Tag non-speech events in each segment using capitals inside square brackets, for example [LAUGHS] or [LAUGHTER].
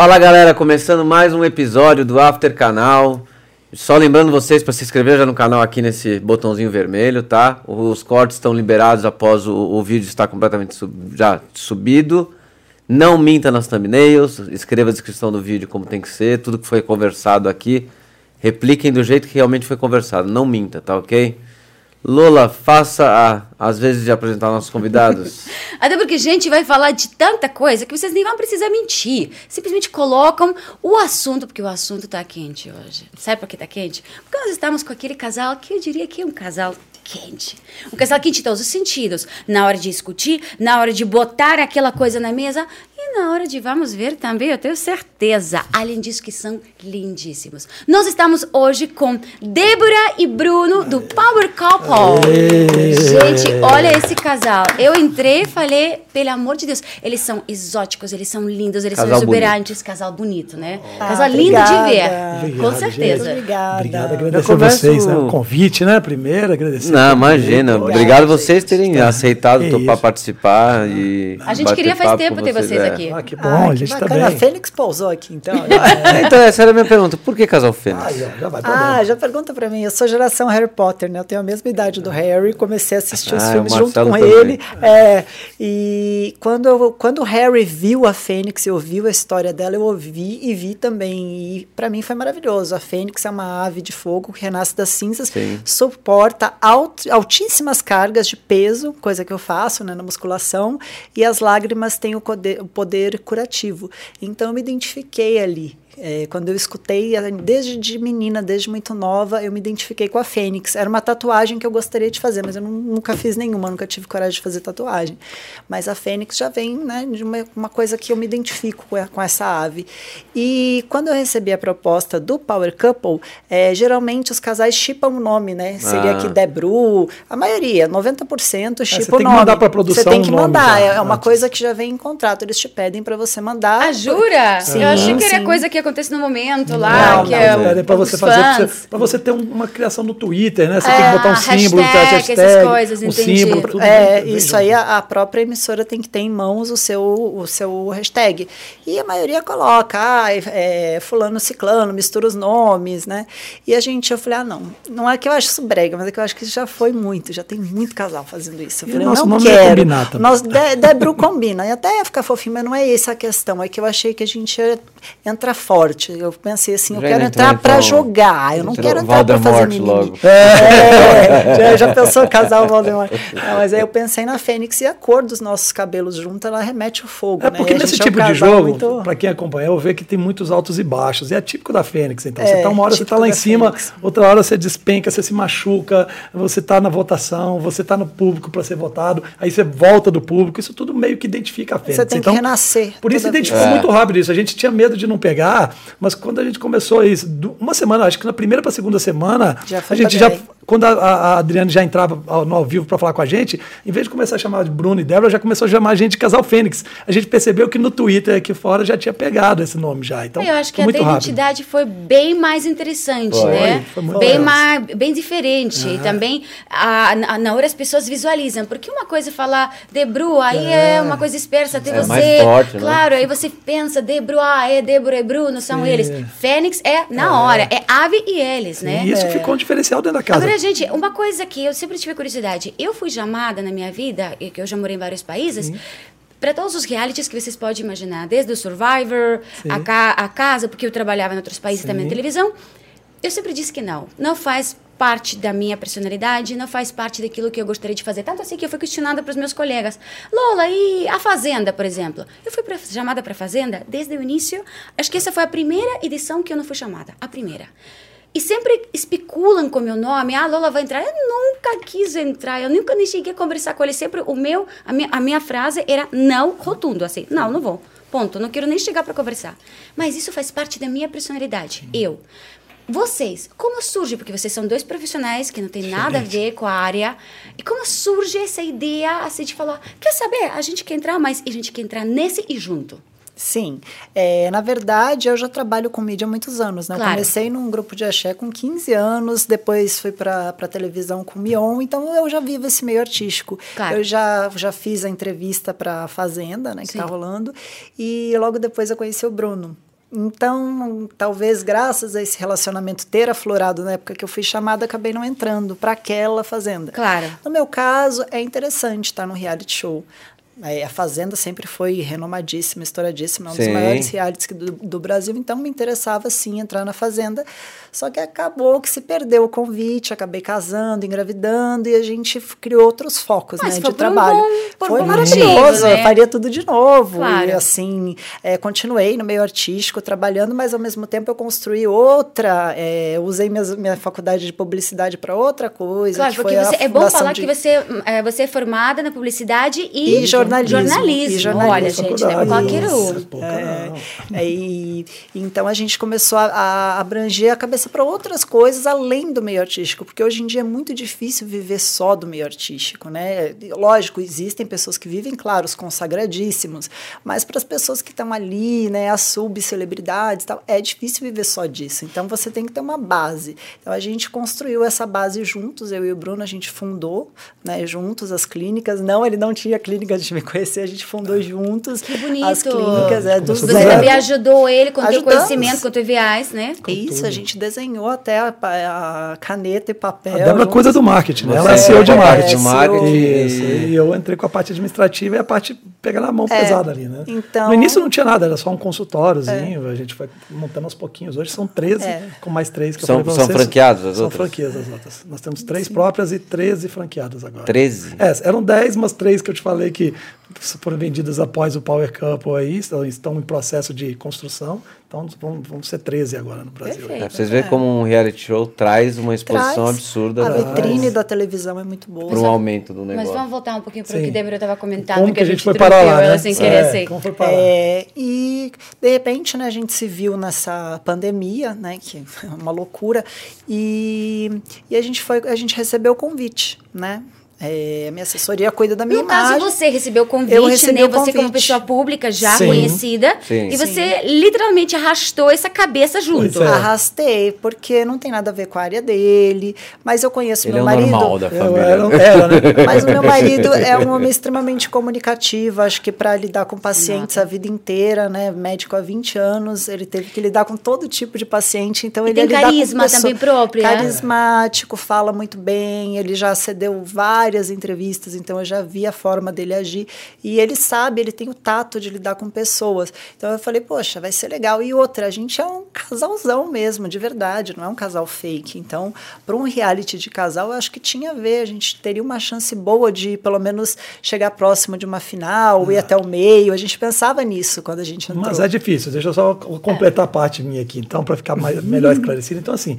Fala galera, começando mais um episódio do After Canal. Só lembrando vocês para se inscrever já no canal aqui nesse botãozinho vermelho, tá? Os cortes estão liberados após o, o vídeo estar completamente sub, já subido. Não minta nas thumbnails, escreva a descrição do vídeo como tem que ser, tudo que foi conversado aqui. Repliquem do jeito que realmente foi conversado, não minta, tá ok? Lola, faça a, às vezes de apresentar nossos convidados. [LAUGHS] Até porque a gente vai falar de tanta coisa que vocês nem vão precisar mentir. Simplesmente colocam o assunto, porque o assunto tá quente hoje. Sabe por que tá quente? Porque nós estamos com aquele casal que eu diria que é um casal quente. Um casal quente em todos os sentidos. Na hora de discutir, na hora de botar aquela coisa na mesa e na hora de vamos ver também, eu tenho certeza. Além disso, que são lindíssimos. Nós estamos hoje com Débora e Bruno do Power Couple. Gente, olha esse casal. Eu entrei e falei, pelo amor de Deus, eles são exóticos, eles são lindos, eles Casal são exuberantes. Casal bonito, né? casal lindo obrigada. de ver. Obrigado, com certeza. gente. Obrigada. Obrigado, Eu agradecer vocês, né? O convite, né? Primeiro, agradecer. Não, imagina. Obrigado, Obrigado vocês terem Tá. aceitado topar isso. participar e A gente queria faz tempo ter vocês é. Aqui. Ah, que bom, Ah, a gente tá bacana. bem. A Fênix pousou aqui, então. [LAUGHS] Então, essa era a minha pergunta. Por que casal Fênix? Aí, ó, já vai ah, já pergunta pra mim. Eu sou geração Harry Potter, né? Eu tenho a mesma idade do Harry. Comecei a assistir os Ah, filmes o junto com também. ele. É, e quando, eu- quando o Harry viu a Fênix, eu ouvi a história dela, eu ouvi e vi também. E pra mim foi maravilhoso. A Fênix é uma ave de fogo que renasce das cinzas, Sim. suporta alt- altíssimas cargas de peso, coisa que eu faço né, na musculação, e as lágrimas têm o poder, o poder curativo. Então eu me identifiquei ali. É, quando eu escutei, desde de menina, desde muito nova, eu me identifiquei com a Fênix. Era uma tatuagem que eu gostaria de fazer, mas eu nu- nunca fiz nenhuma, nunca tive coragem de fazer tatuagem. Mas a Fênix já vem né, de uma, uma coisa que eu me identifico com, com essa ave. E quando eu recebi a proposta do Power Couple, eh, geralmente os casais chipam o nome, né? Seria Ah. aqui Debru, a maioria, 90% chipa É, você o tem que nome. mandar pra produção Você tem que nome mandar, já, é é uma antes. coisa que já vem em contrato. Eles te pedem para você mandar. Ah, jura? Sim, eu achei que era coisa que acontece no momento lá, Não, que não, é o- Pedem pra você fazer, pra fãs. você, ter um- uma criação no Twitter, né? Você É, tem que botar um hashtag, símbolo, essas hashtag, coisas, um entendi. símbolo, tudo É, bem, isso bem aí a, a própria emissora tem que ter em mãos o seu, o seu hashtag. E a maioria coloca, ah, é, fulano ciclano, mistura os nomes, né? E a gente, eu falei, ah, não, não é que eu acho isso brega, mas é que eu acho que já foi muito, já tem muito casal fazendo isso. Eu falei, o nosso não nome quero. combinar também. Nós, de, Debru combina, e até ia ficar fofinho, mas não é essa a questão, é que eu achei que a gente ia entrar forte. Eu pensei assim, eu Já quero entrar para então, jogar, eu não quero entrar para fazer mimimi. logo. É, [LAUGHS] já, já pensou casal Voldemort? Não, mas aí eu pensei na Fênix e a cor dos nossos cabelos juntos, ela remete o fogo, É né? porque nesse gente é um tipo de jogo, muito- pra quem acompanhou, vê que tem muitos altos e baixos. E é típico da Fênix. Então, É, você tá uma hora você tá lá em cima, Fênix. outra hora você despenca, você se machuca, você tá na votação, você tá no público para ser votado, aí você volta do público. Isso tudo meio que identifica a Fênix. Você tem que então, renascer Por isso identificou muito rápido isso. A gente tinha medo de não pegar, mas quando a gente começou isso, uma semana, acho que na primeira para segunda semana, Já a gente já bem. quando a, a, a Adriane já entrava ao- no ao vivo para falar com a gente, em vez de começar a chamar de Bruno e Débora, já começou a chamar a gente de Casal Fênix. A gente percebeu que no Twitter aqui fora já tinha pegado esse nome já. Então, eu acho que a da identidade foi bem mais interessante, Foi. né? Foi muito bem mais, bem diferente. E também a, na- na hora as pessoas visualizam, porque uma coisa é falar Debru, aí é, uma coisa dispersa até É você. mais forte, né? claro, aí você pensa Debru, ah, é Débora, é Bruno, são eles. Fênix é na hora, é ave e eles, né? E isso ficou um diferencial dentro da casa. Agora, gente, uma coisa que eu sempre tive curiosidade. Eu fui chamada na minha vida, e que eu já morei em vários países, para todos os realities que vocês podem imaginar, desde o Survivor, a, ca a casa, porque eu trabalhava em outros países também na televisão. Eu sempre disse que não. Não faz parte da minha personalidade, não faz parte daquilo que eu gostaria de fazer. Tanto assim que eu fui questionada para os meus colegas. Lola, e a Fazenda, por exemplo? Eu fui pra, chamada para a Fazenda desde o início. Acho que essa foi a primeira edição que eu não fui chamada. A primeira. E sempre especulam com o meu nome. Ah, Lola vai entrar. Eu nunca quis entrar. Eu nunca nem cheguei a conversar com ele. Sempre o meu, a minha, a minha frase era não rotundo, assim. Não, não vou. Ponto. Não quero nem chegar para conversar. Mas isso faz parte da minha personalidade. Eu. Vocês, como surge? Porque vocês são dois profissionais que não tem nada a ver com a área. E como surge essa ideia assim de falar, quer saber? A gente quer entrar, mas a gente quer entrar nesse e junto. Sim. É, na verdade, eu já trabalho com mídia há muitos anos. Né? Eu Claro. comecei num grupo de axé com 15 anos, depois fui para a televisão com o Mion, então eu já vivo esse meio artístico. Claro. Eu já, já fiz a entrevista para a Fazenda, né, que está rolando, e logo depois eu conheci o Bruno. Então, talvez graças a esse relacionamento ter aflorado na época que eu fui chamada, acabei não entrando para aquela fazenda. Claro. No meu caso, é interessante estar no reality show. A Fazenda sempre foi renomadíssima, estouradíssima, um dos Sim. maiores realities do, do Brasil, então me interessava sim entrar na Fazenda. Só que acabou que se perdeu o convite, acabei casando, engravidando e a gente criou outros focos Mas né, foi de por um trabalho. bom- foi maravilhoso, né? eu faria tudo de novo. Claro. E assim, é, continuei no meio artístico, trabalhando, mas ao mesmo tempo eu construí outra, é, usei minhas, minha faculdade de publicidade para outra coisa. Claro, porque você, é bom falar de- que você, é, você é formada na publicidade e, E jornalismo. Jornalismo. E jornalismo. Olha, gente, não é qualquer um. É, é, e, então a gente começou a, a abranger a cabeça para outras coisas além do meio artístico, porque hoje em dia é muito difícil viver só do meio artístico, né? Lógico, existem pessoas que vivem, claro, os consagradíssimos, mas para as pessoas que estão ali, né, as subcelebridades, tal, é difícil viver só disso. Então você tem que ter uma base. Então a gente construiu essa base juntos, eu e o Bruno, a gente fundou, né, juntos as clínicas. Não, ele não tinha clínica de me conhecer, a gente fundou juntos Que bonito. as clínicas, é, do Você zero. também ajudou ele com o conhecimento, com teu viés, né? É Isso, a gente desenhou até a, a caneta e papel. A Débora cuida do marketing, né? Ela é CEO de é, marketing. de marketing Isso, e- e eu entrei com a parte administrativa e a parte pegar na mão É, pesada ali, né? então- No início não tinha nada, era só um consultóriozinho, a gente foi montando aos pouquinhos. Hoje são 13, É. com mais três que São- eu falei são vocês. franqueadas as São outras? franquias as outras. Nós temos três próprias e 13 franqueadas agora. 13? É, eram 10, mas três que eu te falei que foram vendidas após o Power Couple aí, estão, estão em processo de construção. Então vão, vão ser 13 agora no Brasil. Perfeito. É, vocês verem como um reality show traz uma exposição Traz. absurda A vitrine da televisão é muito boa. para um aumento do Mas negócio. vamos voltar um pouquinho para o que Débora estava comentando, Como que a gente foi interrompeu parar lá, né? sem querer, É, sei. como foi parar? É, e de repente, né, a gente se viu nessa pandemia, né, que [LAUGHS] é uma loucura, e, e a gente foi, a gente recebeu o convite, né? É, minha assessoria cuida da minha No caso, imagem. você recebeu o convite, Eu recebi né? o Você como convite. pessoa pública já Sim. conhecida. Sim. E você literalmente arrastou essa cabeça junto. É. Arrastei, porque não tem nada a ver com a área dele, mas eu conheço Ele é meu o marido. normal da Eu família. era, era, né? [LAUGHS] Mas o meu marido é um homem extremamente comunicativo, acho que para lidar com pacientes a vida inteira, né? Médico há 20 anos, ele teve que lidar com todo tipo de paciente, então E ele tem com carisma também próprio, é? Carismático, fala muito bem, ele já cedeu várias entrevistas, então eu já vi a forma dele agir e ele sabe, ele tem o tato de lidar com pessoas. Então eu falei, poxa, vai ser legal. E outra, a gente é um casalzão mesmo, de verdade, não é um casal fake. Então, para um reality de casal, eu acho que tinha a ver, a gente teria uma chance boa de pelo menos chegar próximo de uma final, ir até o meio. A gente pensava nisso quando a gente entrou. Mas é difícil. Deixa eu só completar a parte minha aqui, então, para ficar mais, [LAUGHS] melhor esclarecido. Então, assim,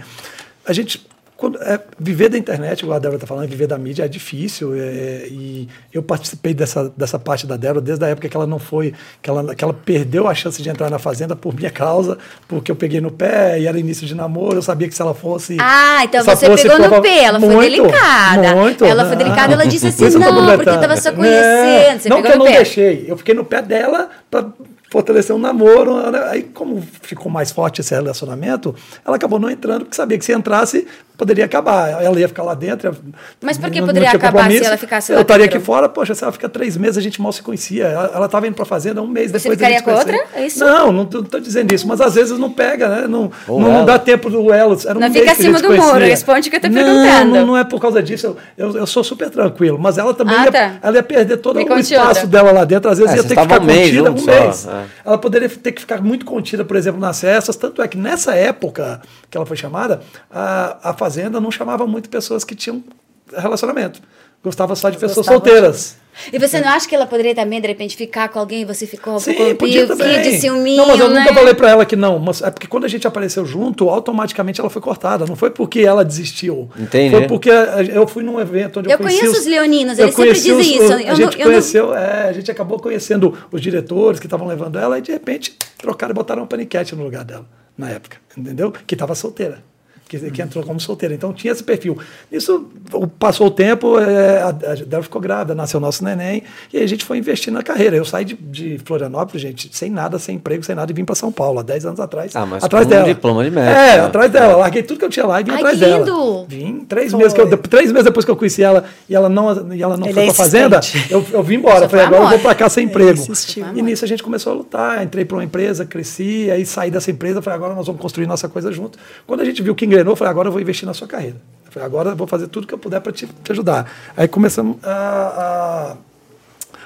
a gente. Quando, é, viver da internet, igual a Débora está falando, viver da mídia é difícil. é, e eu participei dessa, dessa parte da Débora desde a época que ela não foi, que ela, que ela perdeu a chance de entrar na Fazenda por minha causa, porque eu peguei no pé e era início de namoro. Eu sabia que se ela fosse. Ah, então você fosse pegou no prova- pé, ela foi Muito, delicada. Muito, ela foi né? delicada, ela disse assim, não, porque completando. tava só É, conhecendo, você não que eu no não pé. deixei, eu fiquei no pé dela para fortalecer um namoro. né? Aí, como ficou mais forte esse relacionamento, ela acabou não entrando, porque sabia que se entrasse, poderia acabar. Ela ia ficar lá dentro. Mas por que não- não poderia tinha acabar compromisso. se ela ficasse Eu lá estaria dentro? aqui fora, poxa, se ela fica três meses, a gente mal se conhecia. Ela estava indo para fazenda um mês Você depois da ficaria gente com conhecer. outra? É isso? Não, não estou dizendo isso, mas às vezes não pega, né? Não, não, não dá tempo do elo. Era um Não mês fica a acima do muro, conhecia. responde o que eu tô Não, perguntando. Não, não é por causa disso. Eu, eu, eu sou super tranquilo, mas ela também Ah, ia, tá. ela ia perder todo Me o espaço outra. dela lá dentro. Às vezes É, ia ter que ficar um mês contida um mês. só, é. Ela poderia ter que ficar muito contida, por exemplo, nas festas. Tanto é que nessa época que ela foi chamada, a, a Fazenda não chamava muito pessoas que tinham relacionamento. Gostava só de pessoas solteiras. E você não acha que ela poderia também, de repente, ficar com alguém e você ficou Sim, com podia também. de ciúminho, não, mas eu né? nunca falei pra ela que não. Mas é porque quando a gente apareceu junto, automaticamente ela foi cortada. Não foi porque ela desistiu. Entendi. Foi porque a- eu fui num evento onde eu, Eu conheci conheço os leoninos, eu eles sempre conheci dizem os- isso. A Eu não- gente eu não- conheceu, é, a gente acabou conhecendo os diretores que estavam levando ela e de repente trocaram e botaram uma paniquete no lugar dela, na época. Entendeu? Que estava solteira. Que, que entrou como solteira. Então tinha esse perfil. Isso passou o tempo, é, a, a Débora ficou grávida, nasceu o nosso neném, e aí a gente foi investir na carreira. Eu saí de, de Florianópolis, gente, sem nada, sem emprego, sem nada, e vim para São Paulo há 10 anos atrás. Ah, mas atrás com dela. um diploma de médico. É, né? atrás dela. Larguei tudo que eu tinha lá e vim Ai, atrás que dela. lindo! Vim três Foi. meses, que eu, três meses depois que eu conheci ela e ela não, e ela não Ele foi é pra fazenda, eu, eu vim embora. Falei, foi agora eu vou pra cá sem Ele emprego. insistiu. E nisso a gente começou a lutar. Entrei pra uma empresa, cresci, aí saí dessa empresa, falei, agora nós vamos construir nossa coisa junto. Quando a gente viu que eu falei, agora eu vou investir na sua carreira. Eu falei, agora eu vou fazer tudo que eu puder para te, te ajudar. Aí começamos a, a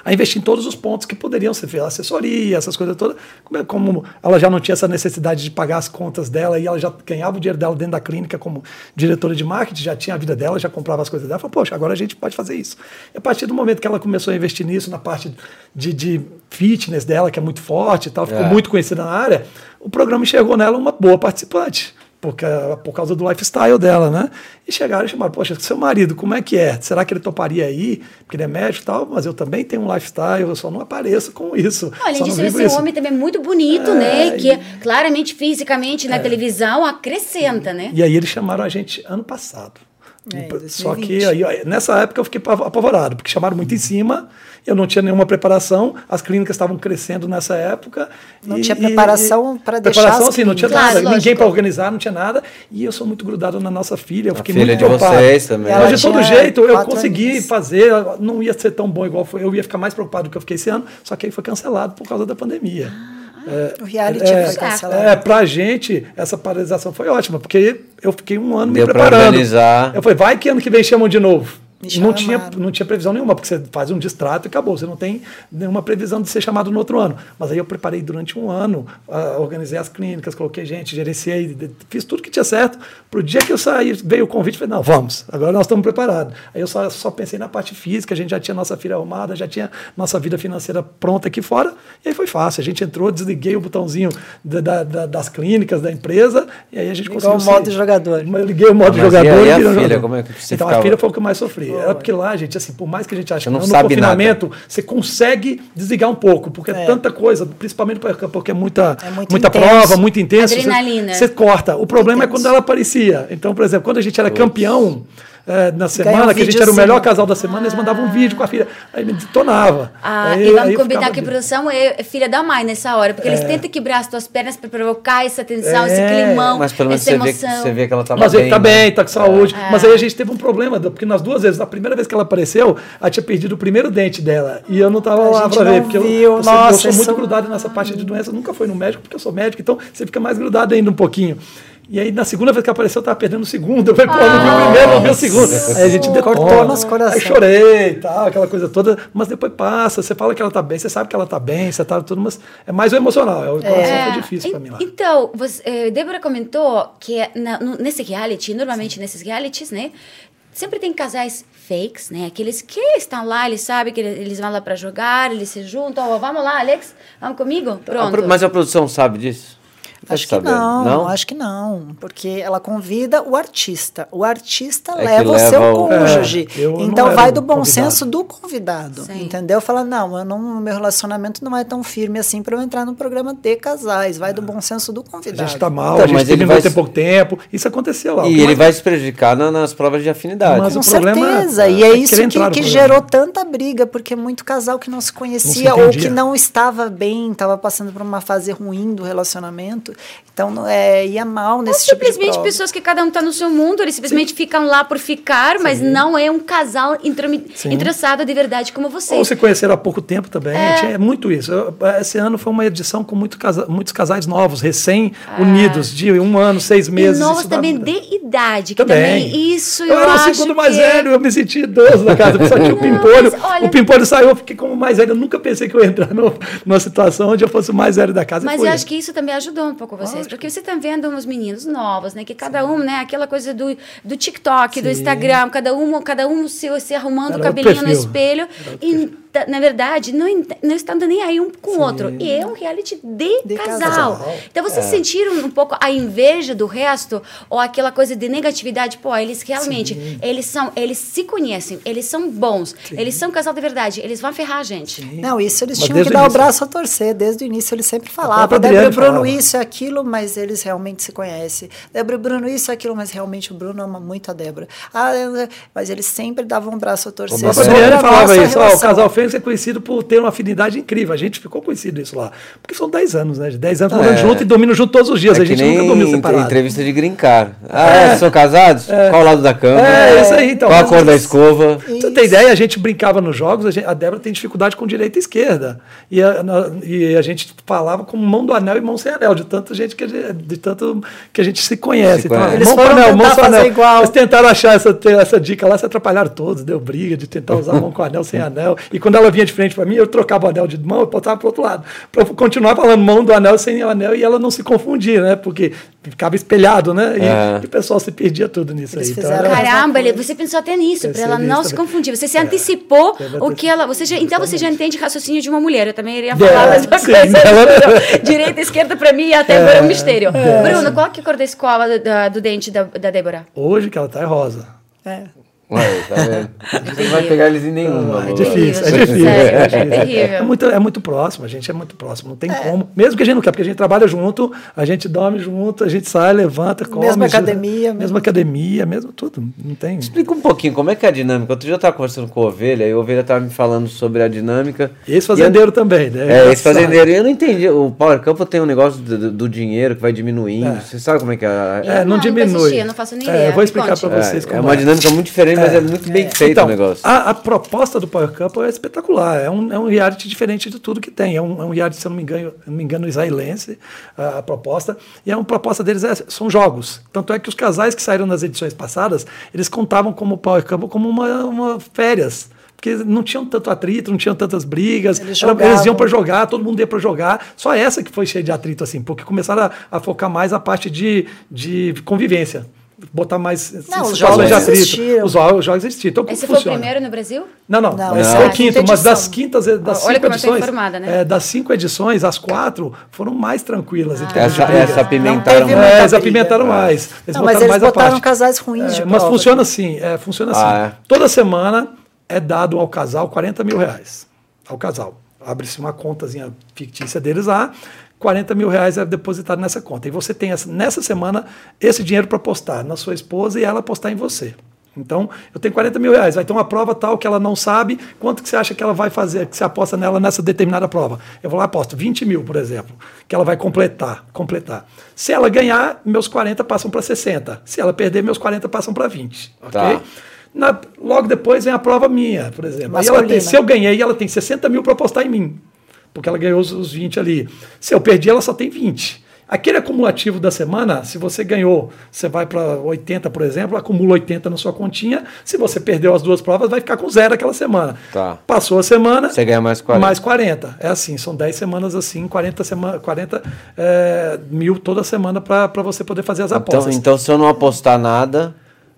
a investir em todos os pontos que poderiam ser feitos, assessoria, essas coisas todas. Como, como ela já não tinha essa necessidade de pagar as contas dela e ela já ganhava o dinheiro dela dentro da clínica como diretora de marketing, já tinha a vida dela, já comprava as coisas dela, falou, poxa, agora a gente pode fazer isso. E a partir do momento que ela começou a investir nisso, na parte de, de fitness dela, que é muito forte e tal, ficou É. muito conhecida na área, o programa enxergou nela uma boa participante. Porque, por causa do lifestyle dela, né? E chegaram e chamaram, poxa, seu marido, como é que é? Será que ele toparia aí? Porque ele é médico e tal, mas eu também tenho um lifestyle, eu só não apareço com isso. Além disso, é um isso. homem também muito bonito, É, né? Que e- claramente, fisicamente, na televisão, acrescenta, né? E aí eles chamaram a gente ano passado. É, Só 2020. que aí, nessa época eu fiquei apavo- apavorado, porque chamaram muito em cima, eu não tinha nenhuma preparação, as clínicas estavam crescendo nessa época. Não tinha preparação pra deixar Preparação, sim, não tinha nada, Claro, ninguém para organizar, não tinha nada. E eu sou muito grudado na nossa filha, eu fiquei filha muito de preocupado. vocês também. Mas de todo jeito, eu consegui aninhos. fazer, não ia ser tão bom igual foi, eu ia ficar mais preocupado do que eu fiquei esse ano, só que aí foi cancelado por causa da pandemia. O reality É, foi cancelado. é, pra gente, essa paralisação foi ótima, porque eu fiquei um ano Deu me pra preparando. organizar. Eu falei, vai que ano que vem chamam de novo. Não tinha, não tinha previsão nenhuma, porque você faz um distrato e acabou. Você não tem nenhuma previsão de ser chamado no outro ano. Mas aí eu preparei durante um ano, ah, organizei as clínicas, coloquei gente, gerenciei, fiz tudo que tinha certo. Pro dia que eu saí, veio o convite, falei, não, vamos, agora nós estamos preparados. Aí eu só, só pensei na parte física, a gente já tinha nossa filha arrumada, já tinha nossa vida financeira pronta aqui fora, e aí foi fácil. A gente entrou, desliguei o botãozinho da- da- da- das clínicas, da empresa, e aí a gente Ligou conseguiu. o modo sair. jogador. Liguei o modo mas jogador e a- e a filha, jogador. como é que você Então a ficava? filha foi o que eu mais sofri. Era porque lá, gente, assim, por mais que a gente ache Você que não no sabe confinamento, você consegue desligar um pouco, porque é, É. tanta coisa, principalmente porque é muita, É muito muita intenso. prova, muito intenso. você- Adrenalina. Você, corta. O problema é Intenso. quando ela aparecia. Então, por exemplo, quando a gente era campeão. É, na semana, um que a gente era o melhor casal da semana, eles mandavam um vídeo com a filha. Aí me detonava. Ah, aí, e vamos combinar que a produção é filha da mãe nessa hora, porque eles tentam quebrar as tuas pernas para provocar essa tensão, esse É, climão, Mas pelo menos essa você vê, que, emoção. você vê que ela tava Mas bem. tá né? bem, tá com saúde. Mas aí a gente teve um problema, porque nas duas vezes, a primeira vez que ela apareceu, ela tinha perdido o primeiro dente dela. E eu não tava A lá pra ver, não porque eu, viu. eu, sempre- eu Nossa, sou muito isso- grudado nessa parte de doença. Nunca fui no médico, porque eu sou médico, então você fica mais grudado ainda um pouquinho. E aí, na segunda vez que apareceu, eu tava perdendo o segundo. Eu falei, pô, não vi o primeiro, não vi o segundo. Aí a gente detona. Cortou nosso coração. Aí chorei e tal, aquela coisa toda. Mas depois passa, você fala que ela tá bem, você sabe que ela tá bem, você tá tudo, mas é mais o emocional. É, o coração É, foi difícil pra mim lá. Então, você, eh, Débora comentou que na- no- nesse reality, normalmente nesses realities, né? Sempre tem casais fakes, né? Aqueles que estão lá, eles sabem que ele- eles vão lá para jogar, eles se juntam. Ó, vamos lá, Alex, vamos comigo? A Pronto. pro- Mas a produção sabe disso? Acho que sabendo. não, acho que não, porque ela convida o artista. O artista É que leva o leva seu o- cônjuge. É, não então vai do bom convidado. senso do convidado, Sim. entendeu? Fala, não, eu não, meu relacionamento não é tão firme assim para eu entrar no programa de casais. Vai do bom senso do A convidado. gente tá mal, Então, a gente mas ele vai se- pouco tempo. Isso aconteceu lá. E ele mais- vai se prejudicar na- nas provas de afinidade. Mas Com o problema é- certeza. e é é isso que, que gerou tanta briga, porque muito casal que não se conhecia ou entendia. que não estava bem, estava passando por uma fase ruim do relacionamento. Então é, ia mal Ou nesse tipo de simplesmente pessoas que cada um está no seu mundo, eles simplesmente ficam lá por ficar, mas não é um casal Sim. interessado de verdade como Ou vocês. se conheceram há pouco tempo também. É. É, muito isso. Eu- Esse ano foi uma edição com muito casa- muitos casais novos, recém-unidos, de um ano, seis E meses. novos isso dá- também de idade, que Também. também, isso eu, Eu era o segundo mais que é- velho, eu me senti idoso na casa. Só tinha o Pimpolho. olha- O Pimpolho saiu, eu fiquei como mais velho. Eu nunca pensei que eu ia entrar no- numa situação onde eu fosse o mais velho da casa. e Mas eu acho que isso também ajudou um pouco vocês, porque você está vendo uns meninos novos, né? Que cada um, né? Aquela coisa do, do TikTok, do Sim. Instagram, cada um, cada um se, se arrumando Era o cabelinho no espelho. E tá, na verdade, não, não estão nem aí um com o outro. E é um reality de, De casal. casal. Então vocês sentiram um pouco a inveja do resto ou aquela coisa de negatividade? Pô, eles realmente, eles são, eles se conhecem, eles são bons, eles são casal de verdade, eles vão ferrar a gente. Não, isso eles Mas tinham que o dar o início. braço a torcer. Desde o início eles sempre falavam. Débora e Bruno falava. isso e aquilo, mas eles realmente se conhecem. Débora e Bruno isso e aquilo, mas realmente o Bruno ama muito a Débora. Ah, mas eles sempre davam um braço a torcer. Como A sobre Adriane a falava isso, ó, o casal Fênix é conhecido por ter uma afinidade incrível. A gente ficou conhecido isso lá. Porque são 10 anos, né? De 10 anos morando é- junto e dormindo junto todos os dias. É a que gente nem nunca dormiu separado. entrevista de grincar. Ah, é? São casados? Qual o lado da cama? É, isso aí, então. Qual a cor da isso- escova? Pra Você tem ideia? A gente brincava nos jogos, a, gente- a Débora tem dificuldade com direita e esquerda. E a, na- e a gente falava como mão do anel e mão sem anel, de tanto, gente que a gente, de tanto que a gente se conhece. Se Então, conhece. Eles mão com foram anel, mão fazer anel. igual. Eles tentaram achar essa, essa dica lá, se atrapalharam todos, deu briga de tentar usar mão com anel sem anel. E quando ela vinha de frente para mim, eu trocava o anel de mão e botava pro outro lado. Para continuar falando mão do anel sem o anel e ela não se confundir, né? Porque ficava espelhado, né? E, É. e o pessoal se perdia tudo nisso Eles aí. era- mesma Caramba, ele- você pensou até nisso, para ela não se também. confundir. Você se antecipou Deve o que ela. Você já, então você já entende raciocínio de uma mulher. Eu também iria É, falar a mesma sim, coisa. [LAUGHS] ela- Direita e esquerda para mim até agora é um mistério. Bruno, qual que é a cor da escova do, da- do dente da, da Débora? Hoje que ela tá é rosa. É. Ué, tá vendo? [LAUGHS] Não vai pegar eles em nenhuma. É Lula. difícil, é difícil. é, difícil. é [LAUGHS] terrível. É muito, é muito próximo, a gente é muito próximo, não tem como. Mesmo que a gente não quer, porque a gente trabalha junto, a gente dorme junto, a gente sai, levanta, come. Mesma academia, Mesma mesmo- academia, mesmo tudo. Não tem. Explica um pouquinho como é que é a dinâmica. Outro dia eu estava conversando com o Ovelha e o Ovelha estava me falando sobre a dinâmica. Esse fazendeiro também, né? É, esse fazendeiro. E eu não entendi. O Power Campo tem um negócio do, do- dinheiro que vai diminuindo. Você sabe como é que é? É, Não, não diminui. assisti, eu não faço nem É, ideia, eu vou explicar para vocês É, como é uma dinâmica muito diferente, mas é muito bem feito Então, o negócio. A, a proposta do Power Couple é espetacular. É um, é um reality diferente de tudo que tem. É um, é um reality, se eu não me engano, não me engano israelense, a, a proposta. E a proposta deles é, são jogos. Tanto é que os casais que saíram nas edições passadas, eles contavam como Power Couple como uma, uma férias. Porque não tinham tanto atrito, não tinham tantas brigas. Eles jogavam. eles iam para jogar, todo mundo ia para jogar. Só essa que foi cheia de atrito, assim, porque começaram a, a focar mais a parte de, de convivência. Botar mais Não, os jogos de atrito. existiram. Os, os jogos existiram. Então, como Esse foi o funciona? primeiro no Brasil? Não, não. Não, esse não. é Ah, o quinto, mas das quintas, das Olha cinco como eu tô edições. informada, né? é, das cinco edições, as quatro foram mais tranquilas. de Essa, essa apimentaram mais. É, eles briga. apimentaram mais. Eles Não, mas botaram eles mais a botaram parte. casais ruins É, de Mas prova. funciona assim, é, funciona assim. Ah, é? Toda semana é dado ao casal 40 mil reais. Ao casal. Abre-se uma contazinha fictícia deles lá, 40 mil reais é depositado nessa conta. E você tem essa- nessa semana esse dinheiro para apostar na sua esposa e ela apostar em você. Então, eu tenho 40 mil reais, vai ter uma prova tal que ela não sabe, quanto que você acha que ela vai fazer, que você aposta nela nessa determinada prova? Eu vou lá e aposto 20 mil, por exemplo, que ela vai completar, completar. Se ela ganhar, meus 40 passam para 60. Se ela perder, meus 40 passam para 20. ok? Tá. Na- logo depois vem a prova minha, por exemplo. Aí ela tem, Masculina. se eu ganhei, ela tem 60 mil para apostar em mim, porque ela ganhou os, os 20 ali. Se eu perdi, ela só tem 20. Aquele acumulativo da semana, se você ganhou, você vai para 80, por exemplo, acumula 80 na sua continha. Se você perdeu as duas provas, vai ficar com zero aquela semana. Tá. Passou a semana, Você ganha mais 40. mais 40. É assim, são 10 semanas assim, 40, semana, 40 é, mil toda semana para você poder fazer as Então, apostas. então, se eu não apostar nada.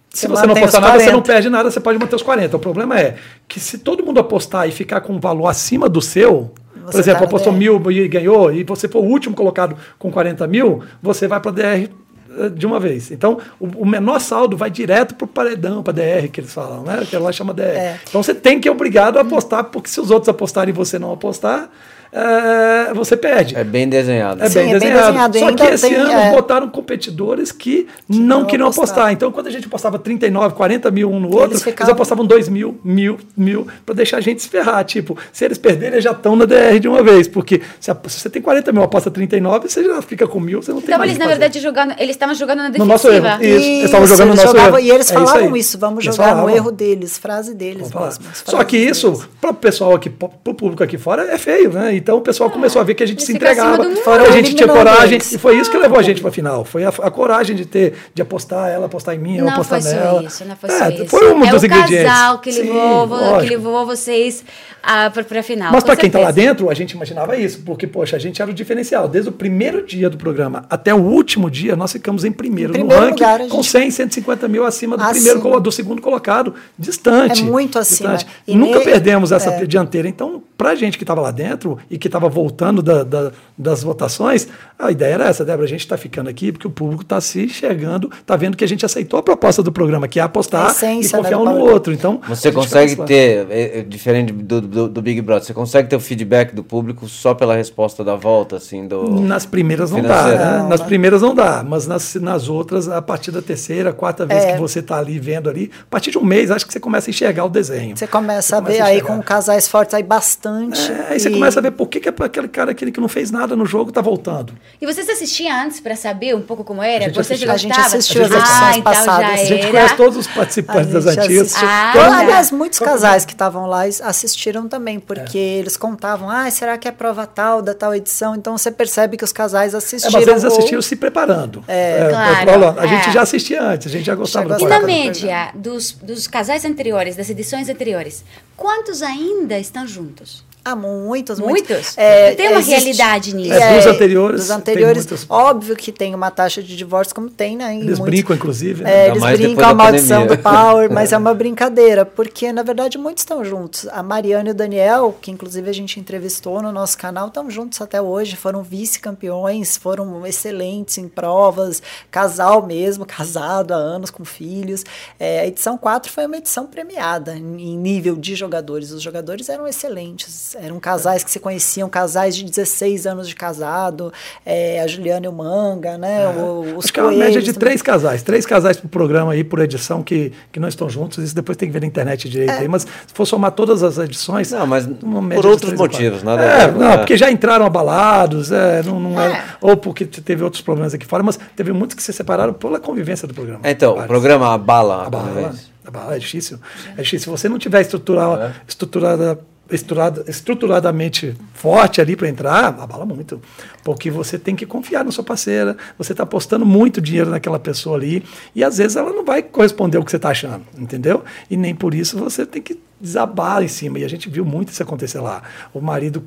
Se Você você não apostar os nada, você não 40. perde nada, você pode manter os 40. O problema é que se todo mundo apostar e ficar com um valor acima do seu, por Você exemplo, tá apostou DR. mil e ganhou, e você for o último colocado com 40 mil, você vai para DR eh, de uma vez. Então, o, menor saldo vai direto para o paredão, para DR, que eles falam, né? Que lá chama DR. É. Então, você tem que ir obrigado a apostar, porque se os outros apostarem e você não apostar, eh, você perde. É bem desenhado. É Sim, bem é bem desenhado. desenhado. E Só que esse tem, ano é, botaram competidores que, não não queriam apostar. apostaram. Então, quando a gente apostava 39, 40 mil um no outro, eles, ficavam- apostavam 2 mil, mil, mil, para deixar a gente se ferrar. Tipo, se eles perderem, eles já estão na DR de uma vez. Porque se, a- se você tem 40 mil, aposta 39, você já fica com mil, você não tem Então mais eles, na que fazer. verdade, jogando, eles estavam jogando na No nosso defensiva. erro. Isso, eles estavam jogando no eles nosso jogavam- erro. E eles É isso falavam aí. isso, vamos Eles jogar no falavam. erro deles, frase deles mesmo. Só que isso, para o pessoal aqui, para o público aqui fora, é feio, né? Então o pessoal começou a ver que a gente se entregava, que a gente tinha coragem, eles. e foi isso que levou a gente para final. Foi a, a coragem de ter, de apostar ela, apostar em mim, eu Não apostar foi nela. isso, não foi É, isso. Foi um é dos o ingredientes. casal que Sim, levou, vo- que levou vocês ah, para a final. Mas para quem tá lá dentro, a gente imaginava isso, porque, poxa, a gente era o diferencial. Desde o primeiro dia do programa até o último dia, nós ficamos em primeiro, Em primeiro no ranking, lugar, a com gente- 100, 150 mil acima do, Acima. primeiro, do segundo colocado, distante. É muito acima. distante. Nunca ne- perdemos essa é. dianteira. Então, pra gente que estava lá dentro e que estava voltando da- da- das votações, a ideia era essa, Débora, a gente está ficando aqui porque o público está se enxergando, está vendo que a gente aceitou a proposta do programa, que é apostar e confiar né, um no outro. Então, Você consegue ter, é, é, diferente do, do, do Big Brother, você consegue ter o feedback do público só pela resposta da volta, assim, do... Nas primeiras não dá, né? Não, nas né? primeiras não dá, mas nas, nas outras, a partir da terceira, quarta vez É. que você está ali vendo ali, a partir de um mês, acho que você começa a enxergar o desenho. Você começa a ver a aí com casais fortes aí bastante. É, aí você e- começa a ver por que, que aquele cara aquele que não fez nada no jogo tá voltando. E vocês assistiam antes para saber um pouco como era? A gente Vocês assistiu. já A gente assistiu as ah, edições então passadas. já A gente era. conhece todos os participantes das antigas. Ah, tá. aliás, muitos casais que estavam lá assistiram também, porque eles contavam, ah, será que é prova tal da tal edição? Então você percebe que os casais É, assistiram. mas eles ou- assistiram se preparando. É, claro, Paulo, a gente é. já assistia antes, a gente já gostava E gostava na média dos, dos casais anteriores, das edições anteriores, quantos ainda estão juntos? Ah, muitos, Muitos? É, Tem uma existe- realidade nisso. É, dos anteriores, Dos anteriores, muitos. óbvio que tem uma taxa de divórcio, como tem, né? em Eles muitos- brincam, inclusive. né? É, eles mais brincam a maldição pandemia. do Power, mas [LAUGHS] é uma brincadeira, porque na verdade muitos estão juntos. A Mariana e o Daniel, que inclusive a gente entrevistou no nosso canal, estão juntos até hoje, foram vice-campeões, foram excelentes em provas, casal mesmo, casado há anos com filhos. É, a edição 4 foi uma edição premiada em em nível de jogadores. Os jogadores eram excelentes, eram casais que se conheciam, casais de 16 anos de casado, é, a Juliana e o Manga, né? o- os Acho que é uma média de três casais. Três casais por programa aí, por edição, que, que não estão juntos. Isso depois tem que ver na internet direito É. aí. Mas se for somar todas as edições. Não, mas uma por outros motivos, nada É, não, né? porque já entraram abalados, é, não, não É. é. ou porque te- teve outros problemas aqui fora, mas teve muitos que se separaram pela convivência do programa. Então, o programa abala a A bala, convivência. a bala é difícil. É difícil. Se você não tiver estrutural, É. estruturada, estruturada, estruturadamente forte ali para entrar, abala muito. Porque você tem que confiar na sua parceira, você está apostando muito dinheiro naquela pessoa ali, e às vezes ela não vai corresponder ao que você está achando, entendeu? E nem por isso você tem que desabar em cima. E a gente viu muito isso acontecer lá. O marido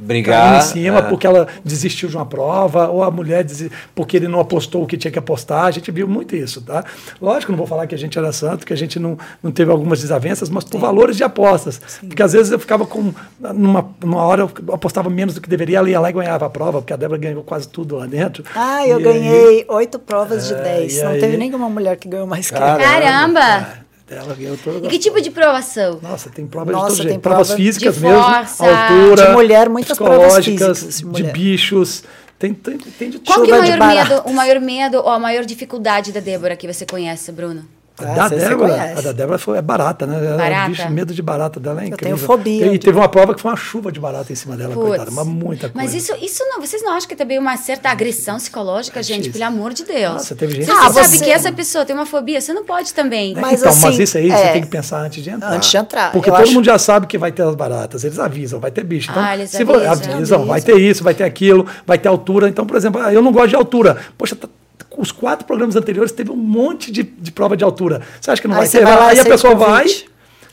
Brigar. em cima é. porque ela desistiu de uma prova, ou a mulher desi- porque ele não apostou o que tinha que apostar. A gente viu muito isso, tá? Lógico, não vou falar que a gente era santo, que a gente não, não teve algumas desavenças, mas por valores de apostas. Porque às vezes eu ficava com. Numa, numa hora eu apostava menos do que deveria, ela ia lá e ganhava a prova, porque a Débora ganhou quase tudo lá dentro. Ah, eu E ganhei oito provas de É, dez. Não aí? teve nenhuma mulher que ganhou mais que eu. Cara, Caramba! Ela ganhou todas E que tipo de provação? Nossa, tem prova Nossa, de todo tem jeito. Provas prova físicas de mesmo, força, altura, de mulher, muitas provas psicológicas, físicas de de, bichos. Tem, tem, tem de Qual que é o maior medo, o maior medo ou a maior dificuldade da Débora que você conhece, Bruno? A Ah, da você- você Débora, a da Débora foi, é barata, né? Ela, Barata? Bicho, medo de barata dela é Eu incrível. tenho fobia E teve uma prova que foi uma chuva de barata em cima dela, Putz. coitada. Mas muita coisa. Mas isso, isso não, vocês não acham que é também uma certa agressão psicológica, gente? difícil. Pelo amor de Deus. Nossa, teve gente você Ah, sabe você- que essa pessoa tem uma fobia, você não pode também. Né? Mas então, mas assim, isso aí é, você tem que pensar antes de entrar. antes de entrar, Porque eu todo acho- mundo já sabe que vai ter as baratas. Eles avisam, vai ter bicho. Então, Ah, eles se vo- avisam. avisam, vai ter isso, vai ter aquilo, vai ter altura. Então, por exemplo, eu não gosto de altura. Poxa, tá- os quatro programas anteriores teve um monte de, de prova de altura. Você acha que não Aí vai ter? vai lá, aí a pessoa vai,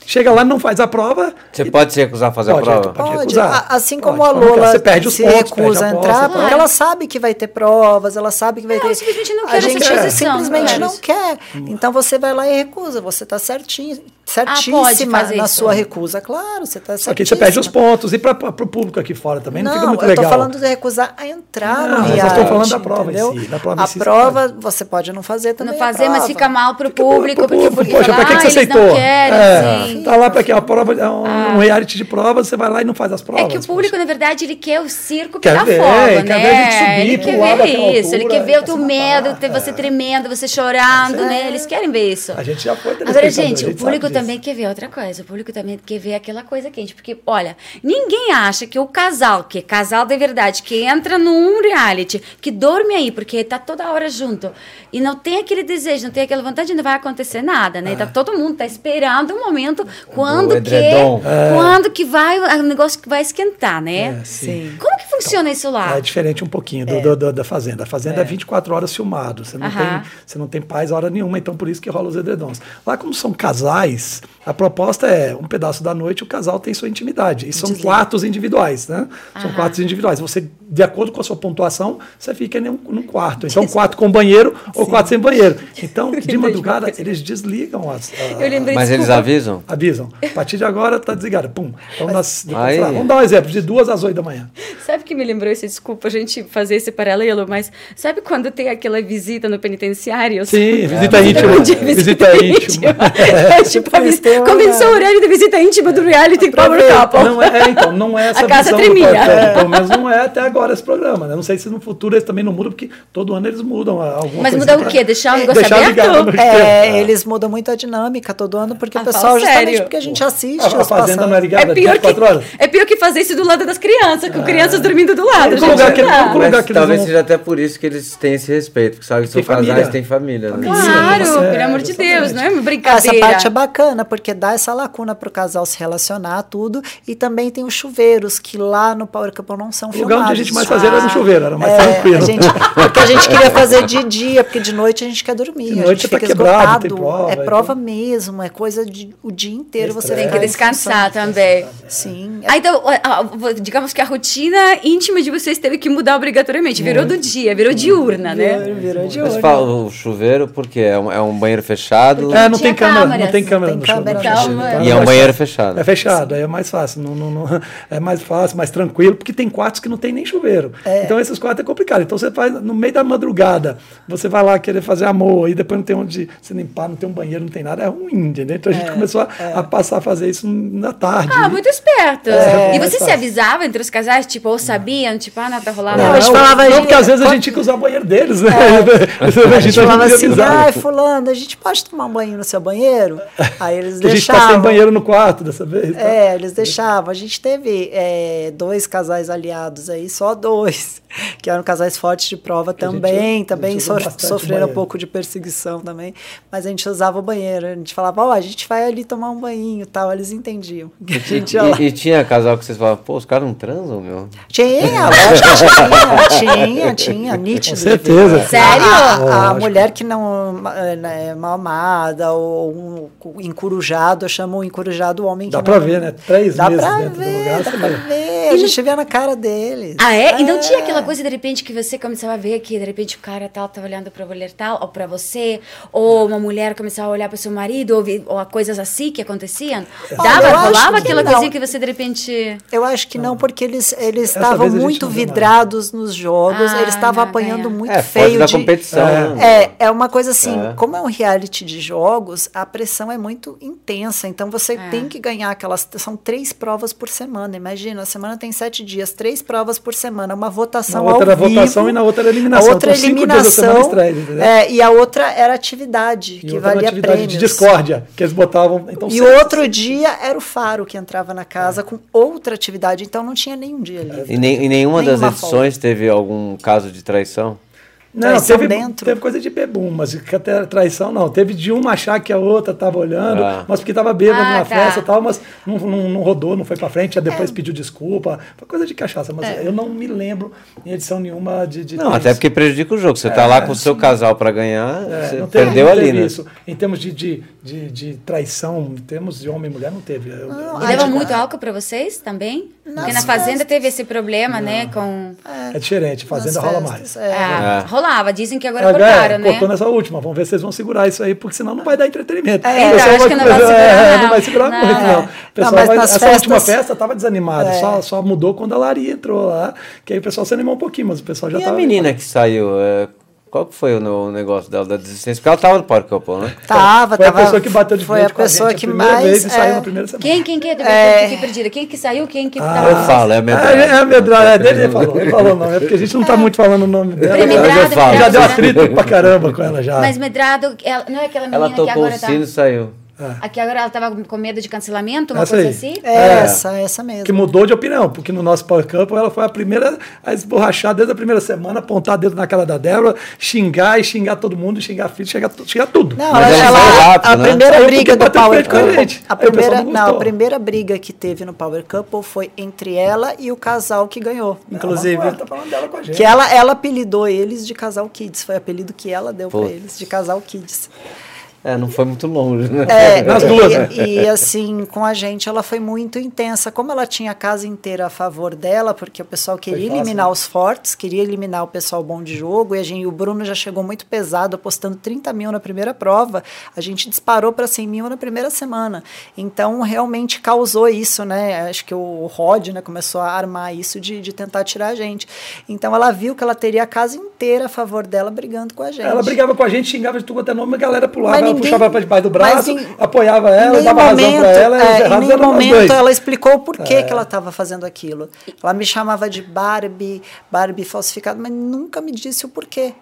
chega lá, não faz a prova. Você e- pode se recusar a fazer Pode, a prova? pode. Pode, recusar. a- assim Pode, como a que é? Lola Você perde os se pontos, perde recusa a a aposta, entrar, porque ela sabe que vai ter provas, ela sabe que vai Não, ter. ela simplesmente não a quer essa gente exposição, simplesmente não não quer. Então você vai lá e recusa. Você está certinho, pode certíssima fazer na isso. sua recusa. Claro, você está que aí você perde os pontos. E para o público aqui fora também não, Não, fica muito eu legal. tô falando de recusar a entrar Não, no reality. estamos falando da prova em entendeu? si, da prova em a si você prova você pode não fazer também. Não a fazer, mas fica mal pro Fica público, pro porque, público, porque poxa, pra que, ah, que você aceitou? não querem, É, sim. tá lá para quê? Uma prova, é um, um reality de provas, você vai lá e não faz as provas. É que o público, na verdade, ele quer o circo Quer pegar ver, fogo, quer né? ver a gente subir, ele quer ver isso, ele quer ver o teu medo, você é. tremendo, você chorando, né? Eles querem ver isso. A gente já foi Agora, gente, a o público também quer ver outra coisa. O público também quer ver aquela coisa quente. Porque, olha, ninguém acha que o casal, que é casal de verdade, que entra num reality, que dorme aí, porque tá toda hora junto, e não tem aquele desejo, não tem aquela vontade, não vai acontecer nada, né? Tá todo mundo tá esperando um momento quando que, edredom. quando que vai, o negócio que vai esquentar, né? É, sim. Sim. Como que funciona isso lá? É diferente um pouquinho do, do- do- da Fazenda. A Fazenda é, 24 horas filmado. Você não, Aham. tem, você não tem paz hora nenhuma, então por isso que rola os edredons. Lá, como são casais, a proposta é um pedaço da noite o casal tem sua intimidade. E são quartos individuais, né? São quartos individuais. Você, de acordo com a sua pontuação, você fica em um, num quarto. Então, quarto com banheiro ou quarto sem banheiro. Então, [LAUGHS] de madrugada, eles desligam as. a- Eu lembrei Mas eles avisam? Avisam. A partir de agora tá desligado. Pum. Então, nas, depois, lá, vamos dar um exemplo, de duas às oito da manhã. Sabe que me lembrou esse? Desculpa a gente fazer esse paralelo, mas sabe quando tem aquela visita no penitenciário? Sim, [LAUGHS] visita Visita íntima. de Visita íntima. [LAUGHS] É tipo a vis- Tem uma- convenção horária de visita íntima do reality Power Couple. Não é, é, então, não é essa A casa visão do tremia. Pelo menos não é até agora esse programa. Né? Não sei se no futuro eles também não mudam, porque todo ano eles mudam a- alguma Mas mudar o pra- quê? Deixar o negócio Deixar ligado aberto? tempo. É, eles mudam muito a dinâmica todo ano, porque Ah, o pessoal, justamente sério. porque a gente assiste A, a os Fazenda passados. não é ligada É pior, 24 que, horas? é pior que fazer isso do lado das crianças, com crianças dormindo do lado. gente, lugar que- único lugar que talvez vão- seja até por isso que eles têm esse respeito, porque sabe que são Tem família. casais têm família. Né? Claro, Sim, pelo amor de. Deus, não é uma Essa brincadeira. parte é bacana, porque dá essa lacuna para o casal se relacionar, tudo. E também tem os chuveiros, que lá no Power Couple não são filmados. Gente mais fazia era no chuveiro, era mais É, tranquilo. a gente, porque a gente queria [LAUGHS] fazer de dia, porque de noite a gente quer dormir. De a noite gente tá fica quebrado, tem esgotado. prova, é então- prova mesmo, é coisa de o dia inteiro você Tem que descansar também. Sim. Ah, então, digamos que a rotina íntima de vocês teve que mudar obrigatoriamente. Virou do dia, virou diurna, né? Virou, virou de Mas fala o chuveiro porque é um, é um banheiro fechado É, não tem câmera, câmeras. não tem câmera Tem no câmera show. Então e é um banheiro fácil. fechado. É fechado, aí é mais fácil. Não, não, não- [LAUGHS] é mais fácil, mais tranquilo, porque tem quartos que não tem nem chuveiro. Então esses quartos é complicado. Então você faz no meio da madrugada, você vai lá querer fazer amor, e depois não tem onde se limpar, não tem um banheiro, não tem nada, é ruim, entendeu? Então a gente começou a, a passar a fazer isso na tarde. Ah, muito esperto. É, e você é se avisava entre os casais, tipo, ou sabiam, tipo, ah, nada rolava. Não, a gente não, falava, não, gente, porque às vezes a gente tinha que usar o banheiro deles, né? [LAUGHS] A gente falava assim, ai, fulano, a gente pode tomar um banho no seu banheiro? Aí eles Que a gente tá deixavam. sem banheiro no quarto dessa vez. tá? É, eles deixavam. A gente teve é, dois casais aliados aí, só dois, [LAUGHS] que eram casais fortes de prova também, a gente também so- sofreram um pouco de perseguição também, mas a gente usava o banheiro, a gente falava, ó, a gente vai ali tomar um banho e tal, eles entendiam. que [LAUGHS] a gente ia lá. E, e tinha casal que vocês falavam, pô, os caras não transam, meu? Tinha, lógico que tinha, tinha, tinha, nítido. Com certeza. Sério? A, a Lógico. mulher que não é né, mal amada ou um encurujado, eu chamo o encurujado o homem que Dá não- pra ver, né? Três Dá meses pra dentro ver, do lugar, dá pra ver. A gente vê na cara deles. Ah, é? E não tinha aquela coisa, de repente, que você começava a ver que, de repente, o cara tal tava olhando pra mulher tal, ou pra você, ou uma mulher começava a olhar pro seu marido, ou, ou coisas assim que aconteciam? Dava, acho rolava que aquela não. coisinha que você, de repente... Eu acho que não, porque eles estavam muito vidrados nos jogos, Ah, eles estavam apanhando ganha. muito É, feio da de competição. É. né? É, é uma coisa assim, É. como é um reality de jogos, a pressão é muito intensa. Então você É. tem que ganhar aquelas. São três provas por semana. Imagina, a semana tem sete dias, três provas por semana, uma votação Na outra ao era vivo. votação e na outra era eliminação. A outra Então, cinco dias da semana eliminação. estreia, entendeu? é, e a outra era atividade, E que valia atividade prêmios. de discórdia, que eles botavam. Então, E o sempre- outro dia era o Faro que entrava na casa com outra atividade, então não tinha nenhum dia livre. E nem, em nenhuma das Nenhuma edições teve algum caso de traição? Não, Traição teve, dentro. teve coisa de bebum, mas que até traição não. Teve de uma achar que a outra estava olhando, Ah. mas porque estava bêbado Ah, na tá. festa e tal, mas não, não, não rodou, não foi pra frente, aí É. depois pediu desculpa. Foi coisa de cachaça, mas eu não me lembro em edição nenhuma de. de Não, até isso. porque prejudica o jogo. Você tá lá com o seu casal pra ganhar, É, você não teve, perdeu não ali, né? isso. Em termos de, de, de, de traição, em termos de homem e mulher, não teve. Eu- eu- E dava muito álcool pra vocês também? Porque na Fazenda teve esse problema, né, com... é diferente, fazenda rola festas, mais. é. Ah, É. Rolava, dizem que agora É, cortaram, é, né? cortou nessa última. Vamos ver se vocês vão segurar isso aí, porque senão não vai dar entretenimento. É, O então, pessoal acho que não vai segurar, [LAUGHS] é, não. vai segurar Não. muito, não. O pessoal mas vai- nas essa última festas- festa estava desanimado, É. só, só mudou quando a Lari entrou lá, que aí o pessoal se animou um pouquinho, mas o pessoal já E a estava. menina que saiu, é, qual que foi o negócio dela, da desistência? Porque ela tava no Power Couple, né? Tava, Foi a tava. pessoa que bateu de Foi frente a com a pessoa gente que a primeira mais. vez e saiu é, na primeira semana. Quem, quem que é? É. Eu fiquei perdida. Quem que saiu, quem que Ah, tava... Eu falo, é a É, medalha. é a medrada, é dele ele falou, ele falou não, é porque a gente não tá muito falando o nome dela. É eu falo. Já deu atrito pra caramba com ela já. Mas Medrado, ela, não é aquela menina Ela que tocou agora o tá... sino e saiu. Aqui agora ela tava com medo de cancelamento, uma Essa coisa aí. assim? É, É. essa, essa mesmo. Que mudou de opinião, porque no nosso Power Couple ela foi a primeira a esborrachar desde a primeira semana, apontar dedo na cara da Débora, xingar e xingar todo mundo, xingar filho, xingar, xingar tudo. Não, Mas ela, ela rápido, a né? primeira briga do Power frente com a Couple, gente. a primeira, não não, a primeira briga que teve no Power Couple foi entre ela e o casal que ganhou, inclusive. Ela tá falando dela com a gente. Que ela, ela apelidou eles de casal Kids, foi o apelido que ela deu pra Putz. eles, de casal Kids. É, não foi muito longe, né? É, [LAUGHS] Nas e, duas, né? e assim, com a gente ela foi muito intensa. Como ela tinha a casa inteira a favor dela, porque o pessoal queria fácil, eliminar né? os fortes, queria eliminar o pessoal bom de jogo, e a gente, o Bruno já chegou muito pesado, apostando 30 mil na primeira prova. A gente disparou para 100 mil na primeira semana. Então, realmente causou isso, né? Acho que o Rod né, começou a armar isso de, de tentar tirar a gente. Então, ela viu que ela teria a casa inteira a favor dela brigando com a gente. Ela brigava com a gente, xingava de tudo quanto é nome, a galera pulava, Mas ninguém- puxava pra debaixo do braço, em- apoiava ela, dava razão momento, pra ela, e os é, em nenhum momento ela explicou o porquê É. que ela estava fazendo aquilo. Ela me chamava de Barbie, Barbie falsificada, mas nunca me disse o porquê.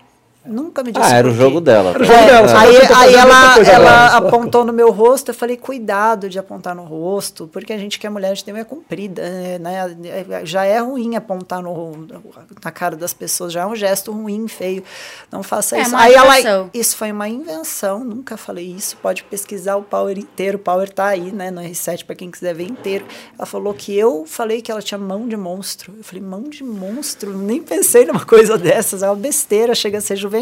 Nunca me disse Ah, era o jogo dela. Era o jogo É, dela, aí aí ela, ela apontou no meu rosto, eu falei, cuidado de apontar no rosto, porque a gente que é mulher, a gente tem unha comprida, né? Já é ruim apontar no, na cara das pessoas, já é um gesto ruim, feio. Não faça É, isso. Aí ela, isso foi uma invenção, nunca falei isso, pode pesquisar o Power inteiro, o Power tá aí, né, no R7 para quem quiser ver inteiro. Ela falou que eu falei que ela tinha mão de monstro. Eu falei, mão de monstro? Nem pensei numa coisa dessas, é uma besteira, chega a ser juvenil.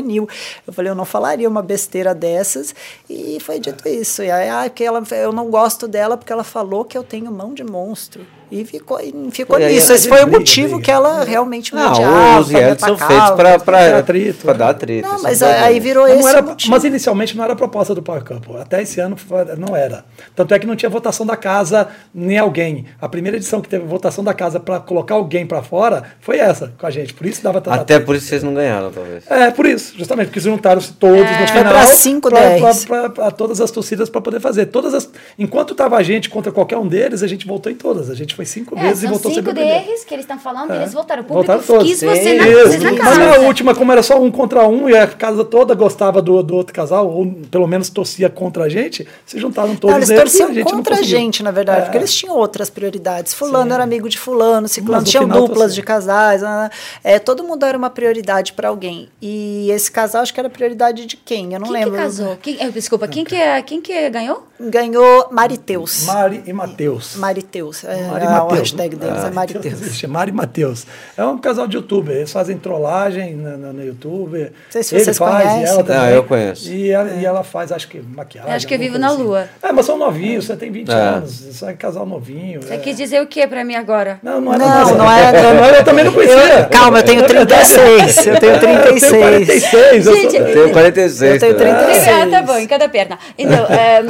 Eu falei, eu não falaria uma besteira dessas, e foi dito isso. E aí, ah, que ela, eu não gosto dela porque ela falou que eu tenho mão de monstro. E ficou, ficou aí, nisso. Esse foi o motivo briga. que ela realmente me Não, odiava, os me realities são feitos Pra atrito, né? dar atrito. Não, isso mas é aí virou Não esse era, motivo. mas inicialmente não era a proposta do Power Couple. Até esse ano foi- não era. Tanto é que não tinha votação da casa nem alguém. A primeira edição que teve votação da casa para colocar alguém para fora foi essa com a gente. Por isso dava Até por isso vocês não ganharam, talvez. É, por isso, justamente, porque juntaram-se todos no Foi final. pra cinco pra- dez. pra- pra- pra todas as torcidas para poder fazer. Todas as, enquanto tava a gente contra qualquer um deles, a gente voltou em todas. A gente foi cinco É, vezes e são voltou cinco sempre primeiro. deles que eles estão falando, É. eles votaram. O público Voltaram todos. quis você Sim, na, Isso. vocês na Mas casa. na última, como era só um contra um e a casa toda gostava do, do outro casal, ou pelo menos torcia contra a gente, se juntaram todos Não, eles eles torciam a gente contra a gente, na verdade, É. porque eles tinham outras prioridades. Fulano Sim. era amigo de fulano, ciclano, Mas no tinham final duplas de casais. né? É, todo mundo era uma prioridade para alguém. E esse casal, acho que era prioridade de quem? Eu não Quem lembro. que casou? Quem, eh, desculpa, quem que, é- quem que ganhou? Ganhou Mariteus. Mari e Matheus. Mariteus. É, Mari a Mateus. hashtag deles é Mariteus. Existe, Mari e Matheus. É um casal de youtuber. Eles fazem trollagem no, no, no YouTube. sei se Ele vocês faz, conhecem. E ela também. Ah, eu conheço. E ela, e ela faz, acho que maquiagem. Acho que é Vivo na Lua. É, mas são novinhos. Você tem 20 É. anos. Você é casal novinho. Você é. quis dizer o que pra mim agora? Não, não era Não, nada. não era- [LAUGHS] Não, eu também não conhecia. Eu- calma, eu tenho Na verdade, 36, eu tenho Eu tenho 36. 46. eu Gente, sou- Eu tenho 46. Eu tenho também. 36. Ah, tá bom, em cada perna. Então, é,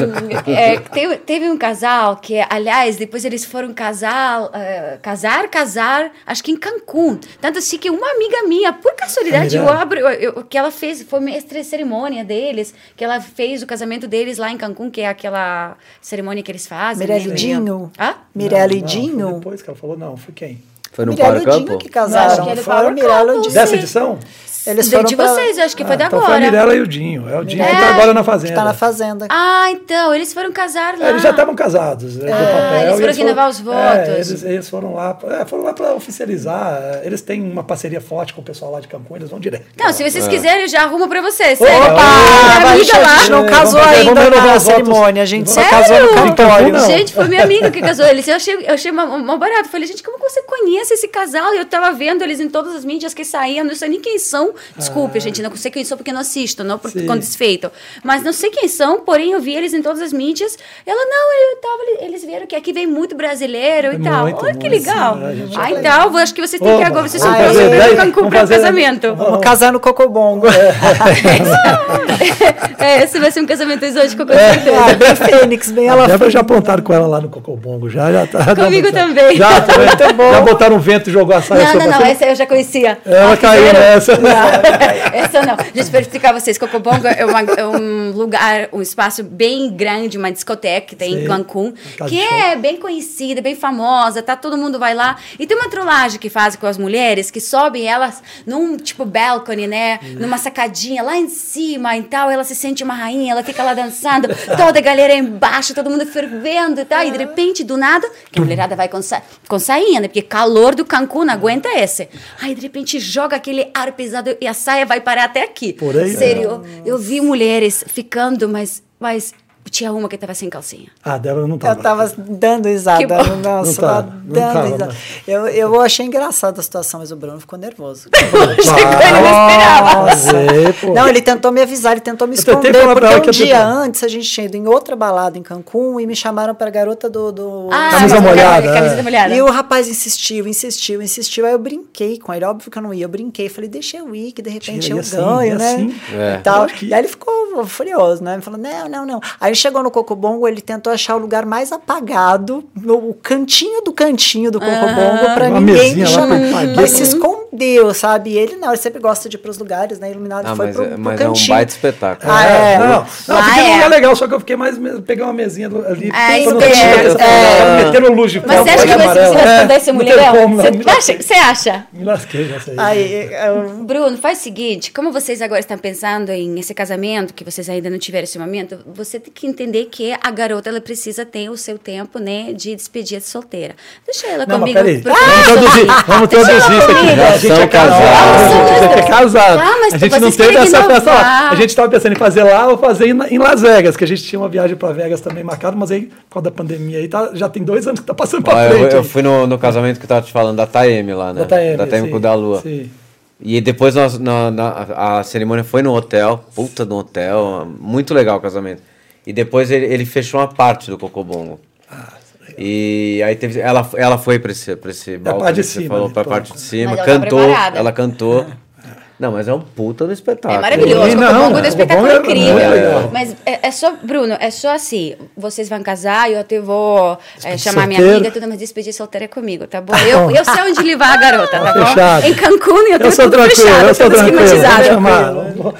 [LAUGHS] é, teve, teve um casal que, aliás, depois eles foram casar, é, casar, casar, acho que em Cancún. Tanto assim que uma amiga minha, por casualidade, eu abro, eu- eu- que ela fez, foi mestre de cerimônia deles, que ela fez o casamento deles lá em Cancún, que é aquela cerimônia que eles fazem. Né? Dinho? Hã? Mirelle Não, não, foi Dinho? Depois que ela falou, não, foi quem? Foi no Power Couple? que casaram. Não, Foi o Mirelle Couple, Dinho. Dessa Sim. Eles foram de pra- vocês, eu acho que foi Ah, da então foi a agora. Mirella e o Dinho. É o Dinho É. que trabalha na fazenda. Tá na fazenda. Ah, então, eles foram casar lá. É, eles já estavam casados. né, do papel, eles e foram renovar os É, votos. eles, eles foram lá, é, foram lá para oficializar. é, Eles têm uma parceria forte com o pessoal lá de Cancún, eles vão direto. Não, se vocês quiserem, eu já arrumo pra vocês. Opa! sério. Opa! Amiga a lá. gente não É, casou ainda na cerimônia, a gente só casou no cartório. não. Gente, foi minha amiga que [LAUGHS] casou eles. Eu achei, eu achei mó mó barato. Falei, gente, como você conhece esse casal? Eu tava vendo eles em todas as mídias que saíam, não sei nem quem são. Desculpe, gente, não sei quem são porque não assisto, não Sim. com desfeito. Mas não sei quem são, porém eu vi eles em todas as mídias. Ela, não, eu tava, eles viram que aqui vem muito brasileiro e É tal. muito, Olha que legal. sim, Ah, já então, acho que vocês têm que agora, vocês são próximos daí, Cancún para o casamento. Vamos casar no Cocobongo. [LAUGHS] É, esse vai ser um casamento exótico com É. certeza. Ah, bem Fênix, bem A ela Débora já apontaram com ela lá no Cocobongo, já, já tá. Comigo já, também. Já, também. Já botaram um vento e jogou a saia Não, não, não, essa eu já conhecia. Ela Ah, caiu nessa. [LAUGHS] essa não. Deixa eu explicar vocês. Cocobongo é, uma, é, um lugar, um espaço bem grande, uma discoteca que tem Sim. em Cancún, que é bem conhecida, bem famosa, tá? Todo mundo vai lá. E tem uma trollagem que fazem com as mulheres, que sobem elas num, tipo, balcony, né? Hum. Numa sacadinha lá em cima e tal. Ela se sente uma rainha, ela fica lá dançando, toda a galera embaixo, todo mundo fervendo e tal. E de repente, do nada, que a mulherada vai com, sa com sainha, né? Porque calor do Cancún não aguenta esse. Aí, de repente, joga aquele ar pesado e a saia vai parar até aqui. Por aí? Sério, eu vi mulheres ficando, mas, mas tinha uma que estava sem calcinha. Ah, Débora não estava. Eu estava dando risada. Nossa, não tava, dando tava, risada. Eu, eu achei engraçada a situação, mas o Bruno ficou nervoso. [LAUGHS] Chegou, não, ele tentou me avisar, ele tentou me esconder, porque um dia antes a gente tinha ido em outra balada em Cancún e me chamaram para a garota do... do... Ah, camisa molhada. Camisa é. molhada. E o rapaz insistiu, insistiu, insistiu. Aí eu brinquei com ele, óbvio que eu não ia. Eu brinquei, falei, deixa eu ir, que de repente eu assim, ganho, né? Assim. É. E, tal. e aí ele ficou furioso, né? Ele falou, não, não, não. Aí Aí chegou no Cocobongo, ele tentou achar o lugar mais apagado, no cantinho do cantinho do Cocobongo, ah, para ninguém chamar. Mas se escondeu, sabe? ele não, ele sempre gosta de ir para os lugares, né? Iluminado ah, foi mas, pro, é, pro mas cantinho. é um baita espetáculo. Ah, é? Não, não, não fiquei num lugar legal, só que eu fiquei mais. Peguei uma mesinha ali. É, não é, metendo luz de Mas você acha que [LAUGHS] você respondesse mulherão? Você acha? Me lasquei nessa aí. Bruno, faz o seguinte: como vocês agora estão pensando em esse casamento, que vocês ainda não tiveram esse momento, você tem que entender entender que a garota ela precisa ter o seu tempo, né, de despedida de solteira. Deixa ela não, comigo. Mas peraí. Vamos traduzir. Vamos traduzir. A gente é casado. A gente é casado. Ah, mas a gente não teve essa festa lá. A gente estava pensando em fazer lá ou fazer em Las Vegas, que a gente tinha uma viagem para Vegas também marcada, mas aí, por causa da pandemia aí, tá, já tem dois anos que tá passando para frente. Eu, eu fui no, no casamento que eu tava te falando, da Taeme lá, né? Da Taeme, da Taeme com o da Lua. Sim. E depois nós, na, na, a cerimônia foi no hotel, puta no hotel, muito legal o casamento. E depois ele, ele fechou uma parte do Cocobongo. Ah, e aí teve, ela, ela foi para esse, pra esse balcão, parte de cima, falou, para a parte de cima, ela cantou, tá ela cantou. Não, mas é um puta do espetáculo. É maravilhoso, o Cocobongo é um espetáculo é incrível. É mas é, é, só, Bruno, é só assim, vocês vão casar, eu até vou é, chamar minha amiga, tudo, mas despedir solteira é comigo, tá bom? Eu, eu sei onde levar a garota, tá bom? Fechado. Em Cancún eu tô eu sou tudo fechado, eu sou tudo esquematizado.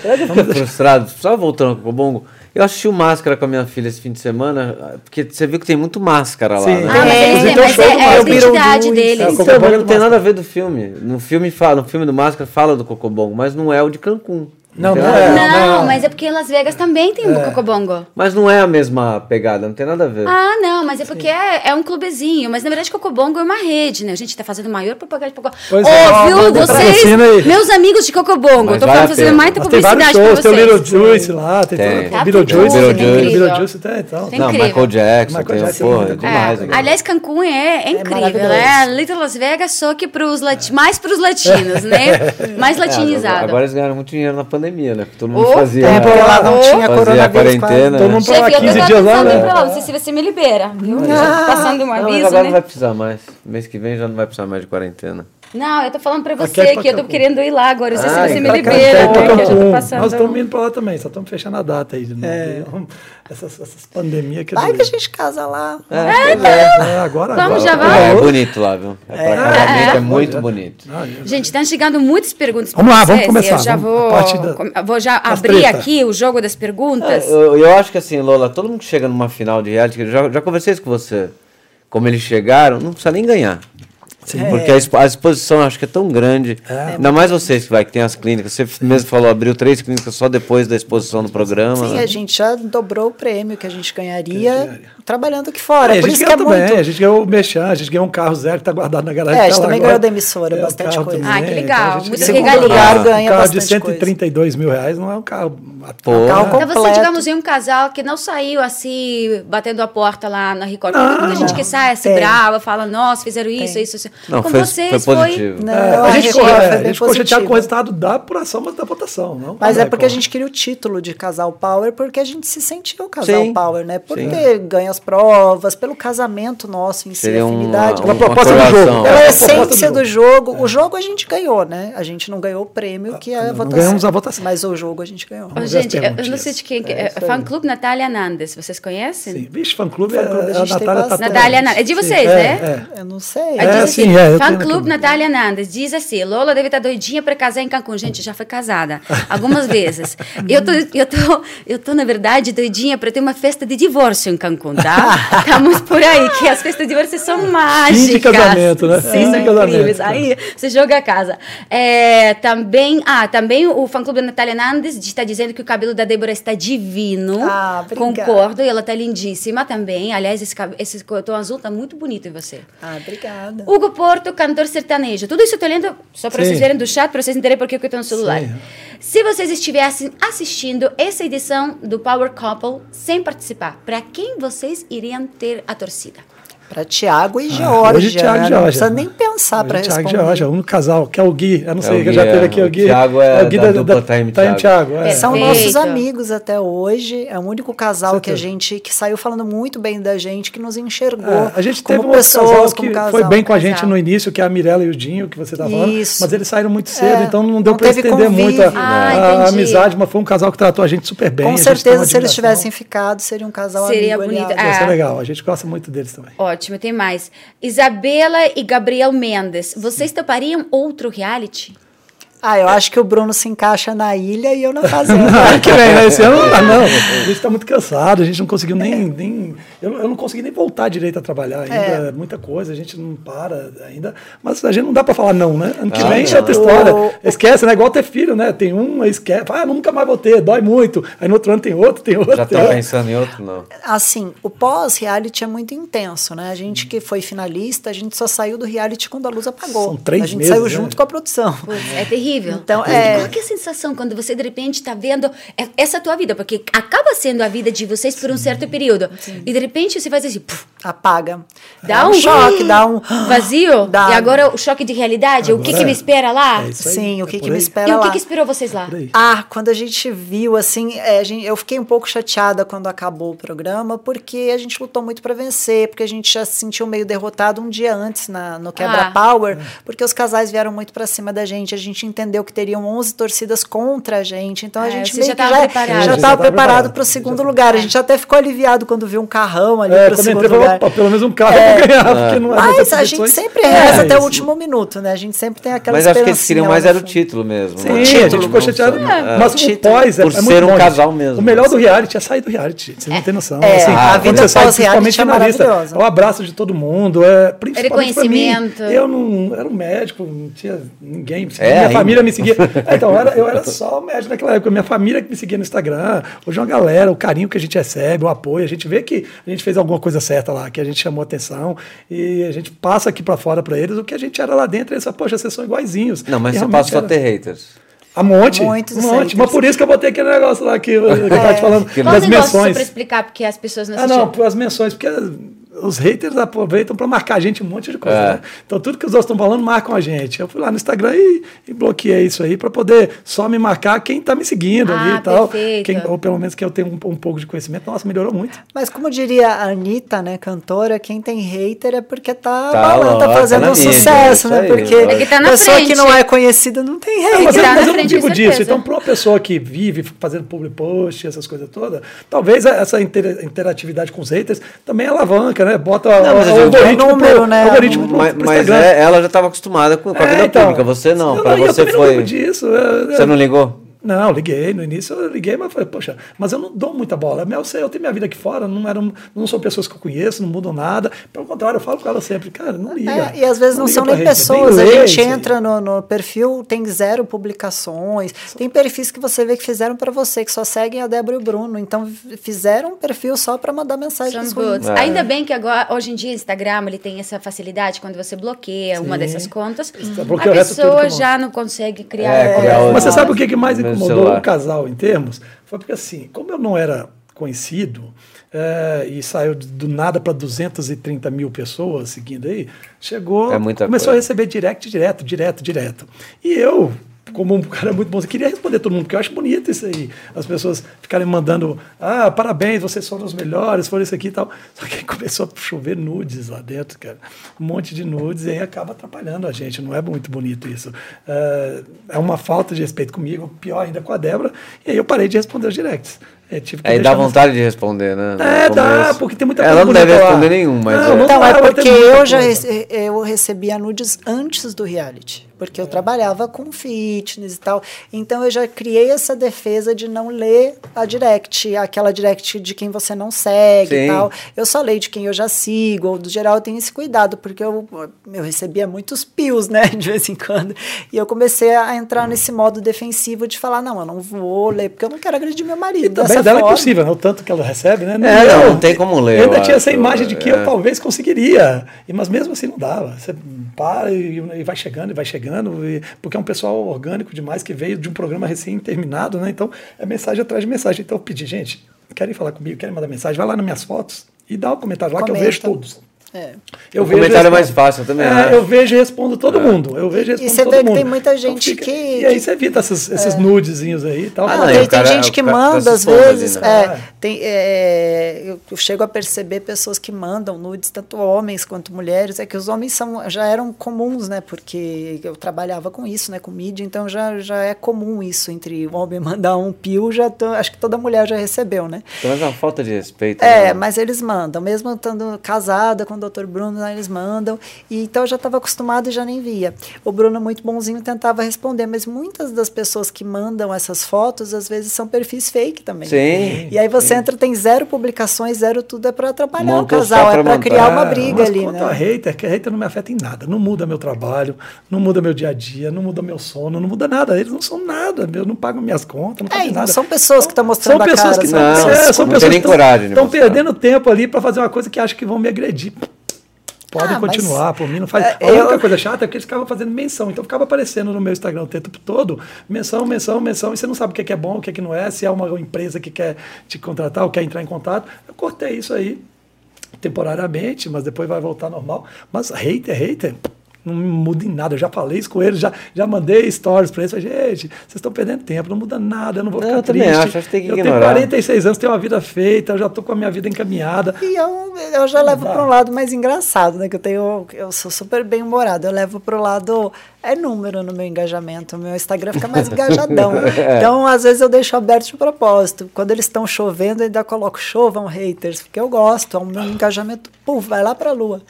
Eu fico frustrado, só voltando ao Cocobongo, eu assisti o Máscara com a minha filha esse fim de semana, porque você viu que tem muito máscara lá, Sim. né? Ah, mas eles têm, mas é, é a identidade deles. É, então, mas não tem nada a ver do filme. No filme fala, no filme do Máscara fala do Cocobongo, mas não é o de Cancún. Não, não, é, não, não, mas é porque Las Vegas também tem um é. Cocobongo. Mas não é a mesma pegada, não tem nada a ver. Ah, não, mas é porque é, é, um clubezinho. Mas na verdade, Cocobongo é uma rede, né? A gente tá fazendo maior propaganda de Cocobongo. Pois Óbvio, é, vocês, meus amigos de Cocobongo. Tô falando, fazendo mais publicidade shows, pra vocês. Tem o Little Juice lá, tem, tem. Tá Little Juice. Little Juice tem, então. Não, Michael Jackson, Michael tem, Jackson, porra, é demais. Aliás, Cancún é, incrível, né? Little Las Vegas, só que pros mais pros latinos, né? [LAUGHS] Mais latinizado. Agora eles ganharam muito dinheiro na pandemia, né? Todo mundo mundo fazia. É, porque lá não tinha fazia quarentena. Todo mundo Chefe, 15 dias lá, né? Pra lá, não sei se você me libera, viu? Ah, Passando um aviso, não, agora né? não vai precisar mais. Mês que vem já não vai precisar mais de quarentena. Não, eu tô falando pra você é que eu tô querendo ir lá agora. Não sei ah, se você me libera, né? Que eu já tô passando. Nós estamos indo pra lá também, só estamos fechando a data aí. É. Essas, essas pandemias que Vai que a gente casa lá. É, é, é. é agora, Vamos, agora. já vai. É bonito lá, viu? É, é, é muito bonito. Gente, estão chegando muitas perguntas Vamos lá, vamos começar. Eu já vou, da, vou já abrir treta. aqui o jogo das perguntas. Eu, eu, acho que assim, Lola, todo mundo que chega numa final de reality, já, já conversei isso com você, como eles chegaram, não precisa nem ganhar. Sim, é. Porque a, a, exposição acho que é tão grande. É. Ainda mais vocês que vai que tem as clínicas. Você mesmo falou, abriu três clínicas só depois da exposição do programa. Sim, né? a gente já dobrou o prêmio que a gente ganharia trabalhando aqui fora. É, Por isso que é também, muito... A gente ganhou o Mechan, a gente ganhou um carro zero que está guardado na garagem. É, a gente tá também ganhou da emissora, é, bastante coisa. Ah, que legal. Então, Muito regalia. Um ganha um carro de 132 coisa. mil reais não é um carro... Pô. Um carro completo. Então você, digamos, em um casal que não saiu assim, batendo a porta lá na Record. Muita gente que sai assim, brava, fala, nossa, fizeram isso, isso, isso. Não, Com foi, vocês foi... Positivo. Não, é, a, gente, ficou, é, a gente ficou chateado com o resultado da apuração, mas da votação. Não mas é porque a gente queria o título de casal power, porque a gente se sentiu casal power, né? Porque ganha as provas, pelo casamento nosso em si, Seria afinidade. Uma, uma proposta do jogo. Pela essência do jogo. O jogo a gente ganhou, né? A gente não ganhou o prêmio, que é a votação. Ganhamos a votação. Mas o jogo a gente ganhou. Gente, eu não sei de quem. É, é fã clube Natália Nandes, vocês conhecem? Sim, vixe, fã clube é, a, a Natália tá Natália Nandes. É de vocês, né? É. Eu não sei. É, de vocês, Sim, é, Fã Clube. Natália Nandes diz assim: Lola deve estar doidinha para casar em Cancún. Gente, já foi casada algumas vezes. Eu tô, eu tô, eu tô na verdade, doidinha para ter uma festa de divórcio em Cancún, tá? [LAUGHS] Estamos por aí, que as festas de divórcio são mágicas. casamento, né? Sim, Fim de são incríveis. Aí você joga a casa. É, também, ah, também o fã clube da Natália Nandes está dizendo que o cabelo da Débora está divino. Ah, obrigada. Concordo, e ela está lindíssima também. Aliás, esse, cab- esse tom azul está muito bonito em você. Ah, obrigada. Hugo Porto, cantor sertanejo. Tudo isso eu tô lendo só para vocês verem do chat, para vocês entenderem por que eu tô no celular. Sim. Se vocês estivessem assistindo essa edição do Power Couple sem participar, para quem vocês iriam ter a torcida? Para Tiago e Ah, Georgia. hoje Thiago e né? Não Georgia. precisa nem pensar para Thiago e responder. Georgia, o único casal, que é o Gui. Eu não sei, o que Gui, já teve é. aqui o O Gui. Thiago é o Gui da dupla Time Time Thiago. Thiago. é. São nossos amigos até hoje. É o único casal que a gente que saiu falando muito bem da gente, que nos enxergou É, a gente como teve um outro pessoas, que casal. foi bem com a gente no início, que é a Mirella e o Dinho, que você estava falando. Isso. Mas eles saíram muito cedo, É, então não deu não para estender muito a. Ah, a- amizade, mas foi um casal que tratou a gente super bem. Com certeza, se eles tivessem ficado, seria um casal Seria amigo. bonito. Ah. Isso é legal, a gente gosta muito deles também. Ótimo, tem mais. Isabela e Gabriel Mendes, vocês topariam outro reality? Ah, eu acho que o Bruno se encaixa na ilha e eu na fazenda. Ano [LAUGHS] que vem, né? Esse ano não dá, não. A gente está muito cansado, a gente não conseguiu nem. nem eu, eu não consegui nem voltar direito a trabalhar ainda. É. Muita coisa, a gente não para ainda. Mas a gente não dá para falar não, né? Ano que Ah, vem não. é outra história. O- Esquece, né? Igual ter filho, né? Tem um, aí esquece. Ah, nunca mais vou ter, dói muito. Aí no outro ano tem outro, tem outro. Já tem tá outro. pensando em outro, não. Assim, o pós-reality é muito intenso, né? A gente que foi finalista, a gente só saiu do reality quando a luz apagou. São três A gente meses, saiu né? junto com a produção. É terrível. Então, E é- Qual que é a sensação quando você, de repente, está vendo é- essa tua vida? Porque acaba sendo a vida de vocês por um certo período. E, de repente, você faz assim... puf, Apaga. Dá É um, choque, dá um [GASPS] vazio. [GASPS] Dá. E agora o choque de realidade. o que, Agora que me é. espera lá? É Sim, é o que, por que me espera E o lá. que, que esperou vocês lá? Aí. Ah, quando a gente viu, assim, é, a gente- eu fiquei um pouco chateada quando acabou o programa, porque a gente lutou muito para vencer, porque a gente já se sentiu meio derrotado um dia antes na, no Quebra Ah. Power, porque os casais vieram muito para cima da gente. A gente entendeu que teriam 11 torcidas contra a gente, então a É, gente você meio já que tava já preparado. já estava tava preparado preparado. para o segundo Já- lugar. A gente até ficou aliviado quando viu um carrão ali É, para o segundo entrei, lugar. pelo menos um carro eu vou ganhar, porque não é Mas a gente sempre reza É, até o último minuto, né? A gente sempre tem aquela Mas acho que eles queriam mais era o título mesmo. Sim, né? a título, gente ficou chateado. É. Mas o pós é, Por é muito ser um bom, casal mesmo. O melhor do reality é sair do reality. Vocês não têm noção. É, assim, a vida você pós-reality principalmente é maravilhosa. é o abraço de todo mundo, é principalmente. Reconhecimento. Eu não era um médico, não tinha ninguém. É, minha ainda. Família me seguia. [LAUGHS] É, então, eu era, eu era só o médico naquela época. Minha família que me seguia no Instagram. Hoje é uma galera, o carinho que a gente recebe, o apoio. A gente vê que a gente fez alguma coisa certa lá, que a gente chamou atenção e a gente passa aqui pra fora pra eles o que a gente era lá dentro. Eles falam, poxa, vocês são iguaizinhos. Não, mas E você passa só era. ter haters. A monte, Muitos um monte. Mas por isso que eu botei aquele negócio lá que, eu- que eu tava te falando, Que das negócio só menções. para explicar, porque as pessoas não Ah, assistiram? não, as menções, porque os haters aproveitam para marcar a gente um monte de coisa. É. Né? Então, tudo que os outros estão falando, marcam a gente. Eu fui lá no Instagram e, e bloqueei isso aí para poder só me marcar quem está me seguindo ali Ah, e tal. Quem, ou pelo menos que eu tenho um, um pouco de conhecimento. Nossa, melhorou muito. Mas como diria a Anitta, né, cantora, quem tem hater é porque tá, Tá balando, tá fazendo tá um mídia, sucesso, né? aí, Porque é tá pessoa frente. que não é conhecida não tem hater. mas eu, tá mas eu não frente, digo disso. Então, para uma pessoa que vive fazendo public post, essas coisas todas, talvez essa inter- interatividade com os haters também alavanca, né? Bota Não, mas o, digo- algoritmo, número, pro, né? algoritmo pro, Mas, pro mas Instagram. é, ela já estava acostumada com, com a É, vida então. pública. Você não. Eu Para eu você foi. disso. eu- Você eu- não ligou? Não, liguei. No início eu liguei, mas falei, poxa, mas eu não dou muita bola. Eu, sei, eu tenho minha vida aqui fora, não, eram, não são pessoas que eu conheço, não mudam nada. Pelo contrário, eu falo com ela sempre, cara, não liga. É, e às vezes não, liga são nem hater, pessoas, a gente entra no, no perfil, tem zero publicações, tem perfis que você vê que fizeram para você, que só seguem a Débora e o Bruno, então fizeram um perfil só para mandar bots. É. Ainda bem que agora, hoje em dia, o Instagram ele tem essa facilidade quando você bloqueia uma Sim. dessas contas, Você a pessoa é já não consegue criar. É, criar Mas você Não, sabe o que, que mais celular. o casal em termos? Foi porque assim, como eu não era conhecido é, e saiu do nada para 230 mil pessoas seguindo aí, chegou, É começou coisa. a receber direct, direto, direto, direto. E eu, como um cara muito bom, eu queria responder todo mundo, porque eu acho bonito isso aí. As pessoas ficarem mandando, ah, parabéns, vocês foram os melhores, foram isso aqui e tal. Só que aí começou a chover nudes lá dentro, cara. Um monte de nudes, e aí acaba atrapalhando a gente. Não é muito bonito isso. É, é uma falta de respeito comigo, pior ainda com a Débora. E aí eu parei de responder os directs. É, que Aí dá vontade de responder, né? É, dá, porque tem muita Ela coisa não deve responder nenhum, mas. Não, é. não Então, dá, é ela porque eu já rece- eu recebia nudes antes do reality, porque eu trabalhava com fitness e tal. Então eu já criei essa defesa de não ler a direct, aquela direct de quem você não segue Sim. e tal. Eu só leio de quem eu já sigo, ou do geral eu tenho esse cuidado, porque eu, eu recebia muitos pios, né, [LAUGHS] de vez em quando. E eu comecei a entrar nesse modo defensivo de falar, não, eu não vou ler, porque eu não quero agredir meu marido. E também dessa dela é forma. impossível, né? O tanto que ela recebe, né? É, eu- não, não tem como ler, Eu ainda eu tinha essa acho, imagem de que é. eu talvez conseguiria. Mas mesmo assim não dava. Você para e, e vai chegando, e vai chegando, e- porque é um pessoal orgânico demais que veio de um programa recém-terminado, né? Então é mensagem atrás de mensagem. Então eu pedi, gente, querem falar comigo, querem mandar mensagem, vai lá nas minhas fotos e dá um comentário lá que eu Comenta. vejo todos. É. Eu O comentário é respondo. mais fácil também, É, né? eu vejo e respondo todo mundo. Eu vejo e respondo você todo vê que mundo. tem muita Então gente que- E aí você evita esses, esses nudezinhos aí e tal. Ah, Não, tem, e tem cara- gente que tá manda, se às expondo ali, vezes. né? é, É. tem, é, eu, eu chego a perceber pessoas que mandam nudes, tanto homens quanto mulheres. É que os homens são, já eram comuns, né? Porque eu trabalhava com isso, né? Com mídia, então já, já é comum isso entre o homem [LAUGHS] mandar um pio, já tô- acho que toda mulher já recebeu, né? Então, é uma falta de respeito. É, né? mas eles mandam, mesmo estando casada com Dr. Bruno, lá eles mandam. E então eu já estava acostumado e já nem via. O Bruno, muito bonzinho, tentava responder, mas muitas das pessoas que mandam essas fotos, às vezes são perfis fake também. Sim. E aí você entra, tem zero publicações, zero tudo, é para atrapalhar Montou o casal, é para criar uma briga mas ali, quanto né? a hater, que a hater não me afeta em nada. Não muda meu trabalho, não muda meu dia a dia, não muda meu sono, não muda nada. Eles não são nada, meu, não pagam minhas contas, não É, fazem não nada. são pessoas que estão mostrando são a pessoas cara, que são Não, pessoas é, que- são não tem pessoas que estão perdendo tempo ali para fazer uma coisa que acham que vão me agredir. Podem Ah, mas- continuar, por mim não faz. É, a única eu- coisa chata é que eles ficavam fazendo menção. Então ficava aparecendo no meu Instagram o tempo todo, menção, menção, menção, e você não sabe o que é, que é bom, o que é que não é, se é uma empresa que quer te contratar ou quer entrar em contato. Eu cortei isso aí temporariamente, mas depois vai voltar normal. Mas hater, hater. Não muda em nada, eu já falei isso com eles, já, já mandei stories para eles. Falei, gente, vocês estão perdendo tempo, não muda nada, eu não vou Não, ficar eu também triste. acho, acho que tem que eu ignorar. tenho 46 anos, tenho uma vida feita, eu já estou com a minha vida encaminhada. E eu, eu já levo para um lado mais engraçado, né? Que eu tenho, eu sou super bem humorada. Eu levo para o lado é número no meu engajamento. O meu Instagram fica mais engajadão. [LAUGHS] É. Então, às vezes eu deixo aberto de propósito. Quando eles estão chovendo, eu ainda coloco chovam haters, porque eu gosto. É o meu engajamento, puf, vai lá para a lua.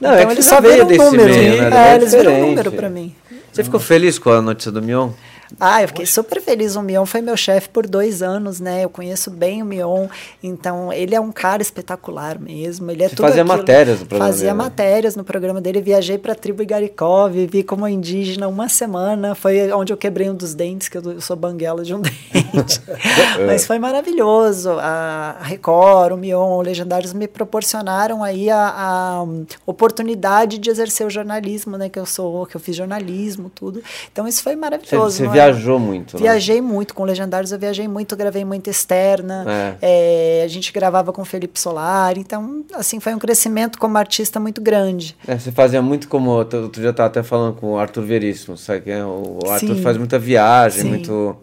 Não, é então que eles só viram número. meio, né? É, É eles viram número para mim. Você ficou feliz com a notícia do Mion? Ah, eu fiquei super feliz. O Mion foi meu chefe por dois anos, né? Eu conheço bem o Mion, então ele é um cara espetacular mesmo. Ele é Você tudo fazia aquilo. matérias no programa Fazia dele, né? matérias no programa dele. Viajei para a tribo Igarikov, vi como indígena uma semana. Foi onde eu quebrei um dos dentes, que eu sou banguela de um [LAUGHS] dente. [LAUGHS] Mas foi maravilhoso. A Record, o Mion, o Legendários me proporcionaram aí a, a oportunidade de exercer o jornalismo, né? Que eu sou, que eu fiz jornalismo, tudo. Então isso foi maravilhoso. você é? Viajou muito, né? Viajei muito com Legendários, eu viajei muito, gravei muito externa. É. É, a gente gravava com Felipe Solar, então, assim, foi um crescimento como artista muito grande. É, você fazia muito como. Outro dia estava até falando com o Arthur Veríssimo, sabe? que é? O Arthur Sim. faz muita viagem, Sim. muito.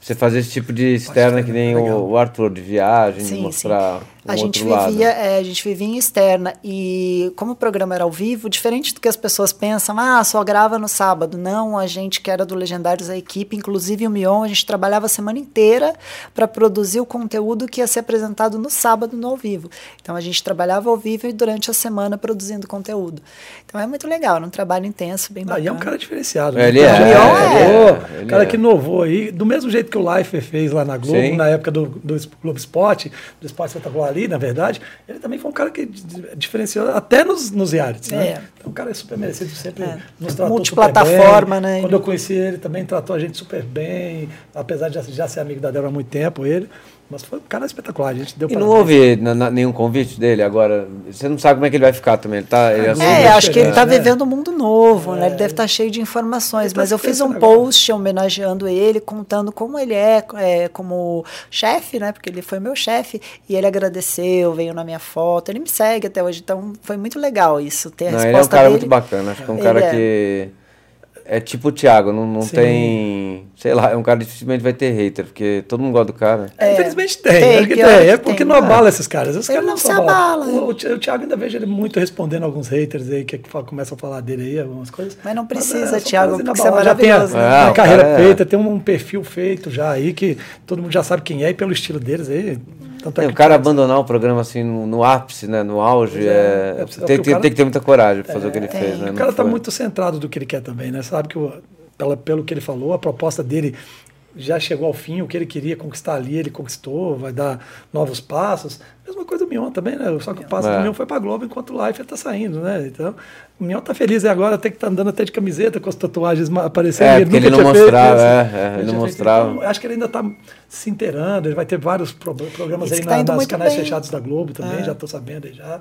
Você fazia esse tipo de externa que nem o, o Arthur, de viagem, de Sim, mostrar sim. Um A gente, vivia, é, a gente vivia em externa e como o programa era ao vivo, diferente do que as pessoas pensam, ah, só grava no sábado. Não, a gente que era do Legendários, a equipe, inclusive o Mion, a gente trabalhava a semana inteira para produzir o conteúdo que ia ser apresentado no sábado no ao vivo. Então a gente trabalhava ao vivo e durante a semana produzindo conteúdo. Então é muito legal, era um trabalho intenso, bem Ah, bacana. e é um cara diferenciado. Ele né? é, O Mion ele é, ele cara é. que inovou aí, do mesmo jeito que o Life fez lá na Globo, Sim. na época do, do Globo Esporte, do Esporte Espetacular ali, na verdade, ele também foi um cara que di- diferenciou até nos, nos realities, né? É. Então, o cara é super merecido, sempre É. nos tratou Multiplataforma, super bem. né? Quando eu conheci ele, também tratou a gente super bem, apesar de já, já ser amigo da Débora há muito tempo, ele. Mas foi um cara espetacular, a gente deu E não houve nenhum convite dele agora? Você não sabe como é que ele vai ficar também. Ele tá, ele assume- É, acho que ele está né? vivendo um mundo novo, né? É. Ele deve estar cheio de informações. Tá Mas eu fiz um post homenageando ele, contando como ele é, é, como chefe, né? Porque ele foi meu chefe. E ele agradeceu, veio na minha foto. Ele me segue até hoje, então foi muito legal isso. Ter a Não, ele é um resposta cara dele. muito bacana. Acho que é um Ele cara é. que. É tipo o Thiago, não, não Sim. tem. Sei lá, é um cara que dificilmente vai ter hater, porque todo mundo gosta do cara. É, Infelizmente tem, tem, pior tem. É porque tem. não abala esses caras. Os caras não se abala. O, o Thi- o Thiago ainda vejo ele muito respondendo alguns haters aí que fa- começam a falar dele aí, algumas coisas. Mas não é, precisa, são Thiago, caras porque você é inabalados. Já tem a, maravilhoso, né? o carreira é- feita, tem um perfil feito já aí que todo mundo já sabe quem é e pelo estilo deles aí. Tanto é É, o cara abandonar o programa assim no, no ápice, né? No auge, Pois é, é, é, tem, tem- cara- tem que ter muita coragem pra fazer o que ele tem. fez, né? O cara tá foi. muito centrado do que ele quer também, né? Sabe que o- pela, pelo que ele falou, a proposta dele já chegou ao fim, o que ele queria conquistar ali, ele conquistou, vai dar novos passos. Mesma coisa do Mion também, né? Só que o passo É. do Mion foi pra Globo enquanto o Life tá saindo, né? Então, o Mion tá feliz e agora tem que estar andando até de camiseta com as tatuagens aparecendo. É, porque ele nunca não tinha feito mostrava, isso. é, é, ele tinha não feito. mostrava. Então, acho que ele ainda tá se inteirando, ele vai ter vários pro- programas Diz aí tá na, muito canais bem. fechados da Globo também, É. já tô sabendo aí já.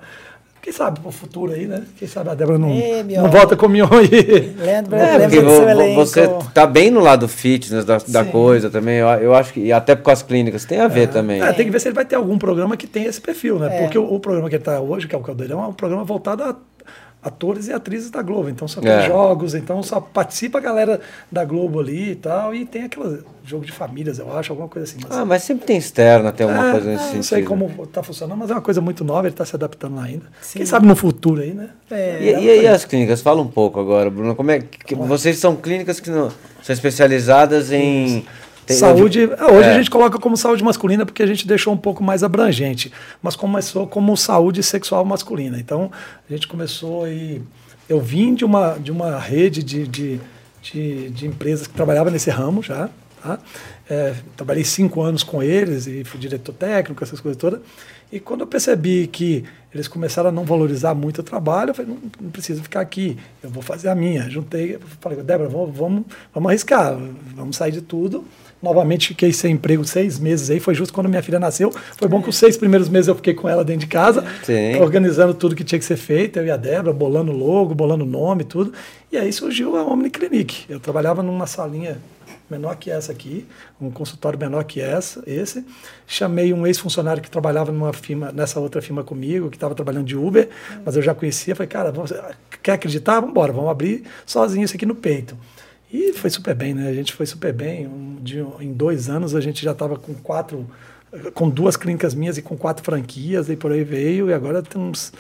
Quem sabe pro futuro aí, né? Quem sabe a Débora não, não volta com o Mion aí. Lembra, É, lembra porque do seu elenco. você tá bem no lado fitness da, da coisa também. Eu, eu acho que, e até com as clínicas, tem a ver também. É, tem que ver se ele vai ter algum programa que tenha esse perfil, né? É. Porque o, o programa que ele está hoje, que é o Caldeirão, é um programa voltado a atores e atrizes da Globo. Então só tem É. jogos, então só participa a galera da Globo ali e tal. E tem aquele jogo de famílias, eu acho, alguma coisa assim. Mas, Ah, mas sempre tem externa, tem alguma É, coisa nesse é, sentido. Não sei como está funcionando, mas é uma coisa muito nova, ele está se adaptando lá ainda. Quem sabe no futuro aí, né? É. E, e aí as clínicas? Fala um pouco agora, Bruno. Como é que vocês são clínicas que não, são especializadas em tem- saúde, onde- ah, hoje é. a gente coloca como saúde masculina porque a gente deixou um pouco mais abrangente, mas começou como saúde sexual masculina. Então a gente começou aí. Eu vim de uma, de uma rede de, de, de, de empresas que trabalhava nesse ramo já. Tá? É, trabalhei cinco anos com eles e fui diretor técnico, essas coisas todas. E quando eu percebi que eles começaram a não valorizar muito o trabalho, eu falei, não, não preciso ficar aqui, eu vou fazer a minha. Juntei, falei, Débora, vamos, vamos, vamos arriscar, vamos sair de tudo. Novamente fiquei sem emprego seis meses aí, foi justo quando minha filha nasceu. Foi bom que os seis primeiros meses eu fiquei com ela dentro de casa, Sim. organizando tudo que tinha que ser feito, eu e a Débora, bolando logo, bolando nome, tudo. E aí surgiu a Omniclinic. Eu trabalhava numa salinha menor que essa aqui, um consultório menor que essa, esse. Chamei um ex-funcionário que trabalhava numa firma, nessa outra firma comigo, que estava trabalhando de Uber, mas eu já conhecia. Falei, cara, vamos, quer acreditar? Vamos embora, vamos abrir sozinho isso aqui no peito. E foi super bem, né? A gente foi super bem. Um, de, em dois anos a gente já estava com quatro, com duas clínicas minhas e com quatro franquias, e por aí veio. E agora temos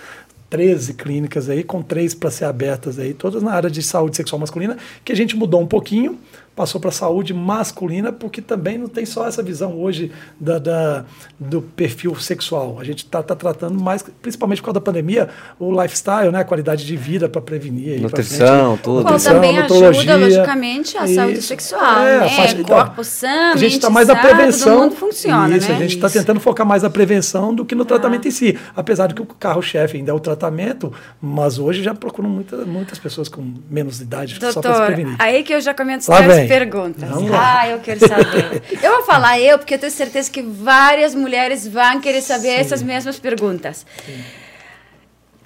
13 clínicas aí, com três para ser abertas aí, todas na área de saúde sexual masculina, que a gente mudou um pouquinho, passou para saúde masculina, porque também não tem só essa visão hoje da, da- do perfil sexual. A gente está tratando mais, principalmente por causa da pandemia, o lifestyle, né, a qualidade de vida para prevenir. Nutrição, tudo. Nutrição, também ajuda, logicamente, a saúde sexual, É, a né? faixa- então, Corpo sã, a gente está mais na prevenção. todo mundo funciona, Isso, né? a gente está tentando focar mais na prevenção do que no tratamento em si. Apesar de que o carro-chefe ainda é o tratamento, mas hoje já procuram muita, muitas pessoas com menos idade só para se prevenir. aí que eu já começo Lá vem. Perguntas. Vamos lá. Ah, eu quero saber. eu vou falar eu, porque eu tenho certeza que várias mulheres vão querer saber essas mesmas perguntas.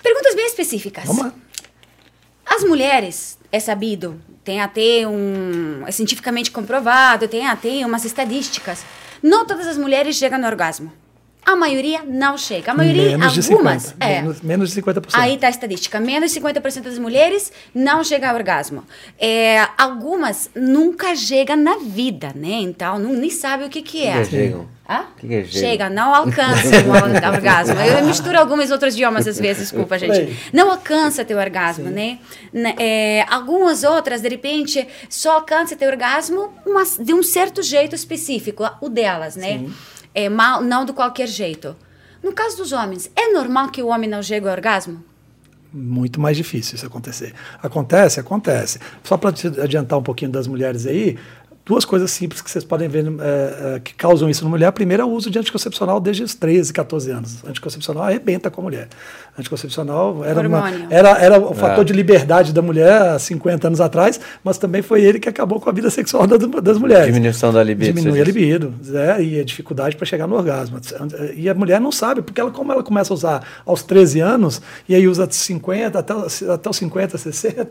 Perguntas bem específicas. Vamos lá. As mulheres, é sabido, tem até um. é cientificamente comprovado, tem até umas estatísticas. Não todas as mulheres chegam no orgasmo. A maioria não chega. A maioria, menos de algumas. 50%. é. Menos, menos de 50%. Aí está a estatística. Menos de 50% das mulheres não chegam ao orgasmo. É, algumas nunca chegam na vida, né? Então, não, nem sabe o que, que é. Que que é chegam? Hã? Que que é? Chega, não alcança o [LAUGHS] or- orgasmo. Eu misturo alguns outros idiomas às vezes, desculpa, gente. Não alcança teu orgasmo, né? Né, é, algumas outras, de repente, só alcança teu orgasmo mas de um certo jeito específico, o delas, né? É, mal, não de qualquer jeito. No caso dos homens, é normal que o homem não chegue ao orgasmo? Muito mais difícil isso acontecer. Acontece? Acontece. Só para te adiantar um pouquinho das mulheres aí, duas coisas simples que vocês podem ver é, é, que causam isso na mulher. A primeira é o uso de anticoncepcional desde os 13, 14 anos. Anticoncepcional arrebenta com a mulher. Anticoncepcional era, uma, era, era o fator É. de liberdade da mulher há 50 anos atrás, mas também foi ele que acabou com a vida sexual das, das mulheres. Diminuição da libido. Diminui a libido, é, e a dificuldade para chegar no orgasmo. E a mulher não sabe, porque ela, como ela começa a usar aos 13 anos, e aí usa de 50 até, os- até os 50, 60,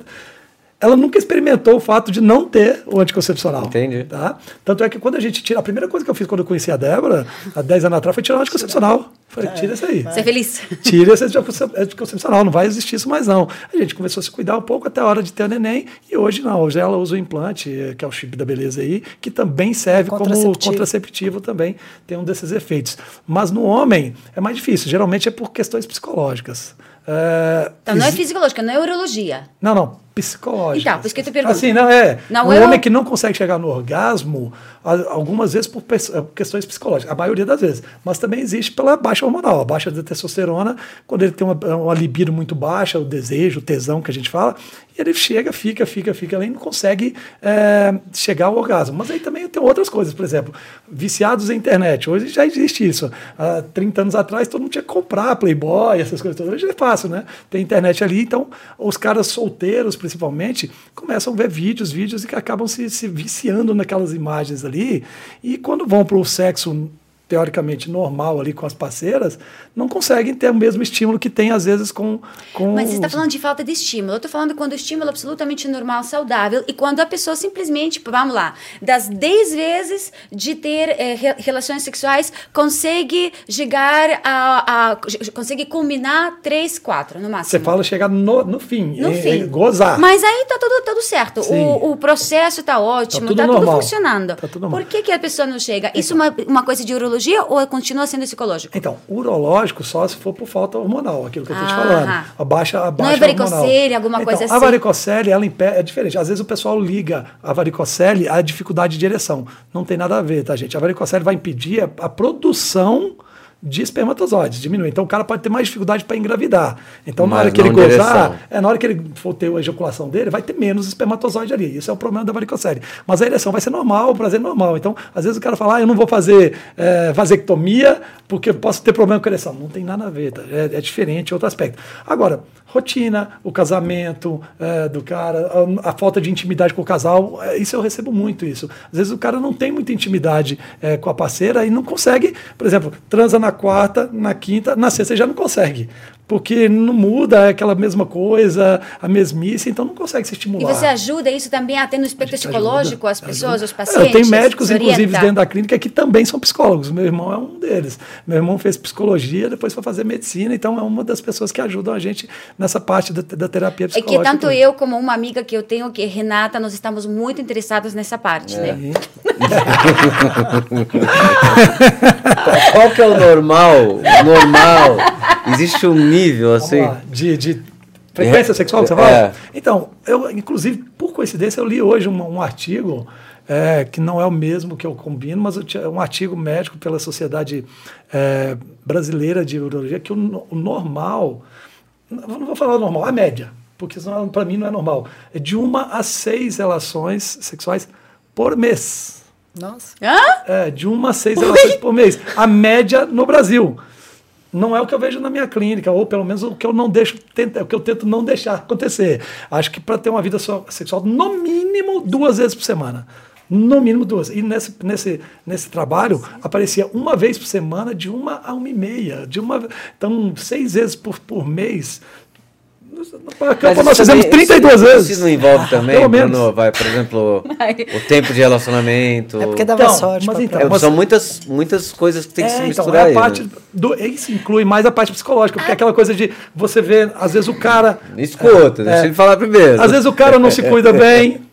ela nunca experimentou o fato de não ter o anticoncepcional. Entendi. Tá? Tanto é que quando a gente tira. A primeira coisa que eu fiz quando eu conheci a Débora, há 10 anos atrás, foi tirar o anticoncepcional. Falei, tira isso aí. Você é feliz? Tira esse anticoncepcional, não vai existir isso mais não. A gente começou a se cuidar um pouco até a hora de ter o neném e hoje não, hoje ela usa o implante, que é o chip da beleza aí, que também serve como Contraceptivo. contraceptivo também, tem um desses efeitos. Mas no homem é mais difícil, geralmente é por questões psicológicas. É, Então, não é fisiológica, não é urologia. Não, não, psicológica. Então, por isso que eu te pergunto. Assim, não é. Não, um eu- homem que não consegue chegar no orgasmo, algumas vezes por eh, questões psicológicas, a maioria das vezes. Mas também existe pela baixa hormonal, a baixa da testosterona, quando ele tem uma, uma libido muito baixa, o desejo, o tesão que a gente fala, e ele chega, fica, fica, fica, ele não consegue eh, chegar ao orgasmo. Mas aí também tem outras coisas, por exemplo, viciados em internet. Hoje já existe isso. Há 30 anos atrás, todo mundo tinha que comprar Playboy, essas coisas todas. Hoje é fácil, né? Tem internet ali, então os caras solteiros, principalmente, começam a ver vídeos, vídeos e que acabam se, se viciando naquelas imagens ali. E quando vão para o sexo teoricamente normal ali com as parceiras, não conseguem ter o mesmo estímulo que tem às vezes com, com Mas você está falando de falta de estímulo. Eu estou falando quando o estímulo é absolutamente normal, saudável, e quando a pessoa simplesmente, vamos lá, das 10 vezes de ter re- relações sexuais, consegue chegar a, a- consegue culminar 3, 4 no máximo. Você fala chegar no, no fim, No é- é fim. gozar. Mas aí tá tudo, tudo certo. O, o processo tá ótimo, tudo tá tudo, funcionando. Tá tudo. Por que, que a pessoa não chega? Isso é uma, uma coisa de urologia ou continua sendo psicológico? Então, urológico só se for por falta hormonal, aquilo que eu estou te Ah, falando. aham. A baixa, a baixa varicocele, alguma então, coisa A assim? varicocele, ela impede, é diferente. Às vezes o pessoal liga a varicocele à dificuldade de ereção. Não tem nada a ver, tá, gente? A varicocele vai impedir a, a produção de espermatozoides, diminui. Então o cara pode ter mais dificuldade para engravidar. Então na Mas hora que ele gozar, é, na hora que ele for ter a ejaculação dele, vai ter menos espermatozoide ali. Isso é o problema da varicocele. Mas a ereção vai ser normal, o prazer é normal. Então, às vezes o cara fala, ah, eu não vou fazer é, vasectomia porque eu posso ter problema com a ereção. Não tem nada a ver, tá? é, é diferente, é outro aspecto. Agora, rotina, o casamento é, do cara, a, a falta de intimidade com o casal, é, isso eu recebo muito isso. Às vezes o cara não tem muita intimidade com a parceira e não consegue, por exemplo, transa na quarta, na quinta, na sexta já não consegue. Porque não muda, é aquela mesma coisa, a mesmice, então não consegue se E estimular. você ajuda isso também a ter no aspecto psicológico ajuda, as pessoas, ajuda. os pacientes? É, tem médicos, se inclusive, orienta? dentro da clínica que também são psicólogos. Meu irmão é um deles. Meu irmão fez psicologia, depois foi fazer medicina, então é uma das pessoas que ajudam a gente nessa parte da, da terapia É psicológica. que tanto eu como uma amiga que eu tenho, que é Renata, nós estamos muito interessados nessa parte, né? Qual que é o normal? O normal. Existe um nível assim. de, de frequência É, sexual que você é. fala? Então, eu, inclusive, por coincidência, eu li hoje um, um artigo é, que não é o mesmo que eu combino, mas um artigo médico pela Sociedade é, Brasileira de Urologia, que o, o normal, não vou falar normal, a média, porque para mim não é normal, é de uma a seis relações sexuais por mês. Nossa. Hã? É, de uma a seis relações por mês. A média no Brasil. Não é o que eu vejo na minha clínica, ou pelo menos o que eu não deixo, tenta- o que eu tento não deixar acontecer. Acho que para ter uma vida sexual, no mínimo duas vezes por semana. No mínimo duas. E nesse, nesse, nesse trabalho aparecia uma vez por semana, de uma a uma e meia. De uma, então, seis vezes por, por mês. Para campo nós fizemos também- 32 isso- vezes. Isso não envolve também, Pelo menos. Bruno, vai, por exemplo, o tempo de relacionamento. É porque dava Então, sorte. mas então, É, prova. são muitas, muitas coisas que tem que se É, então, misturar é aí, a parte né? do, isso inclui mais a parte psicológica, porque é aquela coisa de você ver, às vezes o cara. Escuta, deixa É. ele falar primeiro. Às vezes o cara não se cuida bem. [LAUGHS]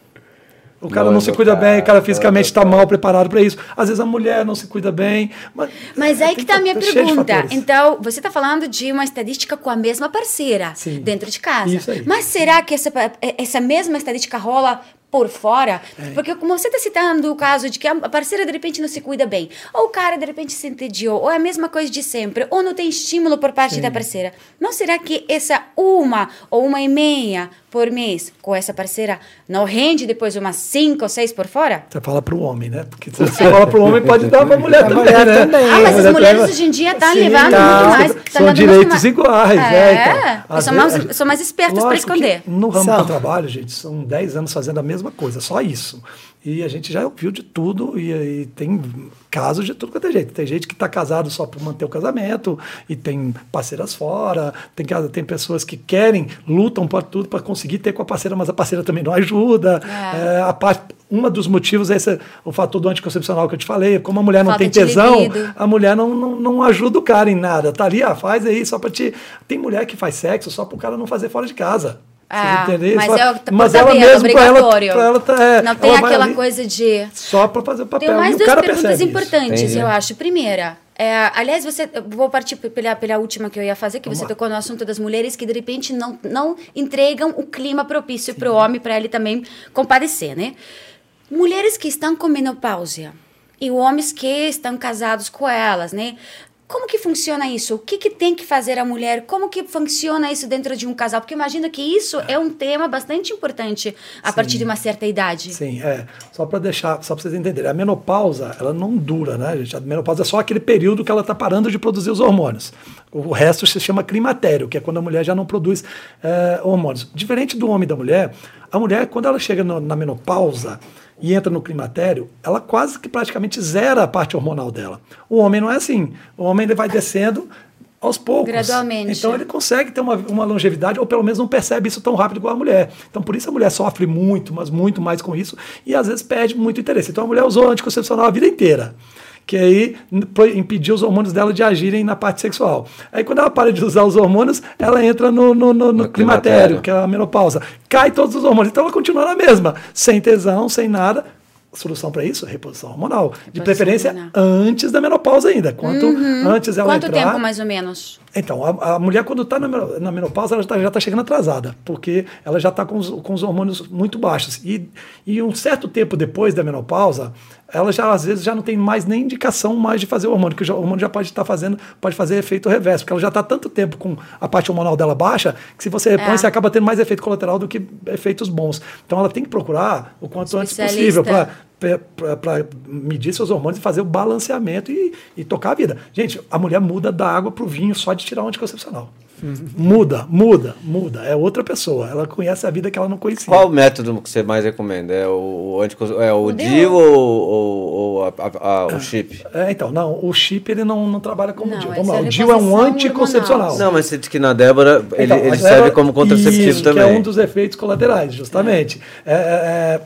O cara não, Não, se não, cuida cara, bem, o cara fisicamente está mal preparado para isso. Às vezes a mulher não se cuida bem. Mas, Mas aí que está a minha tá pergunta. Então, você está falando de uma estadística com a mesma parceira Sim. dentro de casa. Isso aí. Mas será que essa, pa- essa mesma estadística rola por fora? É. Porque como você está citando o caso de que a parceira de repente não se cuida bem, ou o cara de repente se entediou, ou é a mesma coisa de sempre, ou não tem estímulo por parte da parceira. Não será que essa uma ou uma e meia por mês com essa parceira não rende depois umas cinco ou seis por fora? Você fala para o homem, né? Porque se você fala para o homem, pode dar para a [LAUGHS] mulher também. mulher né? também. Ah, mas as mulher mulheres também- hoje em dia estão Sim, levando tá. muito mais. São dando direitos iguais. É, É, então, às são, vezes- mais, são mais espertas para esconder. No ramo São. eu trabalho, gente, são 10 anos fazendo a mesma coisa, só isso. E a gente já ouviu de tudo e, e tem casos de tudo quanto é jeito. Tem gente que está casado só por manter o casamento e tem parceiras fora, tem, tem pessoas que querem, lutam por tudo para conseguir ter com a parceira, mas a parceira também não ajuda. É. É, a parte uma dos motivos é esse, o fator do anticoncepcional que eu te falei. Como a mulher não Falta tem tesão, libido. a mulher não, não, não ajuda o cara em nada. Tá ali, ah, faz aí só pra te. Tem mulher que faz sexo só pro cara não fazer fora de casa. Ah, mas é, por mas ela tabela, mesmo, pra ela, obrigatório. pra ela tá, é, não tem ela aquela coisa de. Só pra fazer o papel. Tenho mais duas perguntas importantes, Entendi. eu acho. Primeira, é, aliás, você eu vou partir pela, pela última que eu ia fazer, que Vamos você lá. tocou no assunto das mulheres que de repente não, não entregam o clima propício para o homem, para ele também compadecer, né? Mulheres que estão com menopausia e homens que estão casados com elas, né? Como que funciona isso? O que, que tem que fazer a mulher? Como que funciona isso dentro de um casal? Porque imagina que isso é um tema bastante importante a partir de uma certa idade. Sim, é. Só para deixar, só para vocês entenderem, a menopausa, ela não dura, né, gente? A menopausa é só aquele período que ela está parando de produzir os hormônios. O resto se chama climatério, que é quando a mulher já não produz eh, hormônios. Diferente do homem e da mulher, a mulher, quando ela chega no- na menopausa e entra no climatério, ela quase que praticamente zera a parte hormonal dela. O homem não é assim. O homem ele vai descendo aos poucos. Gradualmente. Então ele consegue ter uma, uma longevidade, ou pelo menos não percebe isso tão rápido igual a mulher. Então por isso a mulher sofre muito, mas muito mais com isso, e às vezes perde muito interesse. Então a mulher usou anticoncepcional a vida inteira. Que aí impediu os hormônios dela de agirem na parte sexual. Aí quando ela para de usar os hormônios, ela entra no, no, no- no climatério, climatério. que é a menopausa. Cai todos os hormônios. Então ela continua na mesma, sem tesão, sem nada. A solução para isso? Reposição hormonal. de Reposição preferência hormonal. antes da menopausa ainda. Quanto antes ela Quanto entrar... tempo, mais ou menos? Então, a, a mulher, quando está na, meno- na menopausa, ela já está chegando atrasada, porque ela já está com, os- com os hormônios muito baixos. E, e um certo tempo depois da menopausa, ela já, às vezes, já não tem mais nem indicação mais de fazer o hormônio, que o hormônio já pode estar fazendo, pode fazer efeito reverso, porque ela já está tanto tempo com a parte hormonal dela baixa, que se você repõe, É. você acaba tendo mais efeito colateral do que efeitos bons. Então, ela tem que procurar o quanto antes possível para para medir seus hormônios e fazer o balanceamento e, e tocar a vida. Gente, a mulher muda da água para o vinho só de tirar o anticoncepcional. Muda, muda, muda. É outra pessoa. Ela conhece a vida que ela não conhecia. Qual o método que você mais recomenda? É o, antico- é o O DIU ou, ou, ou a- a- a- o chip? É, então, não, o chip ele não, não trabalha como Não, essa Vamos lá, é o DIU é um anticoncepcional. Não, mas você disse que na Débora ele, Então, ele serve como contraceptivo isso, também. que é um dos efeitos colaterais, justamente. É, é, é,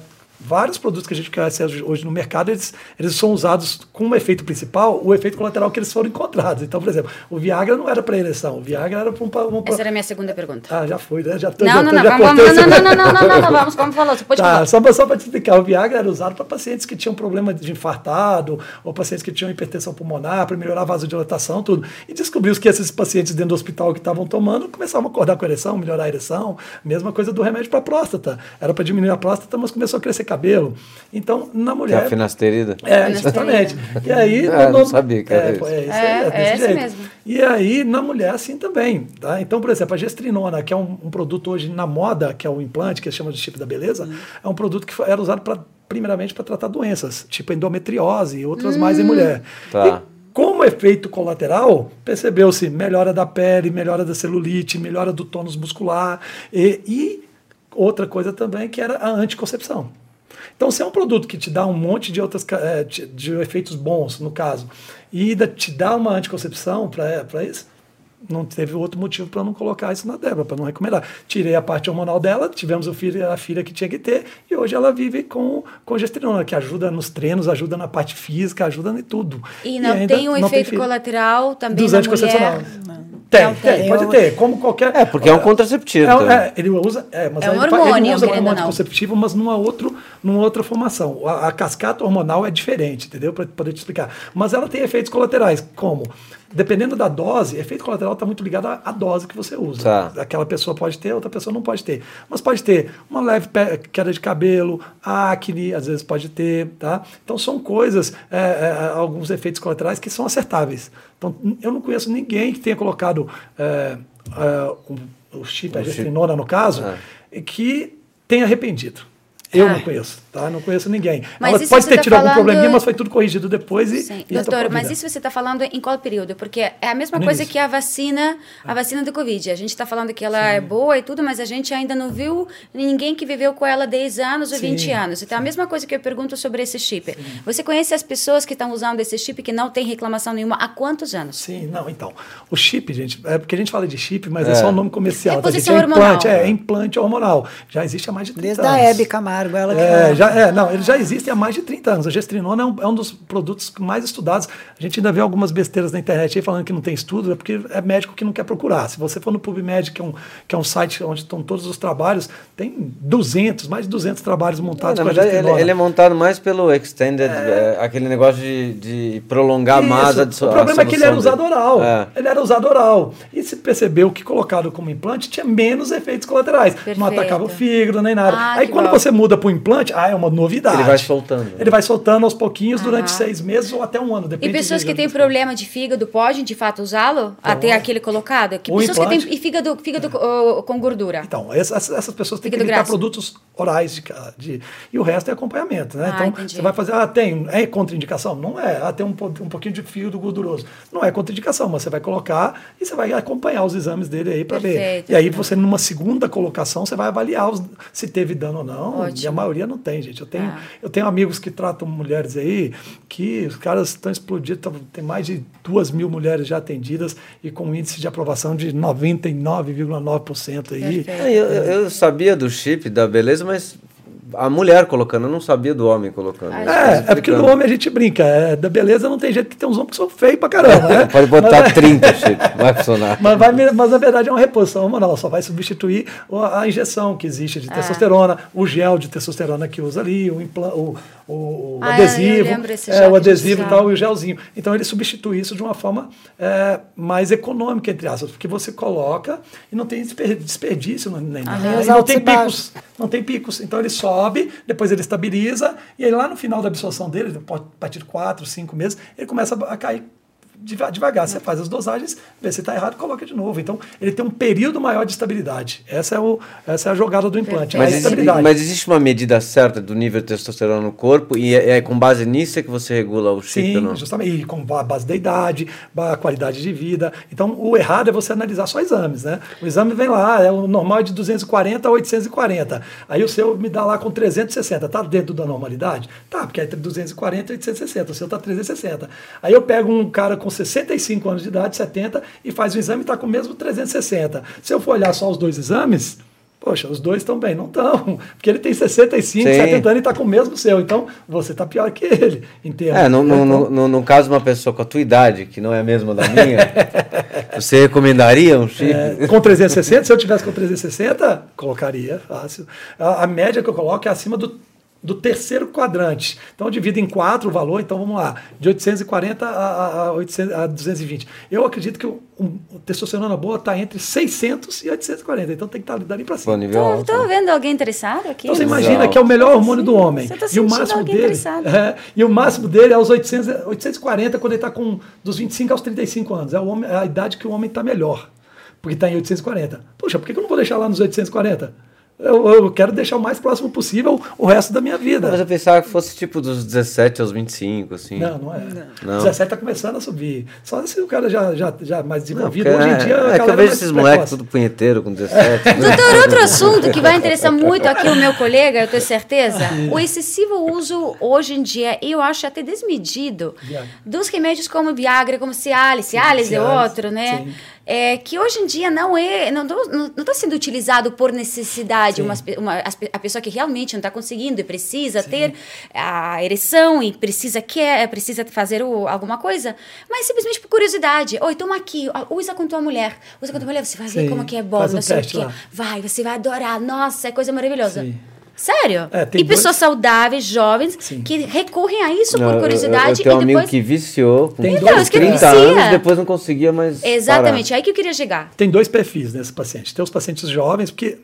vários produtos que a gente conhece hoje, no mercado, eles, eles são usados como efeito principal, o efeito colateral que eles foram encontrados. Então, por exemplo, o Viagra não era para ereção, o Viagra era para um... um Essa era a minha segunda pergunta. Ah, já foi, né? Já tô, Não, já não, tô, não, já vamos, cortei não, não, não, não, não, não, não, vamos, como falou, você pode Tá, falar. só para só pra te explicar, o Viagra era usado para pacientes que tinham problema de infartado, ou pacientes que tinham hipertensão pulmonar, para melhorar a vasodilatação, tudo. E descobriu que esses pacientes dentro do hospital que estavam tomando começavam a acordar com ereção, melhorar a ereção. Mesma coisa do remédio para próstata. Era para diminuir a próstata, mas começou a crescer cabelo. Então, na Que é mulher. a finasterida. É, exatamente. E aí. Ah, não sabia que era é, isso. é, É, é, é desse esse jeito. mesmo. E aí, na mulher, assim também. Tá? Então, por exemplo, a gestrinona, que é um, um produto hoje na moda, que é o implante, que se chama de chip da beleza, é um produto que foi- era usado pra, primeiramente para tratar doenças, tipo endometriose e outras mais em mulher. Tá. E como efeito colateral, percebeu-se melhora da pele, melhora da celulite, melhora do tônus muscular e, e outra coisa também que era a anticoncepção. Então, se é um produto que te dá um monte de outras eh, de, efeitos bons, no caso, e ainda te dá uma anticoncepção para isso, não teve outro motivo para não colocar isso na Débora, para não recomendar. Tirei a parte hormonal dela, tivemos o filho, a filha que tinha que ter, e hoje ela vive com, gestrinona, que ajuda nos treinos, ajuda na parte física, ajuda em tudo. E não ainda tem um não efeito filho. colateral também dos na anticoncepcionais. mulher? Tem, Não tem, tem. pode ter, como qualquer. É, porque é um contraceptivo É, também. é, ele usa, é, mas É um hormônio, ele usa como anticonceptivo, mas numa, outro, numa outra formação. A, a cascata hormonal é diferente, entendeu? Para poder te explicar. Mas ela tem efeitos colaterais, como? Dependendo da dose, efeito colateral está muito ligado à, à dose que você usa. Tá. Aquela pessoa pode ter, outra pessoa não pode ter. Mas pode ter uma leve queda de cabelo, acne, às vezes pode ter, tá? Então são coisas, é, é, alguns efeitos colaterais que são acertáveis. Então eu não conheço ninguém que tenha colocado é, é, o, o chip, a O chip. gestrinona no caso, É. que tenha arrependido. Eu Ah. não conheço, tá? Não conheço ninguém. Mas Ela pode ter tá tido algum falando- probleminha, mas foi tudo corrigido depois e. Sim. e a Doutor, mas isso você está falando em qual período? Porque é a mesma No coisa início. que a vacina, a vacina do Covid. A gente está falando que ela é boa e tudo, mas a gente ainda não viu ninguém que viveu com ela 10 anos ou Sim, 20 anos. Então, a mesma coisa que eu pergunto sobre esse chip. Você conhece as pessoas que estão usando esse chip que não tem reclamação nenhuma há quantos anos? Sim, não, então. O chip, gente, é porque a gente fala de chip, mas é, É. só o nome comercial. tá, gente? Reposição É hormonal. implante, é, é implante hormonal. Já existe há mais de 30 Desde a anos. Hebe Camargo, ela que É, é, já é, não, eles já existem há mais de 30 anos. A gestrinona é um, é um dos produtos mais estudados. A gente ainda vê algumas besteiras na internet aí falando que não tem estudo, é porque é médico que não quer procurar. Se você for no PubMed, que é um, que é um site onde estão todos os trabalhos, tem 200, mais de 200 trabalhos montados É, na com a verdade, ele, gestrinona. ele é montado mais pelo extended, é, aquele negócio de, de prolongar mais Isso. a disso- O a problema é que ele era usado dele. oral. É. Ele era usado oral. E se percebeu que colocado como implante tinha menos efeitos colaterais. Não Perfeito. atacava o fígado nem nada. Ah, Aí quando bom. você muda para o implante, ah, é uma novidade. Ele vai soltando. Ele vai soltando aos pouquinhos durante Aham. seis meses ou até um ano. E Depende pessoas de- que têm problema de fígado podem, de fato, usá-lo? Até aquele colocado? Que O pessoas que implante. têm e fígado, fígado oh, com gordura? Então, essas, essas pessoas têm que Fígado evitar grasso. produtos orais de, de- e o resto é acompanhamento, né? Ah, então, entendi. você vai fazer, ah, tem, é contraindicação? Não é. Ah, tem um, um pouquinho de fígado gorduroso. Não é contraindicação, mas você vai colocar e você vai acompanhar os exames dele aí para ver. E aí você, numa segunda colocação, você vai avaliar os- se teve dano ou não. E a Ótimo. maioria não tem, gente. Eu tenho, Ah. eu tenho amigos que tratam mulheres aí que os caras estão explodindo, tão- tem mais de duas mil mulheres já atendidas e com um índice de aprovação de 99,9% aí. É, Eu, eu- eu sabia do chip, da beleza, mas a mulher colocando, eu não sabia do homem colocando. Ah, É, é porque do homem a gente brinca. É, da beleza não tem jeito que tem uns homens que são feios pra caramba, né? [LAUGHS] Pode botar 30 chip, vai funcionar. Mas, vai, mas na verdade é uma reposição hormonal, só vai substituir a injeção que existe Ah. de testosterona, o gel de testosterona que usa ali, o, impla- o, o- o Ah, adesivo, é, gel o adesivo e tal, e o gelzinho. Então ele substitui isso de uma forma é, mais econômica, entre aspas, porque você coloca e não tem desper- desperdício nem nada. E Os não tem picos. Não tem picos. Então ele sobe, depois ele estabiliza, e aí lá no final da absorção dele, a partir de 4, 5 meses, ele começa a cair devagar. Você faz as dosagens, vê se está errado, coloca de novo. Então ele tem um período maior de estabilidade. Essa é, o, essa é a jogada do implante, Mas, existe, mas existe uma medida certa do nível de testosterona no corpo e é, é com base nisso é que você regula o chip ou Sim, não? justamente. E com a base da idade, a qualidade de vida. Então, o errado é você analisar só exames, né? O exame vem lá, é o normal é de 240 a 840. Aí o seu me dá lá com 360. Tá dentro da normalidade? Tá, porque é entre 240 e 860. O seu tá 360. Aí eu pego um cara com 65 anos de idade, 70, e faz o exame e tá com o mesmo 360. Se eu for olhar só os dois exames, Poxa, os dois estão bem. Não estão. [LAUGHS] Porque ele tem 65, Sim. 70 anos e está com o mesmo seu. Então, você está pior que ele. Em termos. É, no, no, Então, no, no- no caso de uma pessoa com a tua idade, que não é a mesma da minha, [LAUGHS] você recomendaria um chip? É, com 360, se eu tivesse com 360, colocaria fácil. A, a média que eu coloco é acima do, do terceiro quadrante. Então eu divido em quatro o valor, então vamos lá, de 840 a, a, a 800 a 220. Eu acredito que o, um, o testosterona boa está entre 600 e 840, então tem que estar dali para cima. alto. tô vendo alguém interessado aqui? Então você Exato. imagina que é o melhor hormônio do homem. Você tá e o sentindo máximo alguém dele. interessado. é, e o máximo dele é os 800, 840 quando ele está com dos 25 aos 35 anos. É, o homem, é a idade que o homem está melhor. Porque está em 840. Poxa, por que eu não vou deixar lá nos 840? Eu, eu quero deixar o mais próximo possível o resto da minha vida. Mas eu pensava que fosse tipo dos 17 aos 25, assim. Não, não é. Não. 17 está começando a subir. Só se o cara já, já, já mais Não, desenvolvido. porque Hoje em é- dia. a é, que eu vejo esses moleques tudo punheteiro com 17. [LAUGHS] né? Doutor, outro assunto que vai interessar muito aqui o meu [LAUGHS] colega, eu tenho certeza, o excessivo uso hoje em dia, eu acho até desmedido, Viagra. dos remédios como Viagra, como Cialis, Cialis é Cialis, outro, né? sim. É, que hoje em dia não é, não está sendo utilizado por necessidade, Sim. uma, uma- a pessoa que realmente não está conseguindo e precisa ter a ereção e precisa quer, precisa fazer o- alguma coisa, mas simplesmente por curiosidade. Oi, toma aqui, usa com tua mulher, usa com tua mulher, você vai ver Sim, como que é bom, faz um não sei o teste quê. lá. Vai, você vai adorar. Nossa, é coisa maravilhosa. Sim. Sério? É, tem e pessoas dois- saudáveis, jovens, Sim. que recorrem a isso Não, por eu- curiosidade eu, tenho um e amigo depois. que viciou com Tem Então, dois- isso que 30 vicia. anos, depois não conseguia mais Exatamente, aí que eu queria chegar. tem dois perfis nesse paciente. Tem os pacientes jovens, porque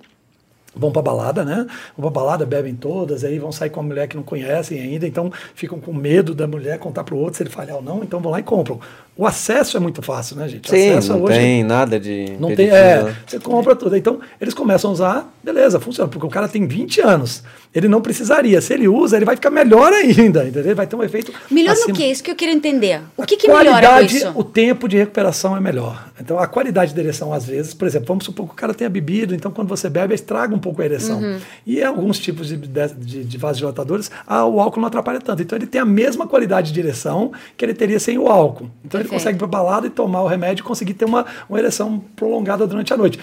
vão para balada, né? Vão para balada, bebem todas, aí vão sair com uma mulher que não conhecem ainda, então ficam com medo da mulher contar para o outro se ele falhar ou não, então vão lá e compram. O acesso é muito fácil, né, gente? Sim, acesso não tem nada de. não tem, é, você compra tudo. Então, eles começam a usar, beleza, funciona, porque o cara tem 20 anos. Ele não precisaria. Se ele usa, ele vai ficar melhor ainda, entendeu? Ele vai ter um efeito Melhor acima. no que? Isso que eu quero entender. O que, que melhora com qualidade, isso? o tempo de recuperação é melhor. Então, a qualidade da ereção, às vezes, por exemplo, vamos supor que o cara tenha bebido, então quando você bebe, estraga um pouco a ereção. Uhum. E alguns tipos de, de, de vasodilatadores, ah, o álcool não atrapalha tanto. Então, ele tem a mesma qualidade de ereção que ele teria sem o álcool. Então, ele Perfeito. consegue ir para balada e tomar o remédio e conseguir ter uma, uma ereção prolongada durante a noite.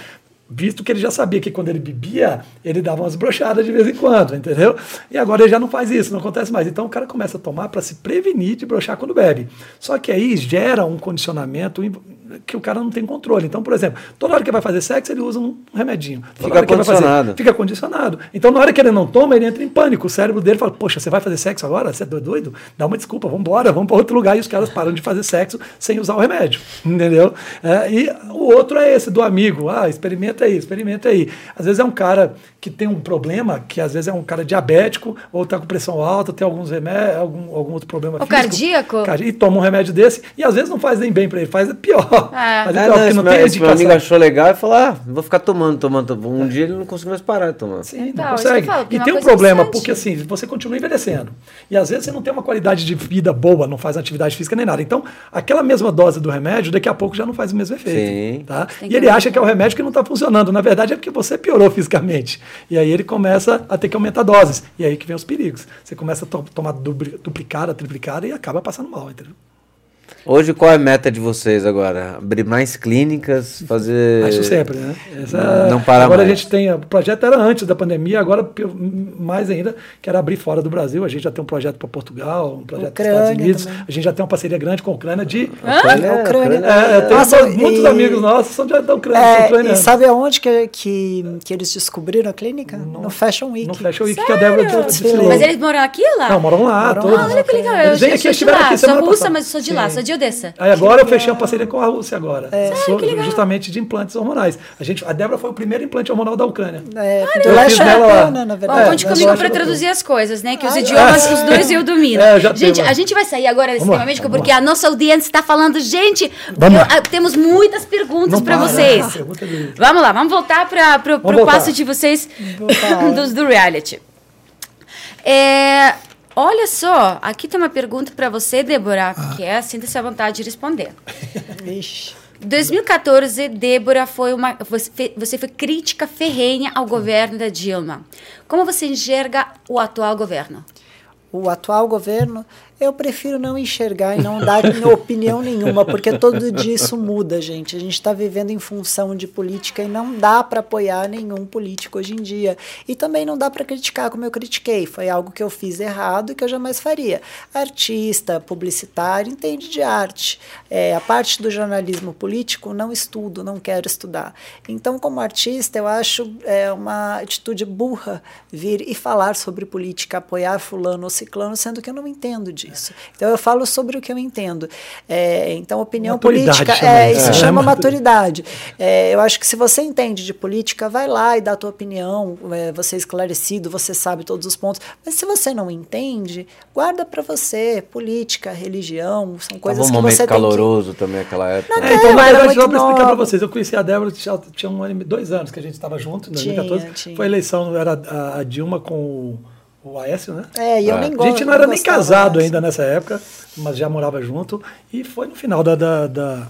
Visto que ele já sabia que quando ele bebia, ele dava umas brochadas de vez em quando, entendeu? E agora ele já não faz isso, não acontece mais. Então o cara começa a tomar para se prevenir de brochar quando bebe. Só que aí gera um condicionamento que o cara não tem controle. Então, por exemplo, toda hora que vai fazer sexo, ele usa um remedinho. Toda fica condicionado. Fazer, fica condicionado. Então, na hora que ele não toma, ele entra em pânico. O cérebro dele fala, poxa, você vai fazer sexo agora? Você é doido? Dá uma desculpa, vamos embora, vamos para outro lugar. E os caras param de fazer sexo sem usar o remédio, [LAUGHS] entendeu? É, e o outro é esse, do amigo. Ah, experimenta aí, experimenta aí. Às vezes é um cara que tem um problema, que às vezes é um cara diabético, ou está com pressão alta, tem alguns remédios, algum, algum outro problema o físico. cardíaco? E toma um remédio desse, e às vezes não faz nem bem para ele, faz pior. É. Mas é, não, não tem esse meu amigo achou legal e falou: ah, vou ficar tomando, tomando. Um é. dia ele não conseguiu mais parar de tomar. Sim, então, não consegue. Falo, e tem um problema, porque assim, você continua envelhecendo. E às vezes você não tem uma qualidade de vida boa, não faz atividade física nem nada. Então, aquela mesma dose do remédio, daqui a pouco já não faz o mesmo efeito. Sim. Tá? E ele acha que é o remédio que não está funcionando. Na verdade, é porque você piorou fisicamente. E aí ele começa a ter que aumentar doses. E aí que vem os perigos. Você começa a to tomar duplicada, triplicada e acaba passando mal, entendeu? Hoje, qual é a meta de vocês agora? Abrir mais clínicas, fazer. Isso sempre, né? Essa... Não parar Agora mais. a gente tem. O projeto era antes da pandemia, agora mais ainda, que era abrir fora do Brasil. A gente já tem um projeto para Portugal, um projeto para os Estados Unidos. Também. A gente já tem uma parceria grande com a Ucrânia de. Hã? Ucrânia. É, Ucrânia. É, tem Nossa, muitos e... amigos nossos são da Ucrânia. É, e sabe aonde que, que, que eles descobriram a clínica? No, no Fashion Week. No Fashion Week, Sério? que a Débora desfilou. Mas eles moram aqui ou lá? Não, moram lá. Moram todos. Ah, olha que legal. Eu, eu, eu sou de lá. Sou russa, mas sou de lá. De Odessa. Aí agora eu fechei uma parceria com a Rússia agora. É. Sou, justamente de implantes hormonais. A, gente, a Débora foi o primeiro implante hormonal da Ucrânia. É, eu lá fiz nela lá. Na verdade. Bom, conte comigo para traduzir as coisas, né? Que os idiomas, os dois eu domino. É, gente, a gente vai sair agora desse tema médico porque a nossa audiência está falando, gente, eu, temos muitas perguntas para vocês. Vamos lá, vamos voltar para o passo de vocês [LAUGHS] dos, do reality. É, Olha só, aqui tem uma pergunta para você, Débora, ah. que é sinta-se à vontade de responder. [LAUGHS] Ixi. 2014, Débora foi uma. Você, você foi crítica ferrenha ao governo da Dilma. Como você enxerga o atual governo? O atual governo eu prefiro não enxergar e não dar opinião nenhuma, porque todo dia isso muda, gente. A gente está vivendo em função de política e não dá para apoiar nenhum político hoje em dia. E também não dá para criticar como eu critiquei. Foi algo que eu fiz errado e que eu jamais faria. Artista, publicitário, entende de arte. É, a parte do jornalismo político, não estudo, não quero estudar. Então, como artista, eu acho é, uma atitude burra vir e falar sobre política, apoiar fulano ou ciclano, sendo que eu não entendo disso disso. Então eu falo sobre o que eu entendo. É, então opinião maturidade política, é, isso é. chama maturidade. É, eu acho que se você entende de política, vai lá e dá a tua opinião. É, você é esclarecido, você sabe todos os pontos. Mas se você não entende, guarda para você. Política, religião, são coisas Tava um que você tem. momento caloroso também aquela época. Não, é, então, mas eu vou explicar para vocês. Eu conheci a Débora já tinha um ano, dois anos que a gente estava junto, em 2014. Tinha, tinha. Foi a eleição, era a, a Dilma com o o Aécio, né? É, e eu é. nem gosto. A gente não era nem casado ainda nessa época, mas já morava junto. E foi no final da, da, da,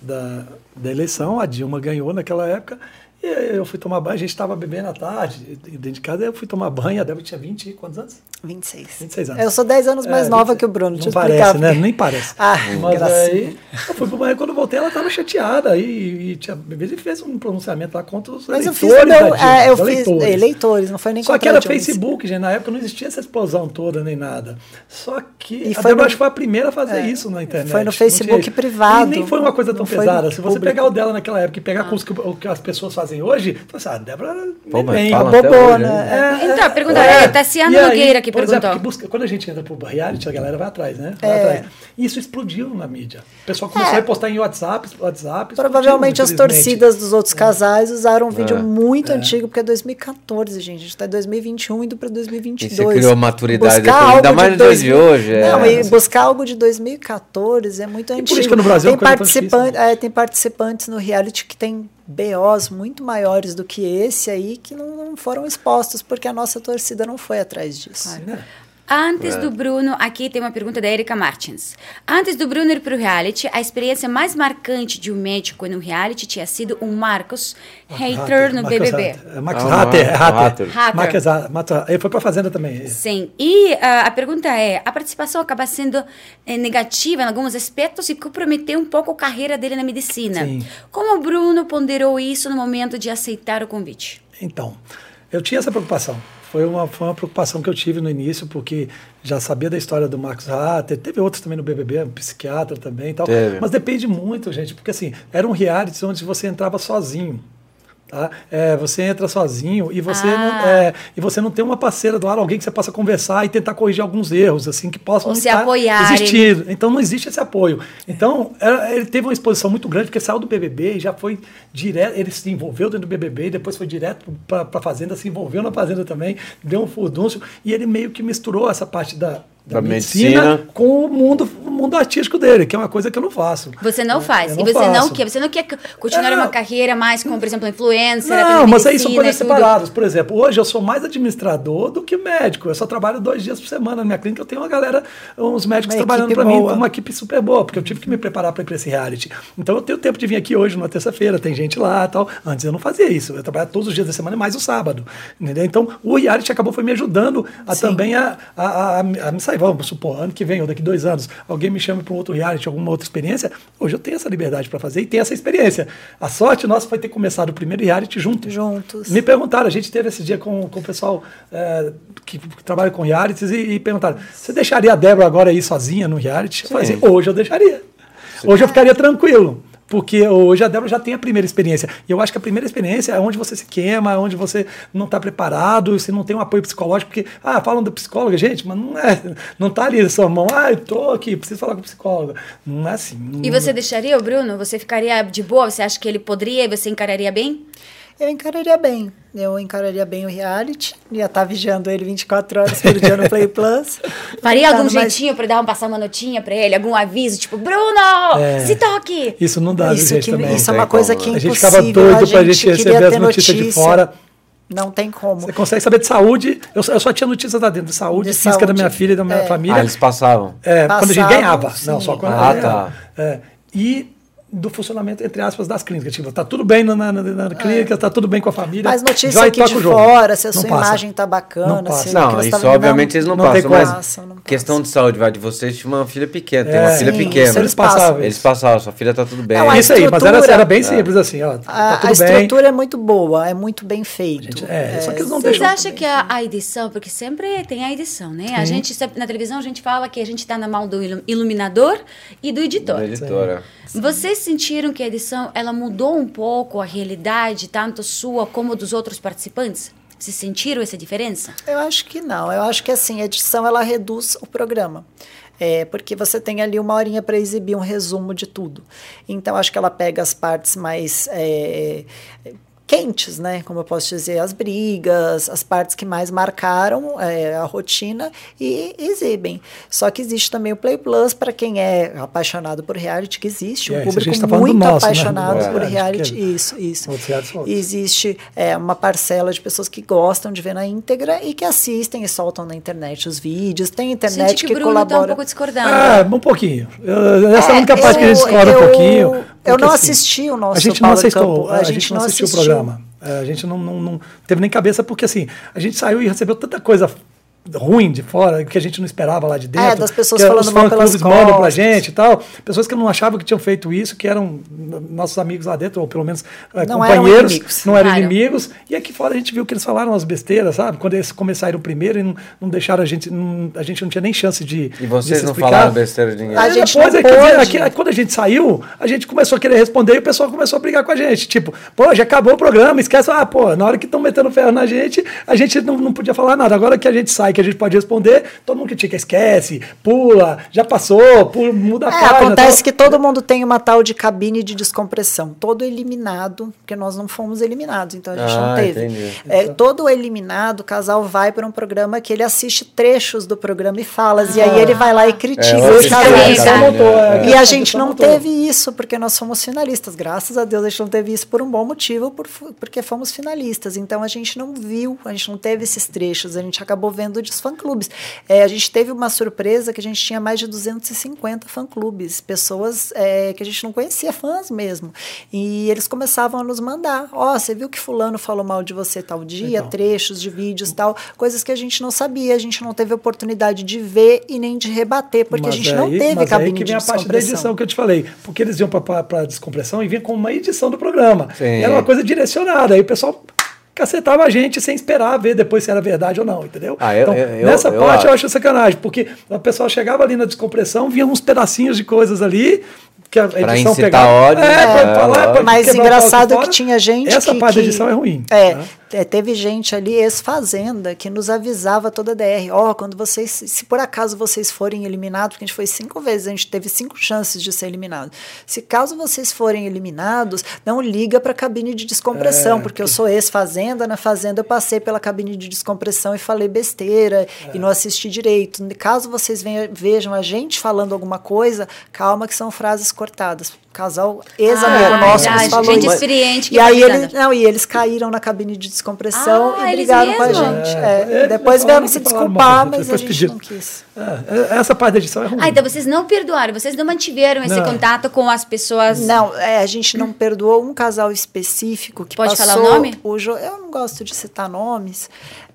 da, da eleição, a Dilma ganhou naquela época. E eu fui tomar banho, a gente estava bebendo à tarde, dentro de casa, eu fui tomar banho, a Débora tinha 20, quantos anos? 26. 26 anos. Eu sou 10 anos mais é, nova que o Bruno, Não parece, né? Nem parece. Ah, Mas gracinha. aí, eu fui pro banho, quando eu voltei, ela estava chateada, e, e tinha, e fez um pronunciamento lá contra os Mas eleitores eu fiz, meu, é, eu fiz eleitores. eleitores. não foi nem Só que era Facebook, gente, na época não existia essa explosão toda, nem nada. Só que e a Débora no, acho que foi a primeira a fazer é, isso na internet. Foi no Facebook privado. E nem foi uma coisa tão pesada. Se você pegar o dela naquela época e pegar com o que as pessoas fazem hoje, você a Débora Pô, bem, bobona. É, então, é, perguntar, é, é Tassiano tá Nogueira que perguntou. Exemplo, que busca, quando a gente entra pro reality, a galera vai atrás, né? Vai é. atrás. Isso explodiu na mídia. O pessoal começou é. a postar em WhatsApp, WhatsApp. Provavelmente as torcidas dos outros é. casais usaram um vídeo é. muito antigo, porque é 2014, gente. A gente está em 2021 indo para 2022. E você criou maturidade depois, ainda mais nos dias de hoje. Não, e buscar algo de 2014 é muito antigo. Política no Brasil tem, participante, tem participantes no reality que tem BOs muito maiores do que esse aí que não, não foram expostos porque a nossa torcida não foi atrás disso. Claro. Antes É. do Bruno, aqui tem uma pergunta da Erika Martins. Antes do Bruno ir para o reality, a experiência mais marcante de um médico no reality tinha sido um Marcos hater no Marcos BBB. Hatter. É, Max Ah, Hatter, Marcos Hatter. Hatter. Hatter. Marcos Hatter. Ele foi pra Fazenda também. Sim. E ah, a pergunta é: a participação acaba sendo eh, negativa em alguns aspectos e comprometeu um pouco a carreira dele na medicina. Sim. Como o Bruno ponderou isso no momento de aceitar o convite? Então, eu tinha essa preocupação. Foi uma, foi uma preocupação que eu tive no início, porque já sabia da história do Marcos Hatter, teve outros também no BBB, um psiquiatra também e tal. Teve. Mas depende muito, gente, porque assim, era um reality onde você entrava sozinho. Tá? É, você entra sozinho e você, Ah. não, é, e você não tem uma parceira do lado, alguém que você possa conversar e tentar corrigir alguns erros, assim, que possam Ou se estar existindo. Então não existe esse apoio. Então era- ele teve uma exposição muito grande, porque saiu do BBB e já foi direto, ele se envolveu dentro do BBB e depois foi direto para a Fazenda, se envolveu na Fazenda também, deu um furdúncio e ele meio que misturou essa parte da, Da da medicina, medicina. com o mundo, o mundo artístico dele, que é uma coisa que eu não faço. Você não Eu- faz. eu e você não faço. quer. Você não quer continuar É. uma carreira mais como, por exemplo, influencer, Não, mas aí são coisas e separadas. Por exemplo, hoje eu sou mais administrador do que médico. Eu só trabalho dois dias por semana na minha clínica. Eu tenho uma galera, uns médicos Uma trabalhando para mim, uma equipe super boa, porque eu tive que me preparar para ir para esse reality. Então eu tenho tempo de vir aqui hoje, numa terça-feira, tem gente lá e tal. Antes eu não fazia isso. Eu trabalhava todos os dias da semana, mais o sábado. Entendeu? Então o reality acabou foi me ajudando a também a, a, a, a me sair. Vamos supor, ano que vem ou daqui dois anos, alguém me chama para um outro reality, alguma outra experiência. Hoje eu tenho essa liberdade para fazer e tenho essa experiência. A sorte nossa foi ter começado o primeiro reality juntos. Juntos. Me perguntaram, a gente teve esse dia com, com o pessoal é, que, que trabalha com realities e, e perguntaram: você deixaria a Débora agora ir sozinha no reality? Eu falei assim: hoje eu deixaria. Hoje eu ficaria tranquilo. Porque hoje a Débora já tem a primeira experiência. E eu acho que a primeira experiência é onde você se queima, é onde você não está preparado, você não tem um apoio psicológico, porque, ah, falam do psicólogo, gente, mas não é, não tá ali na sua mão, ah, eu tô aqui, preciso falar com o psicólogo. Não é assim. não- E você deixaria o Bruno? Você ficaria de boa? Você acha que ele poderia e você encararia bem? Eu encararia bem. Eu encararia bem o reality. Ia estar vigiando ele 24 horas por dia no Play Plus. [LAUGHS] Faria Tentando algum mais- jeitinho pra dar um, passar uma notinha pra ele? Algum aviso? Tipo, Bruno, É. se toque! Isso não dá, Isso, gente, que, também. isso é uma coisa como, que é né? A gente impossível. ficava doido pra gente queria receber as notícias de notícia. fora. Não tem como. Você consegue saber de saúde. Eu, só- eu só tinha notícias lá dentro de saúde De física saúde, da minha filha e da minha é. família. Ah, eles passavam. É, quando a gente Passavam, ganhava. sim. Não, só quando Ah, ganhava. tá. É. E do funcionamento, entre aspas, das clínicas. Tipo, tá tudo bem na, na, na- na clínica, tá tudo bem com a família. Mas notícia vai, aqui de fora, se a Não sua passa. imagem tá bacana, Não passa. se Não, você isso tá obviamente eles não, não tem passam, mas como. Passam, não questão de saúde, vai, de vocês tinha uma filha pequena, tem É. uma filha Sim, pequena. isso Eles passavam. Eles passavam, sua filha tá tudo bem. Não, a Isso aí, mas era, era bem simples assim, ó. A, tá a tudo bem. estrutura é muito boa, é muito bem feito. É, só que eles não Vocês acham que a, a edição, porque sempre tem a edição, né? A gente, na televisão, a gente fala que a gente está na mão do ilu- iluminador e do editor. Da editora. Vocês sentiram que a edição ela mudou um pouco a realidade, tanto sua como dos outros participantes? Vocês sentiram essa diferença? Eu acho que não. Eu acho que assim, a edição ela reduz o programa. É, porque você tem ali uma horinha para exibir um resumo de tudo. Então, acho que ela pega as partes mais é, quentes, né? Como eu posso dizer, as brigas, as partes que mais marcaram é, a rotina e exibem. Só que existe também o Play Plus para quem é apaixonado por reality, que existe, É, um a público gente tá falando do muito nosso, né? apaixonado Do por reality, que é- Isso, isso. Existe é, uma parcela de pessoas que gostam de ver na íntegra e que assistem e soltam na internet os vídeos. Tem internet Senti que, que, o Bruno está um colabora. pouco discordando. Ah, um pouquinho. Eu- essa é a É, única parte que a gente eu- discorda um eu- eu não assim, assisti o nosso A gente não assistiu, Campo, a, gente não assistiu o programa. É, a gente não, não, não teve nem cabeça, porque assim, a gente saiu e recebeu tanta coisa ruim de fora, que a gente não esperava lá de dentro. É, das pessoas que falando os mal pelas mandam pra gente e tal. Pessoas que não achavam que tinham feito isso, que eram nossos amigos lá dentro, ou pelo menos é, Não eram companheiros, inimigos. não eram Claro. inimigos. E aqui fora a gente viu que eles falaram umas besteiras, sabe? Quando eles começaram primeiro e não, não deixaram a gente, não- a gente não tinha nem chance de. E vocês de se não explicar. falaram besteira de ninguém. A Aí gente depois, não é, dizer, pôde. aqui- quando a gente saiu, a gente começou a querer responder e o pessoal começou a brigar com a gente. Tipo, pô, já acabou o programa, esquece. Ah, pô, na hora que estão metendo ferro na gente, a gente não, não podia falar nada. Agora que a gente sai, que a gente pode responder, todo mundo critica, esquece, pula, já passou, pula, muda a É, página. acontece tal. que todo mundo tem uma tal de cabine de descompressão. Todo eliminado, porque nós não fomos eliminados, então a gente não Ah, teve. entendi. É, todo eliminado, o casal vai para um programa que ele assiste trechos do programa e falas, e aí ele vai lá e critica É, montou, é, E a a gente não teve isso, porque nós fomos finalistas. Graças a Deus a gente não teve isso por um bom motivo, por, porque fomos finalistas. Então a gente não viu, a gente não teve esses trechos, a gente acabou vendo fazendo de fã-clubes. É, a gente teve uma surpresa que a gente tinha mais de 250 fã-clubes, pessoas é, que a gente não conhecia, fãs mesmo. E eles começavam a nos mandar. Ó, oh, você viu que fulano falou mal de você tal dia, Legal. trechos de vídeos tal, coisas que a gente não sabia, a gente não teve oportunidade de ver e nem de rebater, porque mas a gente aí, não teve mas cabine aí que vem a parte da edição que eu te falei, porque eles iam para a descompressão e vinha com uma edição do programa. Era uma coisa direcionada, aí o pessoal cacetava a gente sem esperar ver depois se era verdade ou não, entendeu? Ah, eu, então, eu, nessa eu, parte eu, acho sacanagem, porque o pessoal chegava ali na descompressão, vinha uns pedacinhos de coisas ali, que a edição pegava. Ódio, é, é, falar, mas engraçado que tinha gente Essa que, parte que, da edição é ruim. É, né? É, teve gente ali, ex-fazenda, que nos avisava toda a DR. Ó, oh, quando vocês, se por acaso vocês forem eliminados, porque a gente foi cinco vezes, a gente teve cinco chances de ser eliminado. Se caso vocês forem eliminados, não liga para a cabine de descompressão, é, porque eu sou ex-fazenda, na fazenda eu passei pela cabine de descompressão e falei besteira é. e não assisti direito. Caso vocês venham, vejam a gente falando alguma coisa, calma que são frases cortadas casal ex-amigo ah, nosso verdade, falou gente experiente. E aí eles, não, e eles caíram na cabine de descompressão ah, e brigaram com a gente. É, é, depois vieram se desculpar, mas a gente pediram. não quis. É, é, essa parte da edição é ruim. Ah, então vocês não perdoaram, vocês não mantiveram esse não. contato com as pessoas. Não, é, a gente não perdoou um casal específico que Pode passou falar o nome? O eu não gosto de citar nomes.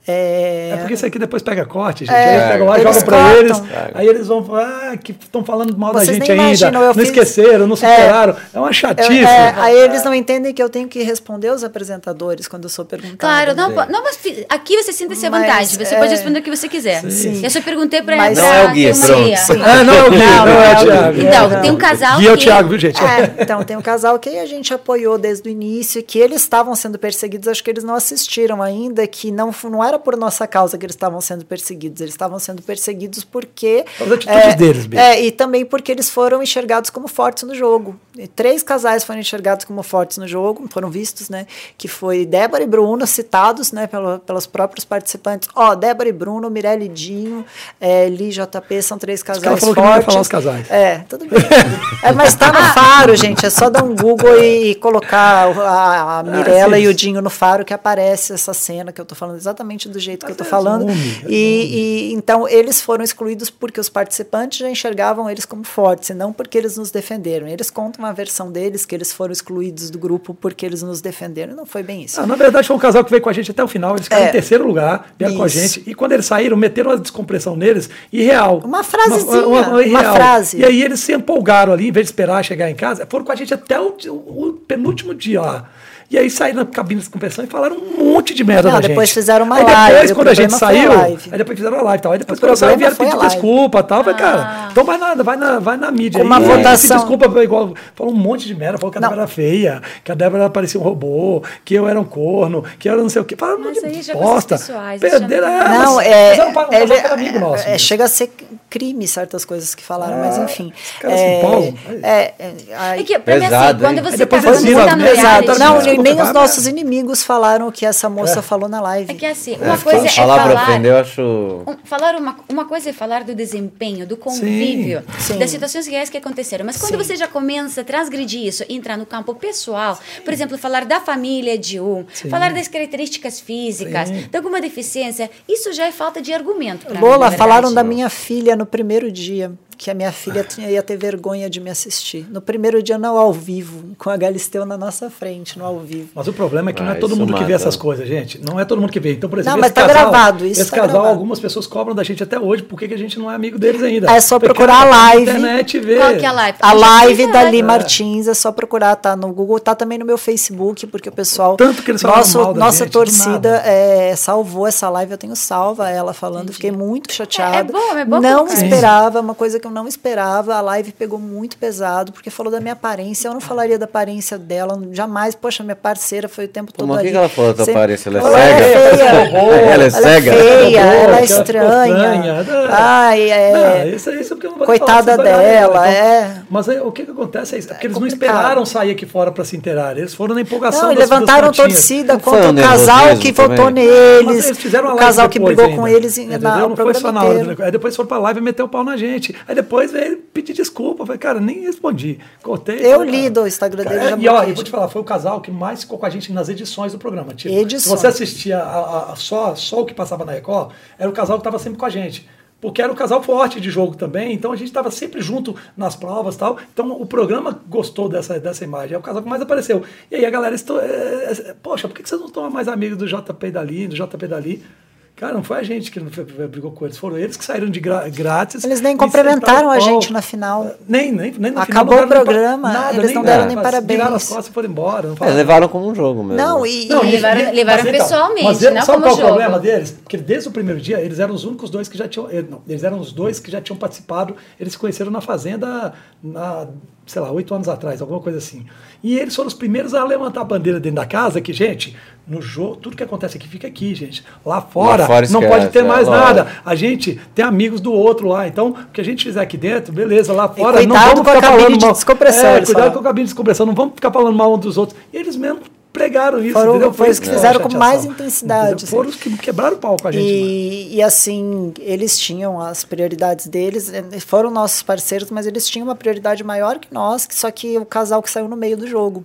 É... é porque isso aqui depois pega corte, gente. É, aí pegam lá, jogam pra eles. Aí eles vão falar ah, que estão falando mal Vocês da gente ainda. Imaginam, não fiz... esqueceram, não é. superaram. É, é uma chatice. Eu, é, aí eles não entendem que eu tenho que responder os apresentadores quando eu sou perguntada. Claro, não, não mas aqui você sinta-se à vontade. Você pode é. responder o que você quiser. Sim. Eu só perguntei pra mas, Não é o Gui, pronto. [LAUGHS] Ah, não é o Gui, não, não é o Thiago. Então, tem um casal Gui é o Thiago, viu, gente? então, tem um casal que a gente apoiou desde o início, que eles estavam sendo perseguidos, acho que eles não assistiram ainda, que não, não era por nossa causa que eles estavam sendo perseguidos. Eles estavam sendo perseguidos porque. As atitudes é, deles, mesmo. É, e também porque eles foram enxergados como fortes no jogo. E três casais foram enxergados como fortes no jogo, foram vistos, né? Que foi Débora e Bruno, citados, né, pelo, pelos próprios participantes. Ó, oh, Débora e Bruno, Mirelle e Dinho, é, Li JP, são três casais fortes. Que não ia falar os casais. É, tudo bem. é, mas tá no faro, gente. É só dar um Google e colocar a, a ah, Mirella ah, e o Dinho no faro que aparece essa cena que eu tô falando exatamente do jeito que eu tô falando e, e, então eles foram excluídos porque os participantes já enxergavam eles como fortes, e não porque eles nos defenderam. Eles contam uma versão deles que eles foram excluídos do grupo porque eles nos defenderam. Não foi bem isso. Ah, na verdade, foi um casal que veio com a gente até o final. Eles ficaram é, em terceiro lugar, vieram com a gente. E quando eles saíram, meteram uma descompressão neles, irreal. Uma frasezinha, uma, uma, uma, uma frase. E aí eles se empolgaram ali, em vez de esperar chegar em casa, foram com a gente até o, o penúltimo dia lá. E aí saíram na cabine de compressão e falaram um monte de merda não, da depois gente. fizeram uma aí live. Depois, quando a gente saiu, aí depois fizeram a live tal. Aí depois, quando saiu, vieram pedir desculpa e tal. Ah. Falei, cara, então vai na, vai na, vai na mídia. Com uma aí, votação. desculpa, igual, falou um monte de merda. Falou que a Débora era feia, que a Débora parecia um robô, que eu era um corno, que eu era não sei o quê. Falaram um monte de bosta. Perderam. Não, é. é, chega a ser crime certas coisas que falaram, mas ah, enfim. É, é, que, pra mim, assim, quando você tá muito reality... Não, nem os nossos inimigos falaram o que essa moça é. falou na live. É que assim, uma é, coisa é falar, aprender, eu acho... Um, falar uma, uma coisa é falar do desempenho, do convívio, sim, sim. das situações reais que aconteceram. Mas quando sim. você já começa a transgredir isso, entrar no campo pessoal, por exemplo, falar da família de um, falar das características físicas, de alguma deficiência, isso já é falta de argumento. Lola, mim, falaram da minha filha no primeiro dia que a minha filha tinha, ia ter vergonha de me assistir. No primeiro dia, não ao vivo, com a Galisteu na nossa frente, no ao vivo. Mas o problema é que ah, não é todo mundo mata. que vê essas coisas, gente. Não é todo mundo que vê. Então, por exemplo, não, mas esse tá casal, gravado, isso esse tá casal, gravado. algumas pessoas cobram da gente até hoje, por que a gente não é amigo deles ainda? É só Porque procurar a live. internet ver. Qual que é a live? A live da Li Martins, é só procurar, tá no Google, tá também no meu Facebook, porque o pessoal. Tanto que eles nosso, mal Nossa gente, torcida é, salvou essa live, eu tenho salva ela falando, Entendi. fiquei muito chateada. É, é bom, é bom. Não esperava, uma coisa que eu não esperava a live pegou muito pesado, porque falou da minha aparência. Eu não falaria da aparência dela, jamais. Poxa, minha parceira foi o tempo todo Como ali. que ela falou da tua aparência? Ela é ela cega? É feia. ela é cega? [LAUGHS] Ela é feia, ela é estranha. Ai, é... Não, isso, isso é não Coitada falar, dela, é. Mas aí, o que, que acontece é, isso, é porque eles não esperaram sair aqui fora para se inteirar. Eles foram na empolgação Não, levantaram torcida contra o casal que votou neles. O casal que brigou com eles na Não foi só na hora. Aí depois foram pra live e meteu o pau na gente. Aí depois veio pedir desculpa. Eu falei, cara, nem respondi. Cortei. Eu falei, li do Instagram dele, cara, já E ó, eu vou te falar, foi o casal que mais ficou com a gente nas edições do programa. Tipo, Edições. Se você assistia a- a- a só, só o que passava na Record, era o casal que estava sempre com a gente. Porque era um casal forte de jogo também, então a gente estava sempre junto nas provas e tal. Então o programa gostou dessa, dessa imagem. É o casal que mais apareceu. E aí a galera, estou, é, é, poxa, por que vocês não estão mais amigos do JP dali, do JP dali? Cara, não foi a gente que brigou com eles, foram eles que saíram de grátis. Eles nem cumprimentaram a o gente na final. Nem, nem, nem no Acabou final, o programa, nada, eles não deram nem parabéns. Viraram as costas e foram embora. Não É, falaram. levaram como um jogo mesmo. Não, e, Não, e- levaram- e- levaram Mas, então, pessoalmente, mas não sabe como qual é o jogo. problema deles? Porque desde o primeiro dia, eles eram os únicos dois que já tinham. eh, Não, eles eram os dois que já tinham participado. Eles se conheceram na Fazenda, na, sei lá, oito anos atrás, alguma coisa assim. E eles foram os primeiros a levantar a bandeira dentro da casa, que, gente, no jogo, tudo que acontece aqui fica aqui, gente. Lá fora, fora não pode ter é, mais lógico. nada. A gente tem amigos do outro lá. Então, o que a gente fizer aqui dentro, beleza, lá fora. não cuidado vamos com a ficar cabine falando de mal. descompressão, É, cuidado com a cabine de descompressão. Não vamos ficar falando mal um dos outros. E eles mesmo pregaram isso, Foram- entendeu? foi os que fizeram com mais intensidade, Entendeu? Foram assim. os que quebraram o pau com a gente. mano. E, e assim, eles tinham as prioridades deles, eh, foram nossos parceiros, mas eles tinham uma prioridade maior que nós, que só que o casal que saiu no meio do jogo.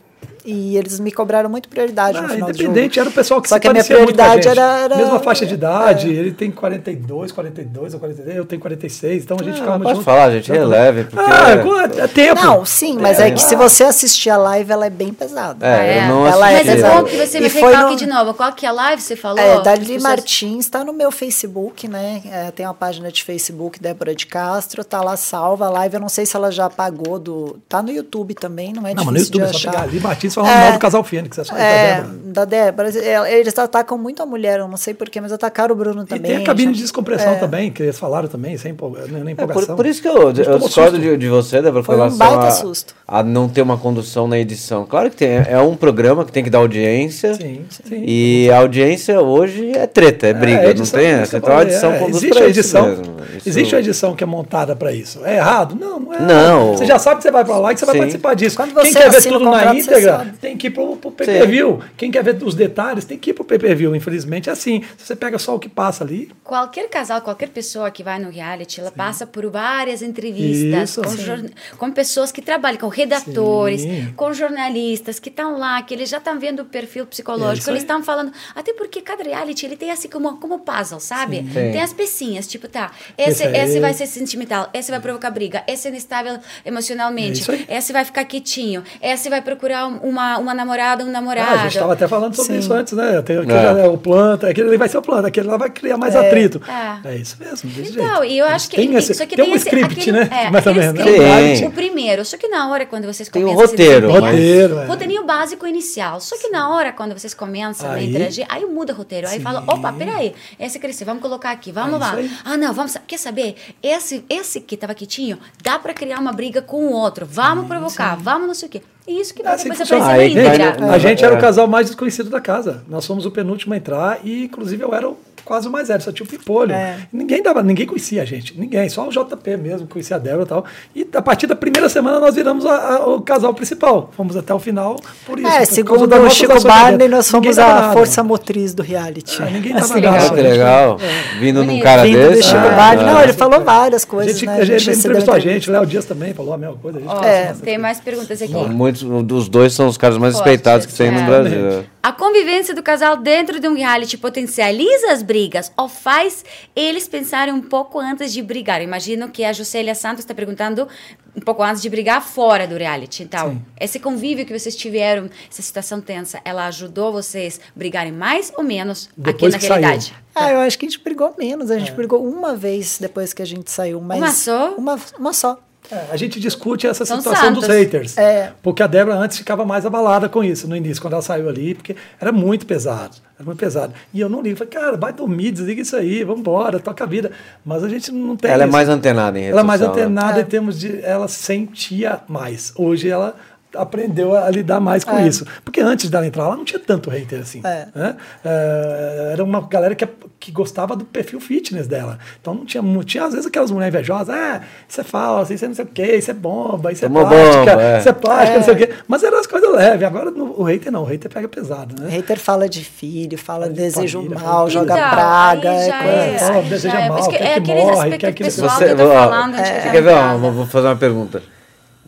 E eles me cobraram muito prioridade no Ah, final do jogo. independente, era o pessoal que Só se que a minha muito prioridade era- era- Mesma faixa de idade, ele tem 42, 42 ou 43, eu tenho 46, então a gente Ah, ficava pode junto. falar, gente, releve, porque- Ah, é tempo. Não, sim, mas é que se você assistir a live, ela é bem pesada. É, eu não Ela é assisti. Mas é pesada. bom que você me recalque no- de novo. Qual que é a live você falou? É, Dali pessoas- Martins está no meu Facebook, né? É, tem uma página de Facebook, Débora de Castro, tá lá salva a live. Eu não sei se ela já apagou do. Tá no YouTube também, não é Não, mas no difícil YouTube é de só achar. pegar ali, Martins falando É. mal do casal Fênix, é só É, da Débora. da Débora. É, Eles atacam muito a mulher, eu não sei porquê, mas atacaram o Bruno E também. tem a cabine de descompressão É. também, que eles falaram também, sem empolga- na na É, empolgação. por, por isso que eu, A eu discordo de, de você, Débora, com Foi um relação baita a, susto. a não ter uma condução na edição. Claro que tem, é um programa que tem que dar audiência. Sim, sim. E a audiência hoje é treta, é briga, É, não edição, tem isso essa. Então a edição é, conduz existe a isso edição, mesmo. Isso- Existe uma edição que é montada para isso. É errado? Não, não é. Não. errado. Você já sabe que você vai para lá e que você vai Sim. participar disso. Quando Quem você quer ver tudo na íntegra. Tem que ir pro, pro pay-per-view. Quem quer ver os detalhes tem que ir pro pay-per-view. Infelizmente é assim. Se você pega só o que passa ali, Qualquer casal, qualquer pessoa que vai no reality, ela passa por várias entrevistas Isso, com, sim. com pessoas que trabalham, com redatores, Sim. com jornalistas que estão lá, que eles já estão vendo o perfil É psicológico, isso eles estão falando. Até porque cada reality ele tem assim como, como puzzle, sabe? Sim. Tem as pecinhas, tipo, tá, esse, Esse vai ser sentimental, esse vai provocar briga, esse é instável emocionalmente, É esse vai ficar quietinho, esse vai procurar uma, uma namorada, um namorado. Ah, a gente estava até falando sobre Sim. isso antes, né? Tem aquele, É. é, o planta, aquele ali vai ser o planta, aquele lá vai criar mais atrito. É. É isso mesmo, desse Então, jeito. e eu acho que tem, esse, só que tem, tem um esse- script, aquele- né? é, mais ou aquele menos. script. né? Sim. O primeiro, só que na hora quando vocês Tem um começam a se roteiro, Roteiro, é. Roteirinho básico inicial. Só que na hora quando vocês começam a Aí- interagir, aí muda o roteiro. Aí Sim. fala, opa, peraí, esse cresceu, vamos colocar aqui, vamos É lá. aí. Ah, não, vamos, quer saber? Esse, esse que tava quietinho, dá pra criar uma briga com o outro. Vamos provocar, vamos não sei o quê. E isso que É vai assim depois aparecer na é. A gente era É. o casal mais desconhecido da casa. Nós fomos o penúltimo a entrar e, inclusive, eu era o- quase o mais velho, só tinha o Pipolho. É. Ninguém dava, ninguém conhecia a gente, ninguém, só o JP mesmo conhecia a Débora e tal. E a partir da primeira semana nós viramos a- a- o casal principal. Fomos até o final por isso. por É, causa segundo o Chico Barney, nós fomos a nada. força motriz do reality. É, ninguém Assim, tava legal. Ah, nada. que legal. Vindo num cara Vindo do desse. Chico ah, Barney. ah. Não, ele falou várias A coisas, gente, né? a gente recebeu entrevistou a gente, Léo Dias também falou a mesma coisa. A gente fez tem mais perguntas aqui. Muitos dos dois são os caras mais respeitados que tem no é. Brasil. A convivência do casal dentro de um reality potencializa as brigas ou faz eles pensarem um pouco antes de brigar? Imagino que a Juscelia Santos está perguntando um pouco antes de brigar fora do reality. Então, Sim. esse convívio que vocês tiveram, essa situação tensa, ela ajudou vocês brigarem mais ou menos Depois aqui na saiu. realidade? Ah, eu acho que a gente brigou menos. A gente brigou uma vez depois que a gente saiu. Mas Uma só? Uma, uma só. É, a gente discute essa São situação dos santos. haters. É. Porque a Débora antes ficava mais abalada com isso no início, quando ela saiu ali, porque era muito pesado. Era muito pesado. E eu não ligo. Falei, cara, vai dormir, desliga isso aí, vambora, toca a vida. Mas a gente não tem Ela é isso. mais antenada em Ela é mais né? antenada É. em termos de. Ela sentia mais. Hoje ela aprendeu a lidar mais com É. isso. Porque antes dela entrar lá não tinha tanto hater assim. É. né? É, era uma galera que, que gostava do perfil fitness dela. Então não tinha, mu- tinha às vezes aquelas mulheres invejosas, ah, isso é falso, isso é não sei o quê, isso é bomba, isso Tomou é plástica, bomba, é. isso é plástica, não sei o quê. Mas eram as coisas leves. Agora no- o hater não, o hater pega pesado, O né? hater fala de filho, fala de desejo família, mal, fala- joga Então, praga. é coisa é, deseja é, mal, quer é que morre, quer que- Você, ó, falando quer ver? Ó, vou fazer uma pergunta.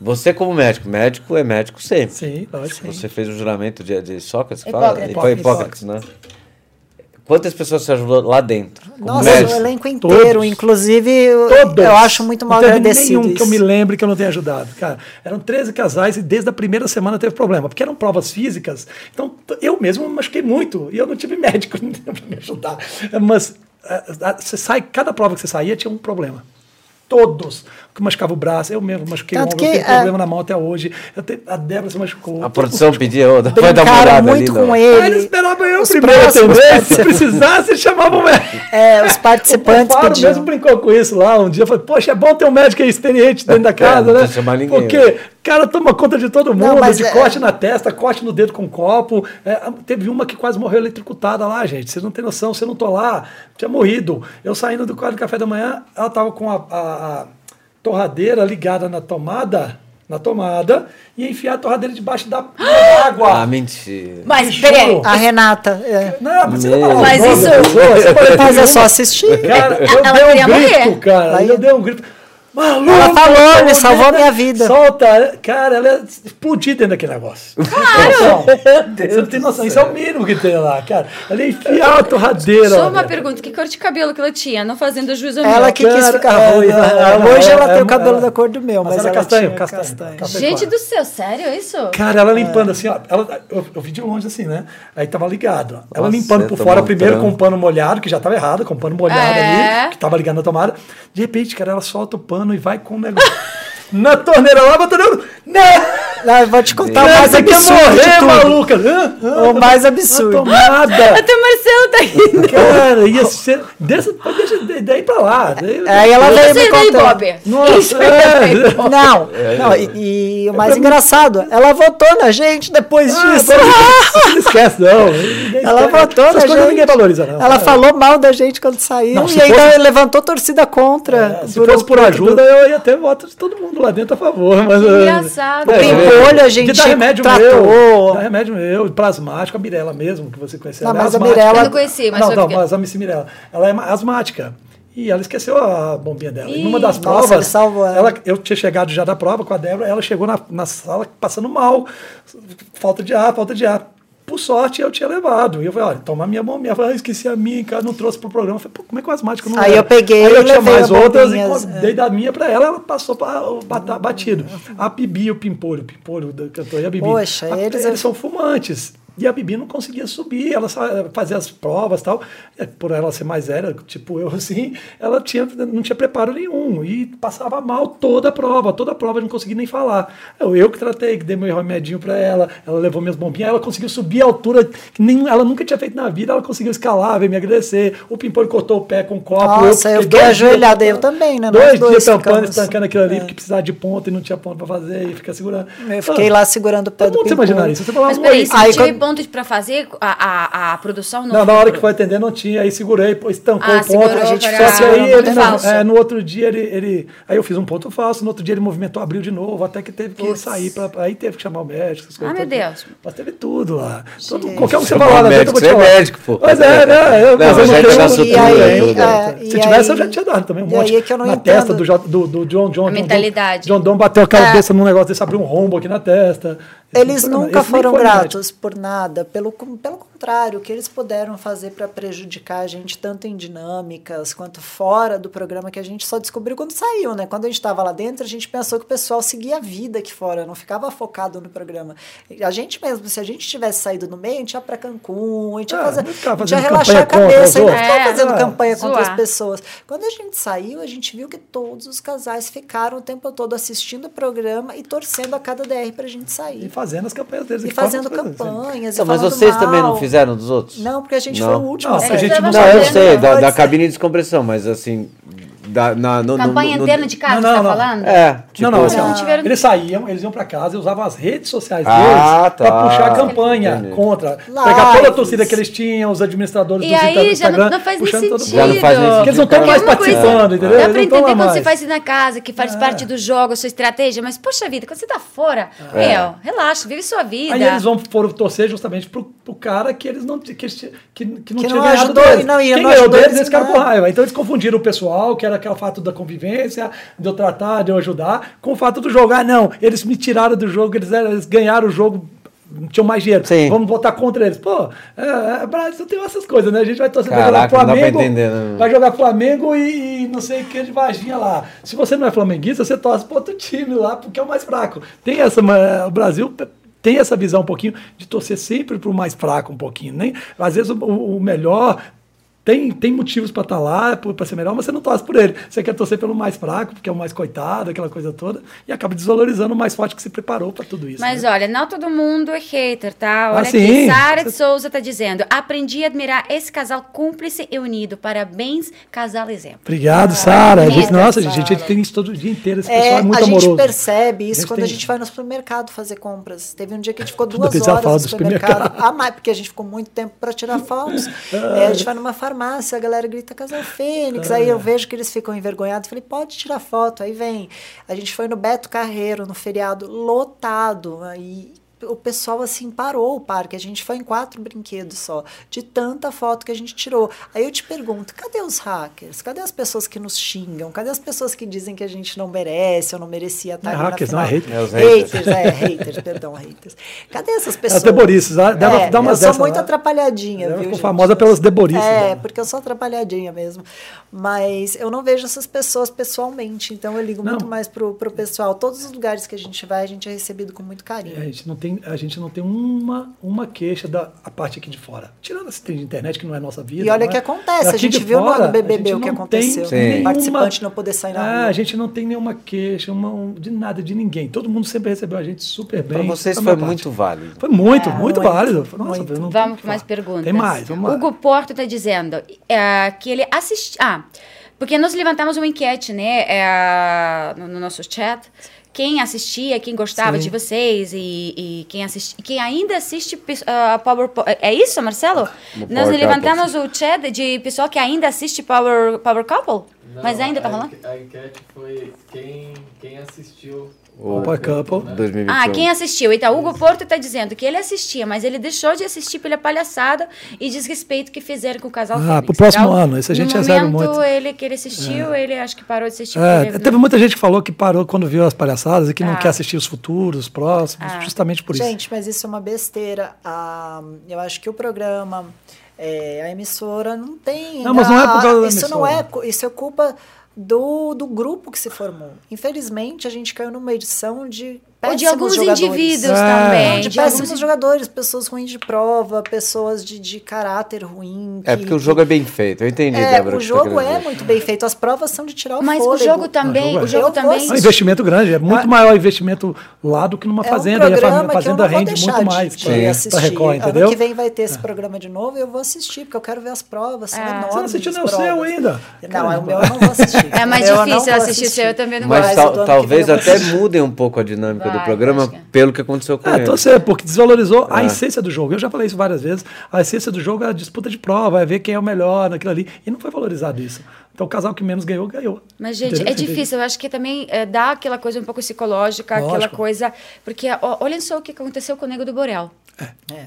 Você como médico, médico é médico sempre. Sim, lógico. Você fez o juramento de, de Sócrates, Hipócrates. fala? Hipó- Hipócrates, né? Quantas pessoas você ajudou lá dentro? como Nossa, médico? o elenco inteiro, Todos. inclusive, eu, Todos. eu acho muito mal não teve agradecido. nenhum que eu isso. me lembre que eu não tenha ajudado. Cara, eram 13 casais e desde a primeira semana teve problema, porque eram provas físicas. Então, eu mesmo me machuquei muito e eu não tive médico [LAUGHS] para me ajudar. Mas eh, eh, você sai, cada prova que você saía tinha um problema. Todos. Que machucava o braço, eu mesmo machuquei o Tanto ombro, eu que, tenho problema é, na mão até hoje. Eu tenho- a Débora se machucou. A produção pedia, ô, vai dar uma olhada muito ali. com não. ele. Ah, ele esperava eu Os primeiro atender. Se precisasse, chamava o médico. É, os O participantes Faro pediam. mesmo brincou com isso lá um dia. Falei, poxa, é bom ter um médico experiente dentro da [LAUGHS] casa, não né? precisa chamar ninguém, Porque né? o cara toma conta de todo mundo, Não, de é- corte na testa, corte no dedo com copo. É, teve uma que quase morreu eletrocutada lá, gente. Vocês não têm noção, você não tô lá, tinha morrido. Eu saindo do quarto de café da manhã, ela tava com a, a- a torradeira ligada na tomada, na tomada, e enfiar a torradeira debaixo da [GASPS] água. Ah, mentira. Mas, peraí. A Renata. é. Não, você Meu. não fala Mas isso- Mas é só assistir. Cara, eu Ela dei queria um grito, morrer. cara. Aí- Eu dei um grito. Maluco! Ela falou, amor salvou a minha vida. Solta! Cara, ela ia explodir dentro daquele negócio. Claro! [LAUGHS] Você não tem noção. Isso é o mínimo que tem lá, cara. Ela ia enfiar a torradeira. Só uma pergunta: que cor de cabelo que ela tinha? Não fazendo juízo ao Ela que quis ficar é, ruiva. é, é, Hoje é, ela é, tem o é, cabelo é. da cor do meu, Mas mas, ela é castanho, castanho, castanho. castanho. Gente do céu, sério isso? Cara, ela limpando assim, ó. Ela, eu, eu vi de longe assim, né? Aí tava ligado. ó. Ela Nossa, limpando por fora primeiro com um pano molhado, que já tava errado, com um pano molhado É. ali, que tava ligado na tomada. De repente, cara, ela solta o pano e vai com o negócio. [LAUGHS] na torneira lá, batendo. Não! Ah, eu vou te contar o mais você quer absurdo morrer, maluca! O mais absurdo. tomada! [LAUGHS] Até o Marcelo tá rindo. Cara, ia ser. Deixa, deixa daí pra lá. Daí- Aí ela veio me contando. Bob. Nossa, aí é. daí, Bob. Não, não e, e o mais engraçado, ela votou na gente depois Ah, disso. [LAUGHS] Não esquece, não. Ela votou Essas na gente. ninguém valoriza, não. Ela É. falou mal da gente quando saiu Não, e ainda fosse- levantou torcida contra. É, se fosse por ajuda, eu ia ter voto de todo mundo lá dentro a favor. Mas, engraçado. É, pimpolho a gente dá remédio tratou. meu. Dá remédio meu, plasmático, a Mirella mesmo, que você conheceu. Não, ela é mas a. Mirella- Eu não conheci, mas Não, foi não, porque- mas a Miss Mirella. Ela é asmática. E ela esqueceu a bombinha dela. E numa das Ih, provas, salvou ela. ela- eu tinha chegado já da prova com a Débora, ela chegou na, na sala passando mal. Falta de ar, falta de ar. Por sorte, eu tinha levado. E eu falei, olha, toma a minha bombinha. Eu falei, ah, esqueci a minha, cara, não trouxe pro programa. Eu falei, pô, como é que o asmático não Aí leva? eu peguei Aí eu e tinha mais outras e bombinhas, é. dei da minha pra ela, ela passou para batido. A Bibi e o Pimpolho, o Pimpolho da cantora e a Bibi. Poxa, a, eles- eles são fumantes. E a Bibi não conseguia subir, ela fazia as provas e tal. E Por ela ser mais velha, tipo eu [LAUGHS] assim, ela tinha, não tinha preparo nenhum. E passava mal toda a prova, toda a prova, eu não conseguia nem falar. Eu, eu que tratei, que dei meu remedinho pra ela, ela levou minhas bombinhas, ela conseguiu subir a altura que nem, ela nunca tinha feito na vida, ela conseguiu escalar, veio me agradecer. O Pimpolho cortou o pé com um copo. Nossa, eu fiquei dois dias ajoelhada, eu também, né? Dois Nós dias dois tampando, estancando aquilo ali, É. porque precisava de ponta e não tinha ponta pra fazer, e fica segurando. Eu fiquei Ah, lá segurando o pé Todo do mundo você Pimpolho. imaginar isso. Você falava, Mas peraí, Aí tive quando- ponto de- pra fazer, a, a, a produção não. Não, na hora que foi atender não tinha, aí segurei, pô, estancou Ah, o ponto. segurou a gente só que aí ponto ele, falso. é, no outro dia ele, ele. Aí eu fiz um ponto falso, no outro dia ele movimentou, abriu de novo, até que teve que sair, pra, aí teve que chamar o médico, essas coisas. Ah, meu. Deus. Mas teve tudo lá. Todo, qualquer um que você falar lá dentro, eu médico, vou te você é falar. médico, pô. Pois é, né? Eu, Não, mas eu mas não tenho- E aí, é, Se tivesse, eu já tinha dado também um monte. é na testa do, Jo- do, do John John. A mentalidade. John Don bateu a É. cabeça num negócio desse, abriu um rombo aqui na testa. Eles nunca foram médico. gratos por nada, pelo, pelo contrário, o que eles puderam fazer para prejudicar a gente, tanto em dinâmicas quanto fora do programa, que a gente só descobriu quando saiu, né? Quando a gente estava lá dentro, a gente pensou que o pessoal seguia a vida aqui fora, não ficava focado no programa. A gente mesmo, se a gente tivesse saído no meio, a gente ia para Cancún, a gente ia, É, fazer, não a gente ia relaxar a cabeça, os não outros. ficava É, fazendo é, campanha contra as zoar. pessoas. Quando a gente saiu, a gente viu que todos os casais ficaram o tempo todo assistindo o programa e torcendo a cada DR para a gente sair. E fazendo as campanhas deles. E fazendo assim. campanhas. Não, e mas falando vocês também não mal. Fizeram dos outros? Não, porque a gente Não. foi o último. Não, a a gente não Não, eu sei, da, da cabine de descompressão, mas assim, da, na, no, Campanha no, no, interna de casa, Não, você tá não, não. falando? É, tipo, não, não, assim, ó, Não tiveram- eles saíam, eles iam pra casa e usavam as redes sociais Ah, deles tá. pra puxar a campanha Entendi. contra. Lives. Pegar toda a torcida que eles tinham, os administradores E do aí já Instagram, não, não faz nem puxando todo sentido. Já não faz nem Porque eles não estão mais é participando, entendeu? Dá não estão entender lá quando mais. você faz isso na casa, que faz parte do jogo, a sua estratégia, mas poxa vida, quando você tá fora, É. meu, relaxa, vive sua vida. Aí eles vão foram torcer justamente pro, pro cara que eles não, que, que, que, que não Que tinha não ganhado ajudou, deles. e não- e Quem não ganhou deles, eles ficaram em com raiva. Então eles confundiram o pessoal, que era aquele fato da convivência, de eu tratar, de eu ajudar, com o fato do jogo. Ah, não, eles me tiraram do jogo, eles, eram- eles ganharam o jogo. Tinham mais dinheiro. Sim. Vamos votar contra eles. Pô, é, é, Brasil tem essas coisas, né? A gente vai torcer pra Caraca, jogar dá pra Flamengo. entender, né? Vai jogar Flamengo e, e não sei o que de Varginha lá. Se você não é flamenguista, você torce para outro time lá, porque é o mais fraco. Tem essa. O Brasil tem essa visão um pouquinho de torcer sempre para o mais fraco um pouquinho. Nem, às vezes o, o melhor. Tem, tem motivos para estar lá, para ser melhor, mas você não torce por ele. Você quer torcer pelo mais fraco, porque é o mais coitado, aquela coisa toda, e acaba desvalorizando o mais forte que se preparou para tudo isso. Mas né? olha, não todo mundo é hater, tá? Olha Ah, aqui. Sara de Souza tá dizendo: aprendi a admirar esse casal cúmplice e unido. Parabéns, casal exemplo. Obrigado, Sara. A gente- obrigada, Nossa, Sara. gente, a gente tem isso todo o dia inteiro. Esse pessoal É, é, muito a gente amoroso. percebe isso A quando tem- a gente vai no supermercado fazer compras. Teve um dia que a gente ficou duas horas no do supermercado. supermercado. Ah, mas porque a gente ficou muito tempo para tirar [LAUGHS] fotos. É, a gente vai numa farmácia, a galera grita Casal [LAUGHS] Fênix. Aí eu vejo que eles ficam envergonhados. Falei, pode tirar foto. Aí vem. A gente foi no Beto Carreiro, no feriado, lotado. Aí o pessoal assim parou o parque. A gente foi em quatro brinquedos só, de tanta foto que a gente tirou. Aí eu te pergunto, cadê os hackers? Cadê as pessoas que nos xingam? Cadê as pessoas que dizem que a gente não merece ou não merecia estar Não é hackers, na não, é final? É, haters. haters, é, haters, perdão, haters. Cadê essas pessoas? deborices, dá- dá- é, dá umas Eu sou dessas muito lá. atrapalhadinha, Ela viu, ficou gente? famosa pelas deborices É, dela. porque eu sou atrapalhadinha mesmo. Mas eu não vejo essas pessoas pessoalmente, então eu ligo Não. muito mais pro, pro pessoal. Todos os lugares que a gente vai, a gente é recebido com muito carinho. A gente não tem, a gente não tem uma, uma queixa da a parte aqui de fora. Tirando esse trem de internet, que não é nossa vida. E olha que é? acontece, a gente viu no fora, BBB a gente o que aconteceu. Nenhuma- Participante não poder sair na Ah, rua. A gente não tem nenhuma queixa, uma, um- de nada, de ninguém. Todo mundo sempre recebeu a gente super bem. Pra vocês A foi parte. muito válido. Foi muito, É, muito, muito, válido. Nossa, muito. Vamos o que com mais perguntas. Tem mais, vamos lá. Hugo Porto está dizendo é, que ele assistiu. Ah, porque nós levantamos uma enquete, né, é, no, no nosso chat. Quem assistia, quem gostava Sim. de vocês e, e quem, assisti, quem ainda assiste ah, Power. Po- É isso, Marcelo? No Nós Power levantamos o chat de pessoal que ainda assiste Power, Power Couple? Mas ainda tá rolando? A enquete foi quem, quem assistiu O Power Couple. né? 2021. Ah, quem assistiu? Então, Hugo Porto está dizendo que ele assistia, mas ele deixou de assistir pela palhaçada e desrespeito que fizeram com o casal Ah, Fênix. pro próximo Então, ano, isso a gente momento, muito. ele que ele assistiu, ele acho que parou de assistir. É, ele- teve muita gente que falou que parou quando viu as palhaçadas e que não Ah. quer assistir os futuros, os próximos, Ah. justamente por isso. Gente, mas isso é uma besteira. Ah, eu acho que o programa, é, a emissora não tem. Não, mas não é por causa da Isso não emissora. é, cu- isso é culpa do, do grupo que se formou. Infelizmente, a gente caiu numa edição de Ou de péssimos alguns jogadores. indivíduos É. também. Não, de, de péssimos alguns- jogadores, pessoas ruins de prova, pessoas de, de caráter ruim. É que- porque o jogo é bem feito. Eu entendi, É, Débora. o tá jogo querendo é dizer. muito bem feito. As provas são de tirar o Mas o fôlego. jogo também, jogo é. o jogo também. É um investimento grande, é muito maior investimento lá do que numa É um fazenda. e a programa fazenda, que eu fazenda não vou rende deixar muito mais assistir. pra Record, Ano entendeu? que vem vai ter esse programa de novo e eu vou assistir, porque eu quero ver as provas. São Ah. enormes. Você não assistiu as nem o seu ainda? Não, é o meu eu não vou assistir. É mais difícil assistir o seu, eu também não Mas Mas o ano talvez até mudem um pouco a dinâmica Vai, do programa que é. pelo que aconteceu com É, ele. torcer, porque desvalorizou a É. essência do jogo. Eu já falei isso várias vezes. A essência do jogo é a disputa de prova, é ver quem é o melhor naquilo ali. E não foi valorizado isso. Então o casal que menos ganhou, ganhou. Mas, gente, Entendeu? é difícil. Eu acho que também é, dá aquela coisa um pouco psicológica, aquela Lógico. coisa. Porque ó, olhem só o que aconteceu com o Nego do Borel. É.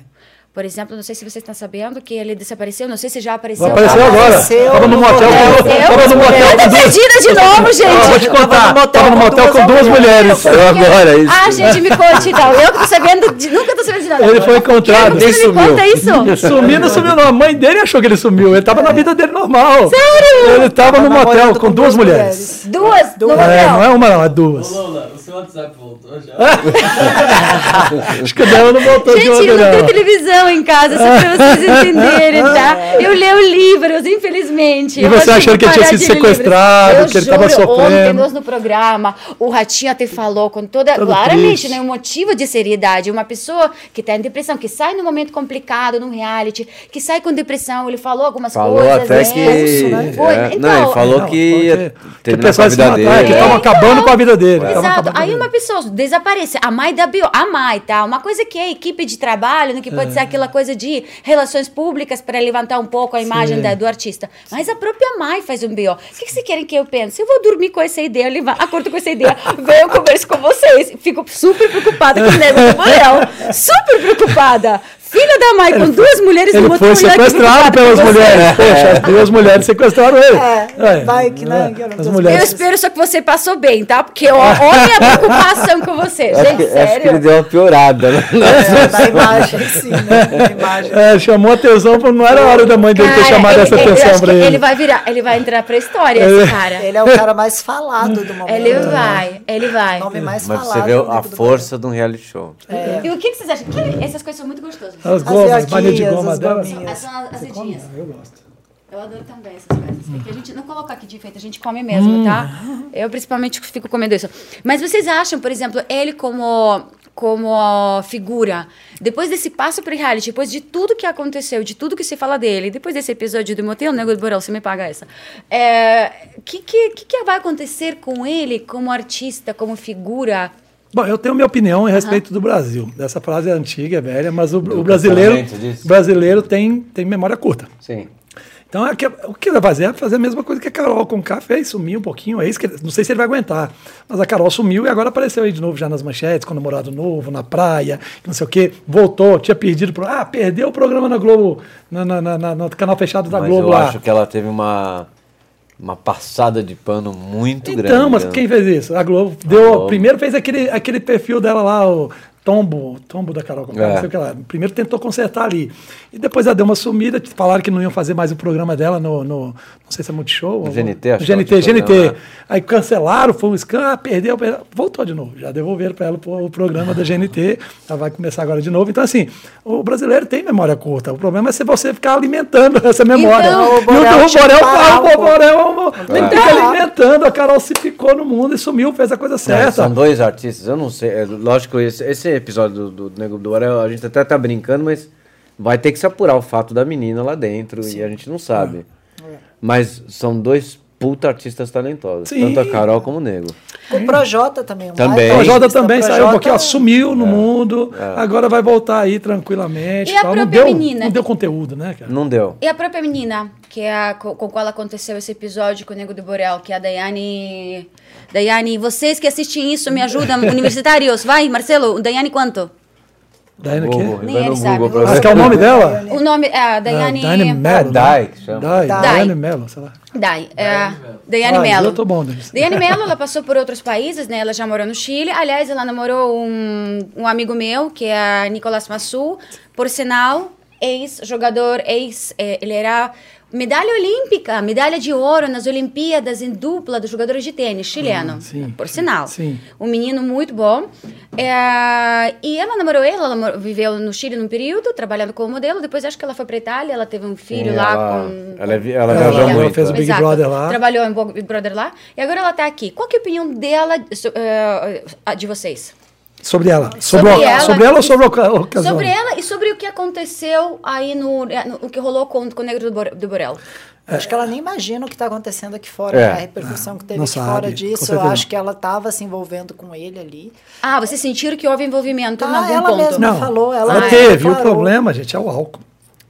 Por exemplo, não sei se vocês estão sabendo que ele desapareceu, não sei se já apareceu. Apareceu agora. Apareceu Tava no motel com, Apareceu? tava no motel Eu tô perdida de novo, gente. Eu vou te contar. motel Tava no com motel duas com duas mulheres. Eu agora, isso. Ah, gente, me conte então. Eu que tô sabendo, de, nunca tô sabendo de nada. Ele foi encontrado. Quero que você Nem me sumiu. conta isso. Sumiu, não sumiu, não. A mãe dele achou que ele sumiu. Ele tava na vida dele normal. Sério? Ele tava no motel com duas mulheres. Duas, no Duas. É, não é uma, não, é Ô duas. Lola, o seu WhatsApp voltou? já. [LAUGHS] Acho que o dela não voltou de Gente, ontem, eu não tenho não. televisão em casa, só pra vocês [LAUGHS] entenderem, tá? Eu leio livros, infelizmente. E você acho achando que ele tinha sido de sequestrado, Eu que ele tava juro, Ontem sofrendo. nós no programa, o Ratinho até falou com toda, Todo claramente, triste. né, um motivo de seriedade. Uma pessoa que está em depressão, que sai num momento complicado, num reality, que sai com depressão, ele falou algumas Falou coisas. até né? que. Não foi? é, Então, não, ele falou Não, que ia que a se vida matar, que dele. estavam acabando com a vida dele. Exato. Aí uma dele. Pessoa desaparece. A mãe da Bio, a mãe, tá? Uma coisa que é equipe de trabalho, né, que pode ser aquela coisa de relações públicas para levantar um pouco a imagem da- do artista. Mas a própria mãe faz um BO. O que, que vocês querem que eu pense? Eu vou dormir com essa ideia, levar, acordo com essa ideia, [LAUGHS] venho eu converso com vocês. Fico super preocupada com o [LAUGHS] Nego do Borel. Super preocupada. Filha da mãe, com duas mulheres Ele no foi sequestrado pelas mulheres. Poxa, as duas mulheres sequestraram ele. É, vai que não, que eu não As tô Eu mulheres. espero só que você passou bem, tá? Porque ó, olha a [LAUGHS] preocupação com você. Acho Gente, que, acho sério. que ele deu uma piorada, né? É, imagem, sim, né? [LAUGHS] Imagem. É, chamou a atenção, mas não era hora da mãe dele ter chamado ele- essa atenção pra ele. Ele vai virar, ele vai entrar pra história, Ele- esse cara. Ele é o cara mais falado do momento. Ele né? vai, ele vai. O nome mais Mas falado. você vê a força de um reality show. E o que, vocês acham? Essas coisas são muito gostosas. As As gomas, mania de goma as dela. As, são as azedinhas. Eu gosto. Eu adoro também essas coisas. É que a gente não coloca aqui de feito, a gente come mesmo, tá? Eu principalmente fico comendo isso. Mas vocês acham, por exemplo, ele como como figura, depois desse passo pro reality, depois de tudo que aconteceu, de tudo que se fala dele, depois desse episódio do motel, nego do Borel, você me paga essa. É, que, que, que que vai acontecer com ele como artista, como figura? Bom, eu tenho minha opinião a respeito do Brasil. Essa frase é antiga, é velha, mas o, o brasileiro, o brasileiro tem, tem memória curta. Sim. Então, é que- o que vai fazer é fazer a mesma coisa que a Carol com K fez, sumir um pouquinho. É isso que ele- não sei se ele vai aguentar. Mas a Carol sumiu e agora apareceu aí de novo já nas manchetes, com o namorado novo, na praia, não sei o quê. Voltou, tinha perdido. Pro, ah, perdeu o programa na Globo, na, na- na- na- no canal fechado da Mas Globo eu lá. acho que ela teve uma, uma passada de pano muito grande. Então, mas né? quem fez isso? A Globo. Deu, Globo. Primeiro fez aquele, aquele perfil dela lá, o Tombo, Tombo da Carol Conká, É. não sei o que lá. Primeiro tentou consertar ali. E depois ela deu uma sumida, falaram que não iam fazer mais o programa dela no, no não sei se é Multishow. No ou- GNT, acho no que ela GNT, GNT. né? Aí cancelaram, foi um escândalo, ah, perdeu, perdeu, voltou de novo. Já devolveram para ela o programa da GNT, ela vai começar agora de novo. Então, assim, o brasileiro tem memória curta. O problema é se você ficar alimentando [LAUGHS] essa memória. Então, o e o, Borel o Borel que fala, o. Borel é um- tem que É. ficar alimentando. A Carol se picou no mundo e sumiu, fez a coisa Não, certa. são dois artistas, eu não sei. É, lógico, esse, esse episódio do, do Nego do Borel, a gente até tá brincando, mas vai ter que se apurar o fato da menina lá dentro e a gente não sabe. Mas são dois puta artistas talentosos, Sim. tanto a Carol como o Nego. O Projota também. um Também. O Jota artista. também saiu um Projota- pouquinho, ó, sumiu É. no mundo, agora vai voltar aí tranquilamente. E a tal. Não própria deu, menina? não deu conteúdo, né, cara? Não deu. E a própria menina, que é a, com, com qual aconteceu esse episódio com o Nego do Borel, que é a Daiane. Daiane, vocês que assistem isso me ajudam, [LAUGHS] universitários. Vai, Marcelo, Daiane quanto? Daí, Google, aqui. Nem ele sabe. Acho que é o nome dela? O nome é a Daiane. Daiane É Mello. né? Dai chama. Dai, Dai. Daiane Mello, sei lá. Dai, é, Mello. Daiane Ah, Mello. Eu tô bom nisso. Daiane [LAUGHS] Mello, ela passou por outros países, né? Ela já morou no Chile. Aliás, ela namorou um, um amigo meu, que é Nicolas Massu. Por sinal, ex-jogador, ex... eh, ele era medalha olímpica, medalha de ouro nas Olimpíadas em dupla dos jogadores de tênis chileno. Ah, sim. Por sinal. Sim. Um menino muito bom. É, e ela namorou ele, ela viveu no Chile num período, trabalhando como modelo. Depois acho que ela foi para Itália, ela teve um filho Sim, lá ela- com... ela é ela com viajou família. muito, fez o Big Exato. Brother lá. Trabalhou em Big Brother lá. E agora ela tá aqui. Qual que é a opinião dela, a de vocês? Sobre ela. Sobre, Sobre o, ela sobre ela ou sobre a ocasião? Sobre ela e sobre o que aconteceu aí no, eh, no- o que rolou com, com o Negro do, do Borel. Acho que ela nem imagina o que está acontecendo aqui fora, É. a repercussão que teve Não aqui sabe, fora disso. Eu acho que ela estava se envolvendo com ele ali. Ah, vocês sentiram que houve envolvimento em Ah, algum ela ponto? mesma. Não, falou, ela- ela teve. ela O declarou. problema, gente, é o álcool.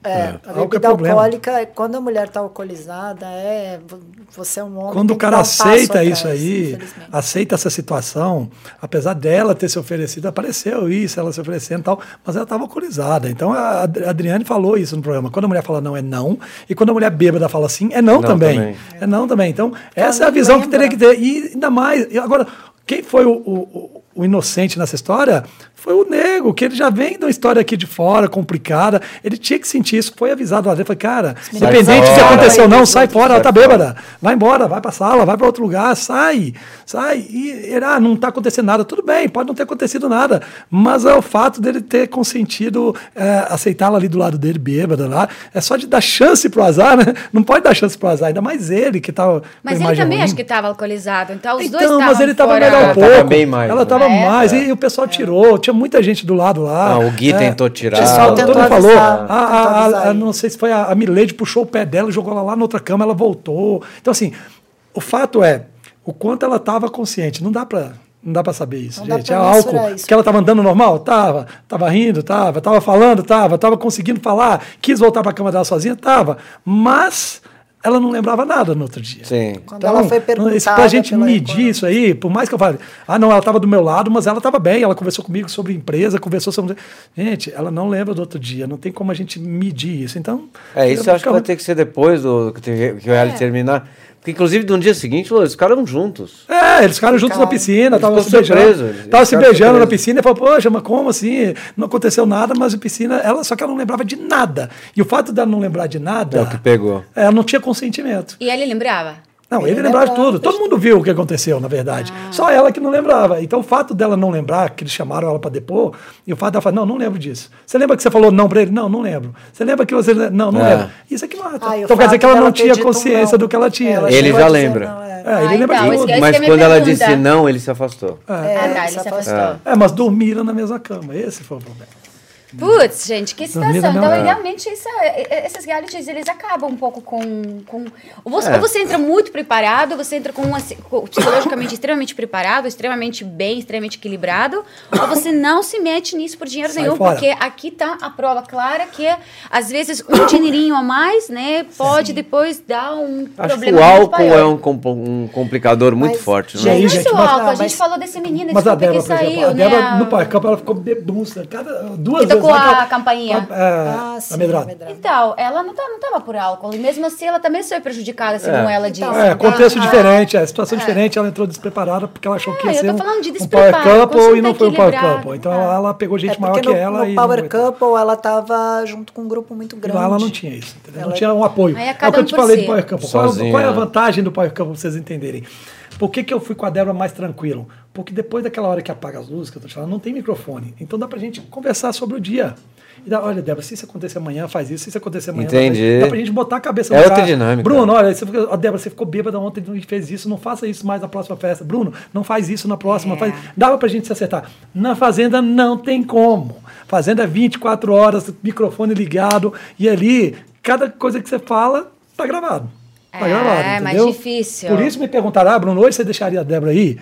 É, a álcool é bebida problema. alcoólica, quando a mulher está alcoolizada, é vo- você é um homem. Quando o que cara um aceita atrás, isso aí, aceita essa situação, apesar dela ter se oferecido, apareceu isso, ela se oferecendo e tal, mas ela estava alcoolizada. Então a Ad- a Adriane falou isso no programa. Quando a mulher fala não, é não. E quando a mulher bêbada fala sim, é não, Não também. também. É não também. Então, essa é a visão que lembra. teria que ter. E ainda mais. Agora, quem foi o, o, o inocente nessa história foi o nego, que ele já vem de uma história aqui de fora, complicada. Ele tinha que sentir isso, foi avisado lá dentro. Falei, cara, independente se aconteceu ou não, sai fora, ela tá bêbada. Vai embora, vai pra sala, vai para outro lugar, sai, sai. E ele, ah, não tá acontecendo nada. Tudo bem, pode não ter acontecido nada. Mas é o fato dele ter consentido é, aceitá-la ali do lado dele, bêbada lá. É só de dar chance pro azar, né? Não pode dar chance pro azar, ainda mais ele que tava. com Mas ele também ruim. acho que estava alcoolizado. Então os dois Então, mas ele tava fora. melhor um Ela pouco. tava bem mais, Ela né? tava É. mais. E, o pessoal tirou. Tinha muita gente do lado lá. Ah, o Gui tentou tirar. O pessoal Todo tentou mundo falou. avisar, A, a- a- avisar a- não sei se foi a, a Milady puxou o pé dela, jogou ela lá na outra cama, ela voltou. Então, assim, o fato é o quanto ela estava consciente. Não dá para não dá para saber isso, Não gente. É álcool. isso. Que ela estava andando normal? Tava. Tava rindo? Tava. Tava falando? Tava. Tava conseguindo falar. Quis voltar para a cama dela sozinha? Tava. Mas ela não lembrava nada no outro dia. Sim. Quando ela foi perguntada isso, pra gente medir isso aí, por mais que eu fale, ah, não, ela estava do meu lado, mas ela estava bem, ela conversou comigo sobre empresa, conversou sobre. Gente, ela não lembra do outro dia, não tem como a gente medir isso. Então. É, isso eu acho que vai ter que ser depois do que, o reality terminar. Porque, inclusive, no dia seguinte, eles ficaram juntos. É, eles ficaram juntos na piscina, estavam se beijando. Estavam se beijando na piscina e falou, poxa, mas como assim? Não aconteceu nada, mas a piscina, ela, só que ela não lembrava de nada. E o fato dela não lembrar de nada. É o que pegou. Ela não tinha consentimento. E ele lembrava? Não, ele, Ele lembrava de tudo. Todo mundo viu o que aconteceu, na verdade. Só ela que não lembrava. Então, o fato dela não lembrar, que eles chamaram ela para depor, e o fato dela falar, não, não lembro disso. Você lembra que você falou não para ele? Não, não lembro. Você lembra que você... Não, não É. lembro. Isso é que mata. Ah, então, quer dizer que ela não tinha consciência não. do que ela tinha. Ela Ele já lembra. não, é. É, ele Ah, lembra então, tudo. Mas é quando ela pergunta. disse não, ele se afastou. Ah, tá, ele se afastou. É, mas dormiram na mesma cama. Esse foi o problema. Putz, gente, que situação. Dormida Então, é. realmente, isso esses realities, eles acabam um pouco com... com ou, você, É. ou você entra muito preparado, você entra com, uma, com psicologicamente extremamente preparado, extremamente bem, extremamente equilibrado, ou você não se mete nisso por dinheiro Sai nenhum, fora. porque aqui tá a prova clara que, às vezes, um dinheirinho a mais, né, pode depois dar um Acho que problema o muito álcool maior. é um, compl- um complicador muito Mas, forte. Né? É gente, só mas- álcool, a ah, gente mas- falou desse menino, Mas a desculpa, Débora, que por exemplo, saiu, a Débora né? no parcampo, ela ficou bebunça. Cada, duas Que vezes. Né, a que ela- campainha. A, a, Ah, a sim, medrada. medrada. Então, ela não, tá, não tava por álcool. E mesmo assim, ela também foi prejudicada, segundo É. ela disse. Então, É, contexto Ah, diferente, é, situação diferente, ela entrou despreparada porque ela achou que ia eu ser um, falando de um power couple e não tá foi um power couple. Então Ah. ela, ela pegou gente É maior que no, ela no e Power. Couple ela tava junto com um grupo muito E grande. lá ela não tinha isso, entendeu? não tinha um apoio. Aí é é o que eu te falei do Power Couple. Qual, é- é a vantagem do Power Couple, pra vocês entenderem? Por que, que eu fui com a Débora mais tranquilo? Porque depois daquela hora que apaga as luzes, que eu tô te falando, não tem microfone. Então dá pra gente conversar sobre o dia. E dá, olha, Débora, se isso acontecer amanhã, faz isso. Se isso acontecer amanhã, faz Entendi. isso. Dá pra gente botar a cabeça É no outra lugar. dinâmica. Bruno, olha, você, ficou- ó, Débora, você ficou bêbada ontem e fez isso. Não faça isso mais na próxima festa. Bruno, não faz isso na próxima. É. Faz... Dava pra gente se acertar. Na Fazenda não tem como. Fazenda é 24 horas, microfone ligado. E ali, cada coisa que você fala, tá gravado. Tá É, gravado, mais entendeu? difícil. Por isso me perguntaram, ah, Bruno, hoje você deixaria a Débora aí?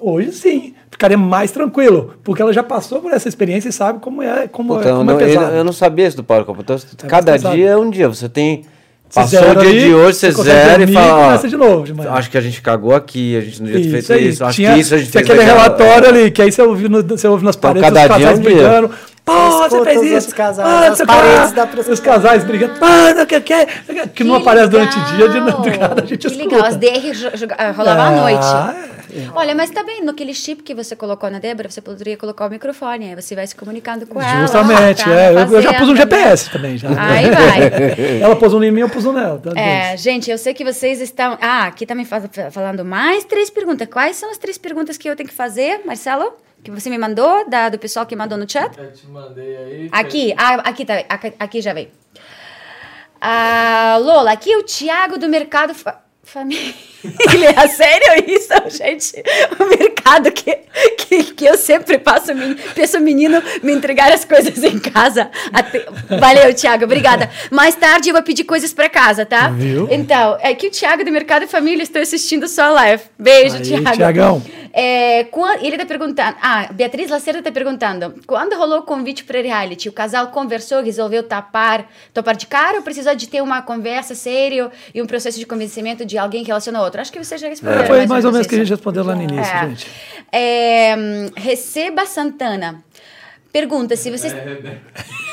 Hoje sim, ficaria mais tranquilo, porque ela já passou por essa experiência e sabe como é, como Puta, é, eu, como é não, eu, pesado. eu não sabia isso do Power Couple. Então, cada mais pesado. dia é um dia. Você tem. Você Passou o dia ali, de hoje, você você zera e fala. e começa de novo de. Acho que a gente cagou aqui, a gente não devia ter feito aí. isso. Acho tinha, que isso a gente tinha fez aquele legal. relatório É. ali, que aí você ouve, no, você ouve nas Então, paredes cada os dia é casais um dia. brigando. Pô, Você você fez os isso. casais, Ah, o paredes que. pra Os casais brigando. Ah, não, que, que, que, que não aparece durante o dia, de madrugada [LAUGHS] a gente Que escuta. legal, as DR jo- joga- ah, rolava à Ah, noite. É. Olha, mas tá bem, naquele chip que você colocou na Débora, você poderia colocar o microfone, aí você vai se comunicando com ela. Justamente, tá é. Eu, eu já pus um? GPS também. Já. Aí vai. [LAUGHS] Ela pôs um em mim, eu pus um nela. tá É, gente, eu sei que vocês estão. Ah, aqui tá me fa- falando mais três perguntas. Quais são as três perguntas que eu tenho que fazer, Marcelo? Que você me mandou, da, do pessoal que mandou no chat? Eu te mandei aí. Aqui, ah, aqui tá, aqui, aqui já veio. Ah, Lola, aqui é o Thiago do Mercado Fa- Família. [LAUGHS] É sério isso, [LAUGHS] gente? O mercado que, que, que eu sempre passo, peço o menino me entregar as coisas em casa. Até- Valeu, Thiago, obrigada. Mais tarde eu vou pedir coisas para casa, tá? Viu? Então, é que o Thiago do Mercado Família estou assistindo sua live. Beijo, Aí, Thiago. Thiagão. É, ele está perguntando. Ah, Beatriz Lacerda está perguntando. Quando rolou o convite para reality, o casal conversou, resolveu tapar, topar de cara ou precisou de ter uma conversa séria e um processo de convencimento de alguém ao outro? Acho que você já respondeu. É, foi mais ou menos que a gente respondeu lá no início, É. gente. É, Receba Santana. Pergunta se vocês.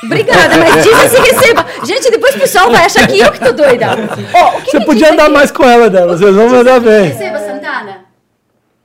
Obrigada, mas diz assim, receba. Gente, depois o pessoal vai achar que eu que tô doida. Ó, o que Você podia andar aqui? mais com ela, Débora. Vocês vão mandar bem. Receba Santana.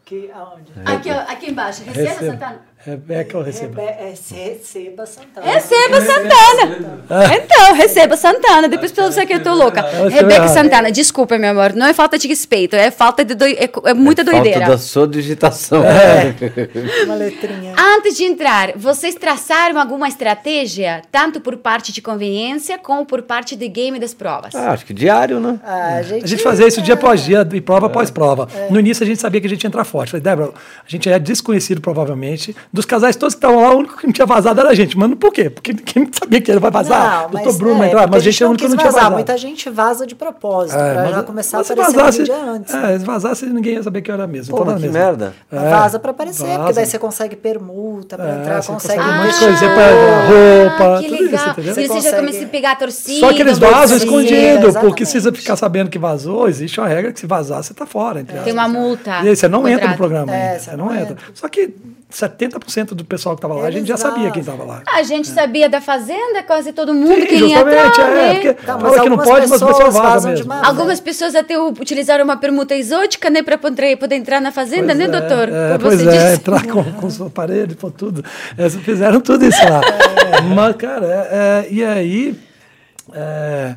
Que, aonde? Aqui, aqui embaixo. Receba, Receba. Santana. Rebeca ou receba? É, é Receba Santana. Receba Santana. Então, receba Santana. Depois pensa que eu tô louca. Escreveu Rebeca. Santana, desculpa, meu amor. Não é falta de respeito, é falta de doi... é, é muita doideira. Falta da sua digitação. [LAUGHS] Uma letrinha. Antes de entrar, vocês traçaram alguma estratégia, tanto por parte de conveniência como por parte de game das provas? Ah, acho que diário, né? Ah, a gente, A gente fazia isso dia após dia e prova após prova. No início a gente sabia que a gente ia entrar forte. Falei, Débora, a gente é desconhecido provavelmente. Dos casais todos que estavam lá, o único que não tinha vazado era a gente. Mas por quê? Porque ninguém [LAUGHS] sabia que ele vai vazar. Não, Doutor Bruno vai é, entrar, porque mas a gente é o único que não tinha vazar. vazado. Muita gente vaza de propósito, É, pra mas- já começar a mas se aparecer vazasse, no dia antes. É, se vazasse, ninguém ia saber que era mesmo. Pô, Então, mas que mesmo. merda. Mas É, Vaza pra aparecer, porque vaza. daí você consegue permuta pra É, entrar, você consegue... consegue um Ah, monte de coisa, você pega roupa, que tudo isso, legal. entendeu? e você já começa a pegar a torcida. Só que eles vazam escondido, porque se você ficar sabendo que vazou, existe uma regra que se vazar, você tá fora. entre Tem uma aspas. multa. E aí você não entra no programa É, você não entra. Só que 70% do pessoal que tava lá, a gente já sabia quem tava lá. A gente sabia da Fazenda, quase todo mundo Sim, que ia justamente, entrar, é, né? porque Tá, mas fala que não pode, mas o pessoal pessoas vaza vazam mesmo. demais. Algumas pessoas até utilizaram uma permuta exótica, né, para poder, poder entrar na Fazenda, Pois né, é, doutor? É, pois é, disse. entrar com, com os aparelhos, com tudo. Eles fizeram tudo isso lá. [LAUGHS] Mas, cara, é, é, e aí. é,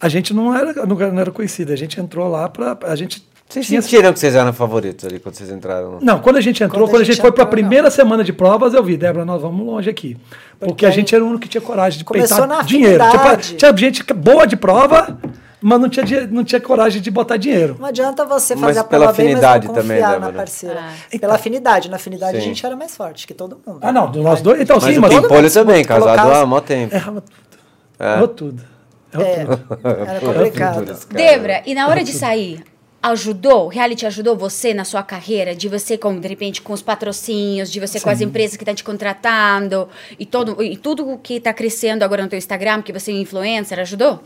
a gente não era, não era não era conhecido, a gente entrou lá para. A gente Vocês tinha sentiram que vocês eram favoritos ali quando vocês entraram? Não, quando a gente entrou, Quando a quando a gente, gente foi para a primeira semana de provas, eu vi, Débora, nós vamos longe aqui. Porque, Porque a gente era o único que tinha coragem de começou peitar na dinheiro. afinidade. Tipo, tinha gente boa de prova, mas não tinha, não tinha coragem de botar dinheiro. Não adianta você fazer Mas a pela prova bem, mas afinidade não também, confiar na parceira. Ah. Pela afinidade. Na afinidade a Sim. gente era mais forte que todo mundo. Ah, não, do nós dois. Então, Mas sim, o mas. Pimpolho também, casado as- há mó tempo. Errava tudo. É. Errou tudo. Errou É, tudo. era complicado. Débora, e na hora de sair, ajudou, o reality ajudou você na sua carreira, de você com, de repente, com os patrocínios, de você com as empresas que estão te contratando, e, todo, e tudo que está crescendo agora no teu Instagram, que você é influencer, ajudou?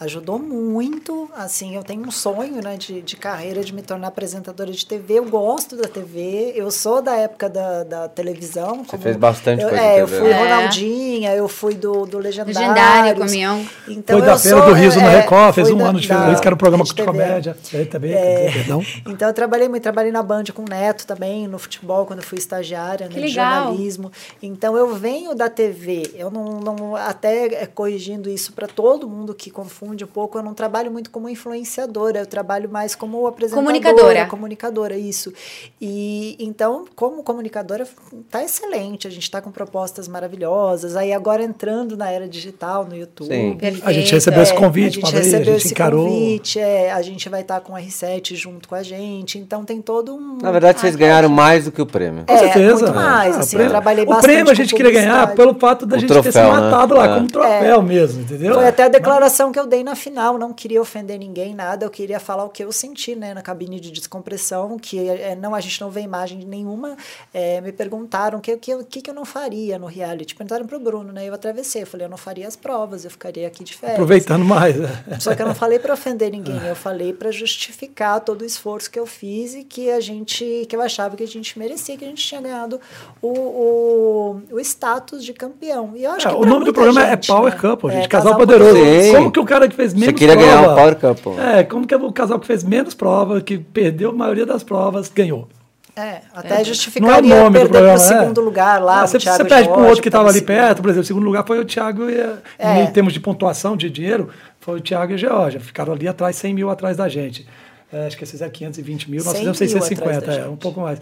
Ajudou muito. Assim, eu tenho um sonho né, de, de carreira de me tornar apresentadora de TV. Eu gosto da TV. Eu sou da época da, da televisão. Você fez bastante eu, coisa É, de eu fui né? Ronaldinha, eu fui do, do Legendário. Legendário, Caminhão. Então, Foi da eu Feira sou, do Riso no é, Record, fez um da- ano de Riso, que era um programa de TV. comédia. Aí também, É, perdão. [LAUGHS] então eu trabalhei muito, trabalhei na Band com o Neto também, no futebol, quando eu fui estagiária Que né, jornalismo. Então eu venho da TV, eu não, não até é, corrigindo isso para todo mundo que confunde um pouco, eu não trabalho muito como influenciadora, eu trabalho mais como apresentadora, Comunicadora. comunicadora, isso. E então, como comunicadora, tá excelente, a gente tá com propostas maravilhosas. Aí agora entrando na era digital, no YouTube. Sim. Perfeito. A gente recebeu esse É, convite a gente ver, a recebeu gente esse encarou. convite, é, a gente vai estar com o R7 junto com a gente, então tem todo um... Na verdade, vocês ganharam mais do que o prêmio. É, Com certeza. muito mais, Ah, assim, o prêmio- eu trabalhei O bastante prêmio a gente queria ganhar pelo fato da O gente ter se troféu, né? matado lá, É. como troféu mesmo, entendeu? Foi até a declaração que eu dei na final, não queria ofender ninguém, nada, eu queria falar o que eu senti, né, na cabine de descompressão, que é, não, a gente não vê imagem nenhuma, é, me perguntaram o que, que, eu- que, que eu não faria no reality, perguntaram pro Bruno, né, eu atravessei, eu falei, eu não faria as provas, eu ficaria aqui de férias. Aproveitando mais. né? Só que eu não falei para ofender ninguém, [LAUGHS] eu falei para justificar todo o esforço que eu fiz e que a gente, que eu achava que a gente merecia, que a gente tinha ganhado o, o, o status de campeão. E eu acho É, que o nome do programa é gente, Power né? Couple, gente. É, casal, poderoso. Sim. Como que o cara que fez Você menos queria prova... ganhar o Power Couple. É, como que o casal que fez menos prova, que perdeu a maioria das provas, ganhou. É, até Não é o justificaria nome do perder programa, pro é. segundo lugar lá. Ah, o você, Thiago você perde para Jorge, outro que estava ali perto, por exemplo, o segundo lugar foi o Thiago e, a- É. em termos de pontuação de dinheiro, foi o Thiago e a Georgia. Ficaram ali atrás, 100 mil atrás da gente. É, acho que esses é 520 mil, nós 100 fizemos mil 650, atrás da é, um pouco mais.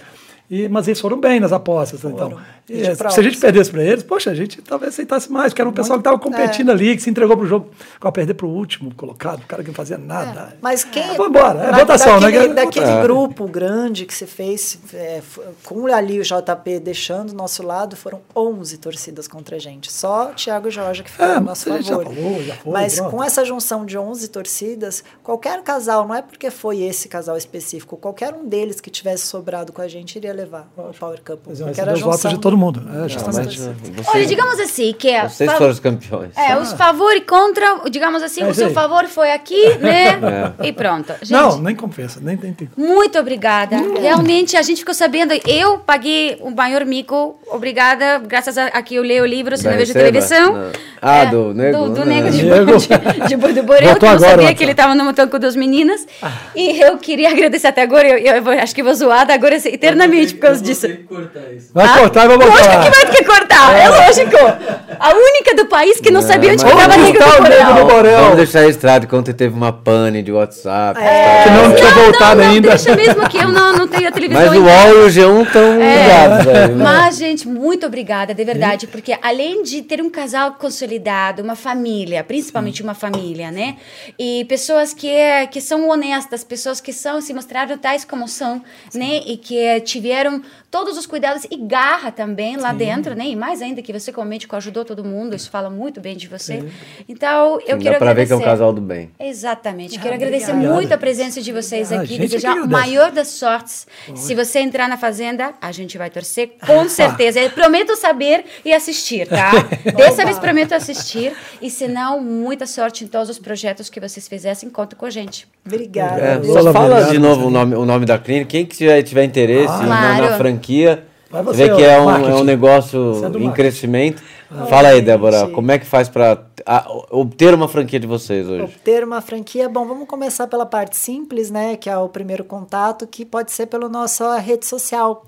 E, mas eles foram bem nas apostas, então. Foram. E, É, se a gente perdesse para eles, poxa, a gente talvez aceitasse mais, porque era um pessoal que estava competindo ali, que se entregou pro jogo, para perder pro último colocado, o cara que não fazia nada. É, Mas quem. Ah, vambora, é votação, né? daquele, É Daquele grupo grande que você fez, é, com ali o JP deixando o nosso lado, foram 11 torcidas contra a gente. Só Thiago e Jorge que ficaram É, nosso gente já favor. falou, já foi, mas pronto. com essa junção de 11 torcidas, qualquer casal, não é porque foi esse casal específico, qualquer um deles que tivesse sobrado com a gente iria levar o Power eu porque era a junção de todo do mundo. É Não, mas, Olha, vocês, digamos assim, que é. vocês foram os campeões. É, os favor e contra, digamos assim, É o seu aí. favor foi aqui, [LAUGHS] né? E pronto. Gente, Não, nem compensa. Nem, tem. Muito obrigada. Realmente, a gente ficou sabendo. Eu paguei o maior mico. Obrigada. Graças a, a que eu leio livros e Da não vejo televisão. Não. Ah, do Nego? Do, do Não. Nego de, Nego. de, de, eu não agora, sabia que ele estava no tanco das meninas. E eu queria agradecer até agora. Eu, eu vou- acho que vou zoada agora eternamente por causa disso. Tem que cortar isso. Vai cortar e vai Lógico que vai ter que cortar, é lógico. A única do país que não sabia onde mas- ficava Onde Nego está do do Borel. Vamos deixar registrado que ontem teve uma pane de WhatsApp. É. Que não tinha voltado não, não, ainda. Deixa mesmo que eu não, não tenho a [LAUGHS] televisão Mas o. UOL e o G1 estão É. ligados aí. né? Mas, gente, muito obrigada, de verdade, porque além de ter um casal consolidado, uma família, principalmente uma família, né? E pessoas que, que são honestas, pessoas que são, se mostraram tais como são, né? E que tiveram todos os cuidados e garra também lá dentro, né? E mais ainda que você, como médico, ajudou todo mundo, isso fala muito bem de você. Então, eu Sim, quero Dá pra ver que é um agradecer. casal do bem. Exatamente. Quero obrigada. agradecer muito a presença de vocês Ah, aqui, que desejar o agradece. maior das sortes. Se você entrar na Fazenda, a gente vai torcer com certeza. Eu prometo saber e assistir, tá? [LAUGHS] Dessa vez prometo assistir. E se não, muita sorte em todos os projetos que vocês fizessem. Conta com a gente. Obrigada. É, Lola, fala obrigado, de novo o nome, o nome da clínica. Quem que tiver, tiver interesse na- na, Claro. franquia, Vai você você, vê que é um, é um negócio Você é em crescimento. Fala aí, Débora, gente. como é que faz para obter uma franquia de vocês hoje? Obter uma franquia, bom, vamos começar pela parte simples, né? Que é o primeiro contato, que pode ser pela nossa rede social.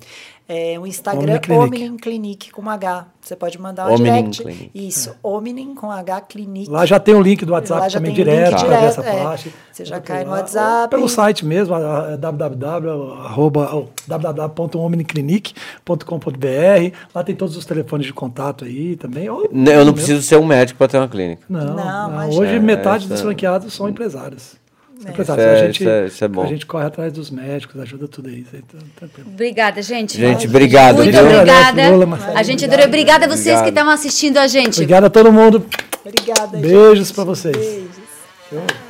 É o Instagram. Omnin Clinic com H. Você pode mandar um Omnin direct. Clinic. Isso, Omnin com H Clinic. Lá já tem o link do WhatsApp também direto, ver direto, essa é. parte. Você já cai no. WhatsApp. Pelo site mesmo, www.omniclinic.com.br. Lá tem todos os telefones de contato aí também. Ou- Eu não preciso ser um médico para ter uma clínica. Não, Não, não. hoje É, metade isso dos é- franqueados são empresários. É. Isso é- a, gente, isso é- isso é bom. a gente corre atrás dos médicos, ajuda tudo aí. isso aí tá- tranquilo. Obrigada, gente. Gente, obrigado, Muito viu? obrigada. Lola, Marcelo. A gente adorou. Obrigada a vocês Obrigado. que estão assistindo a gente. Obrigado a todo mundo. Obrigada, Beijos pra vocês. Beijos. Show.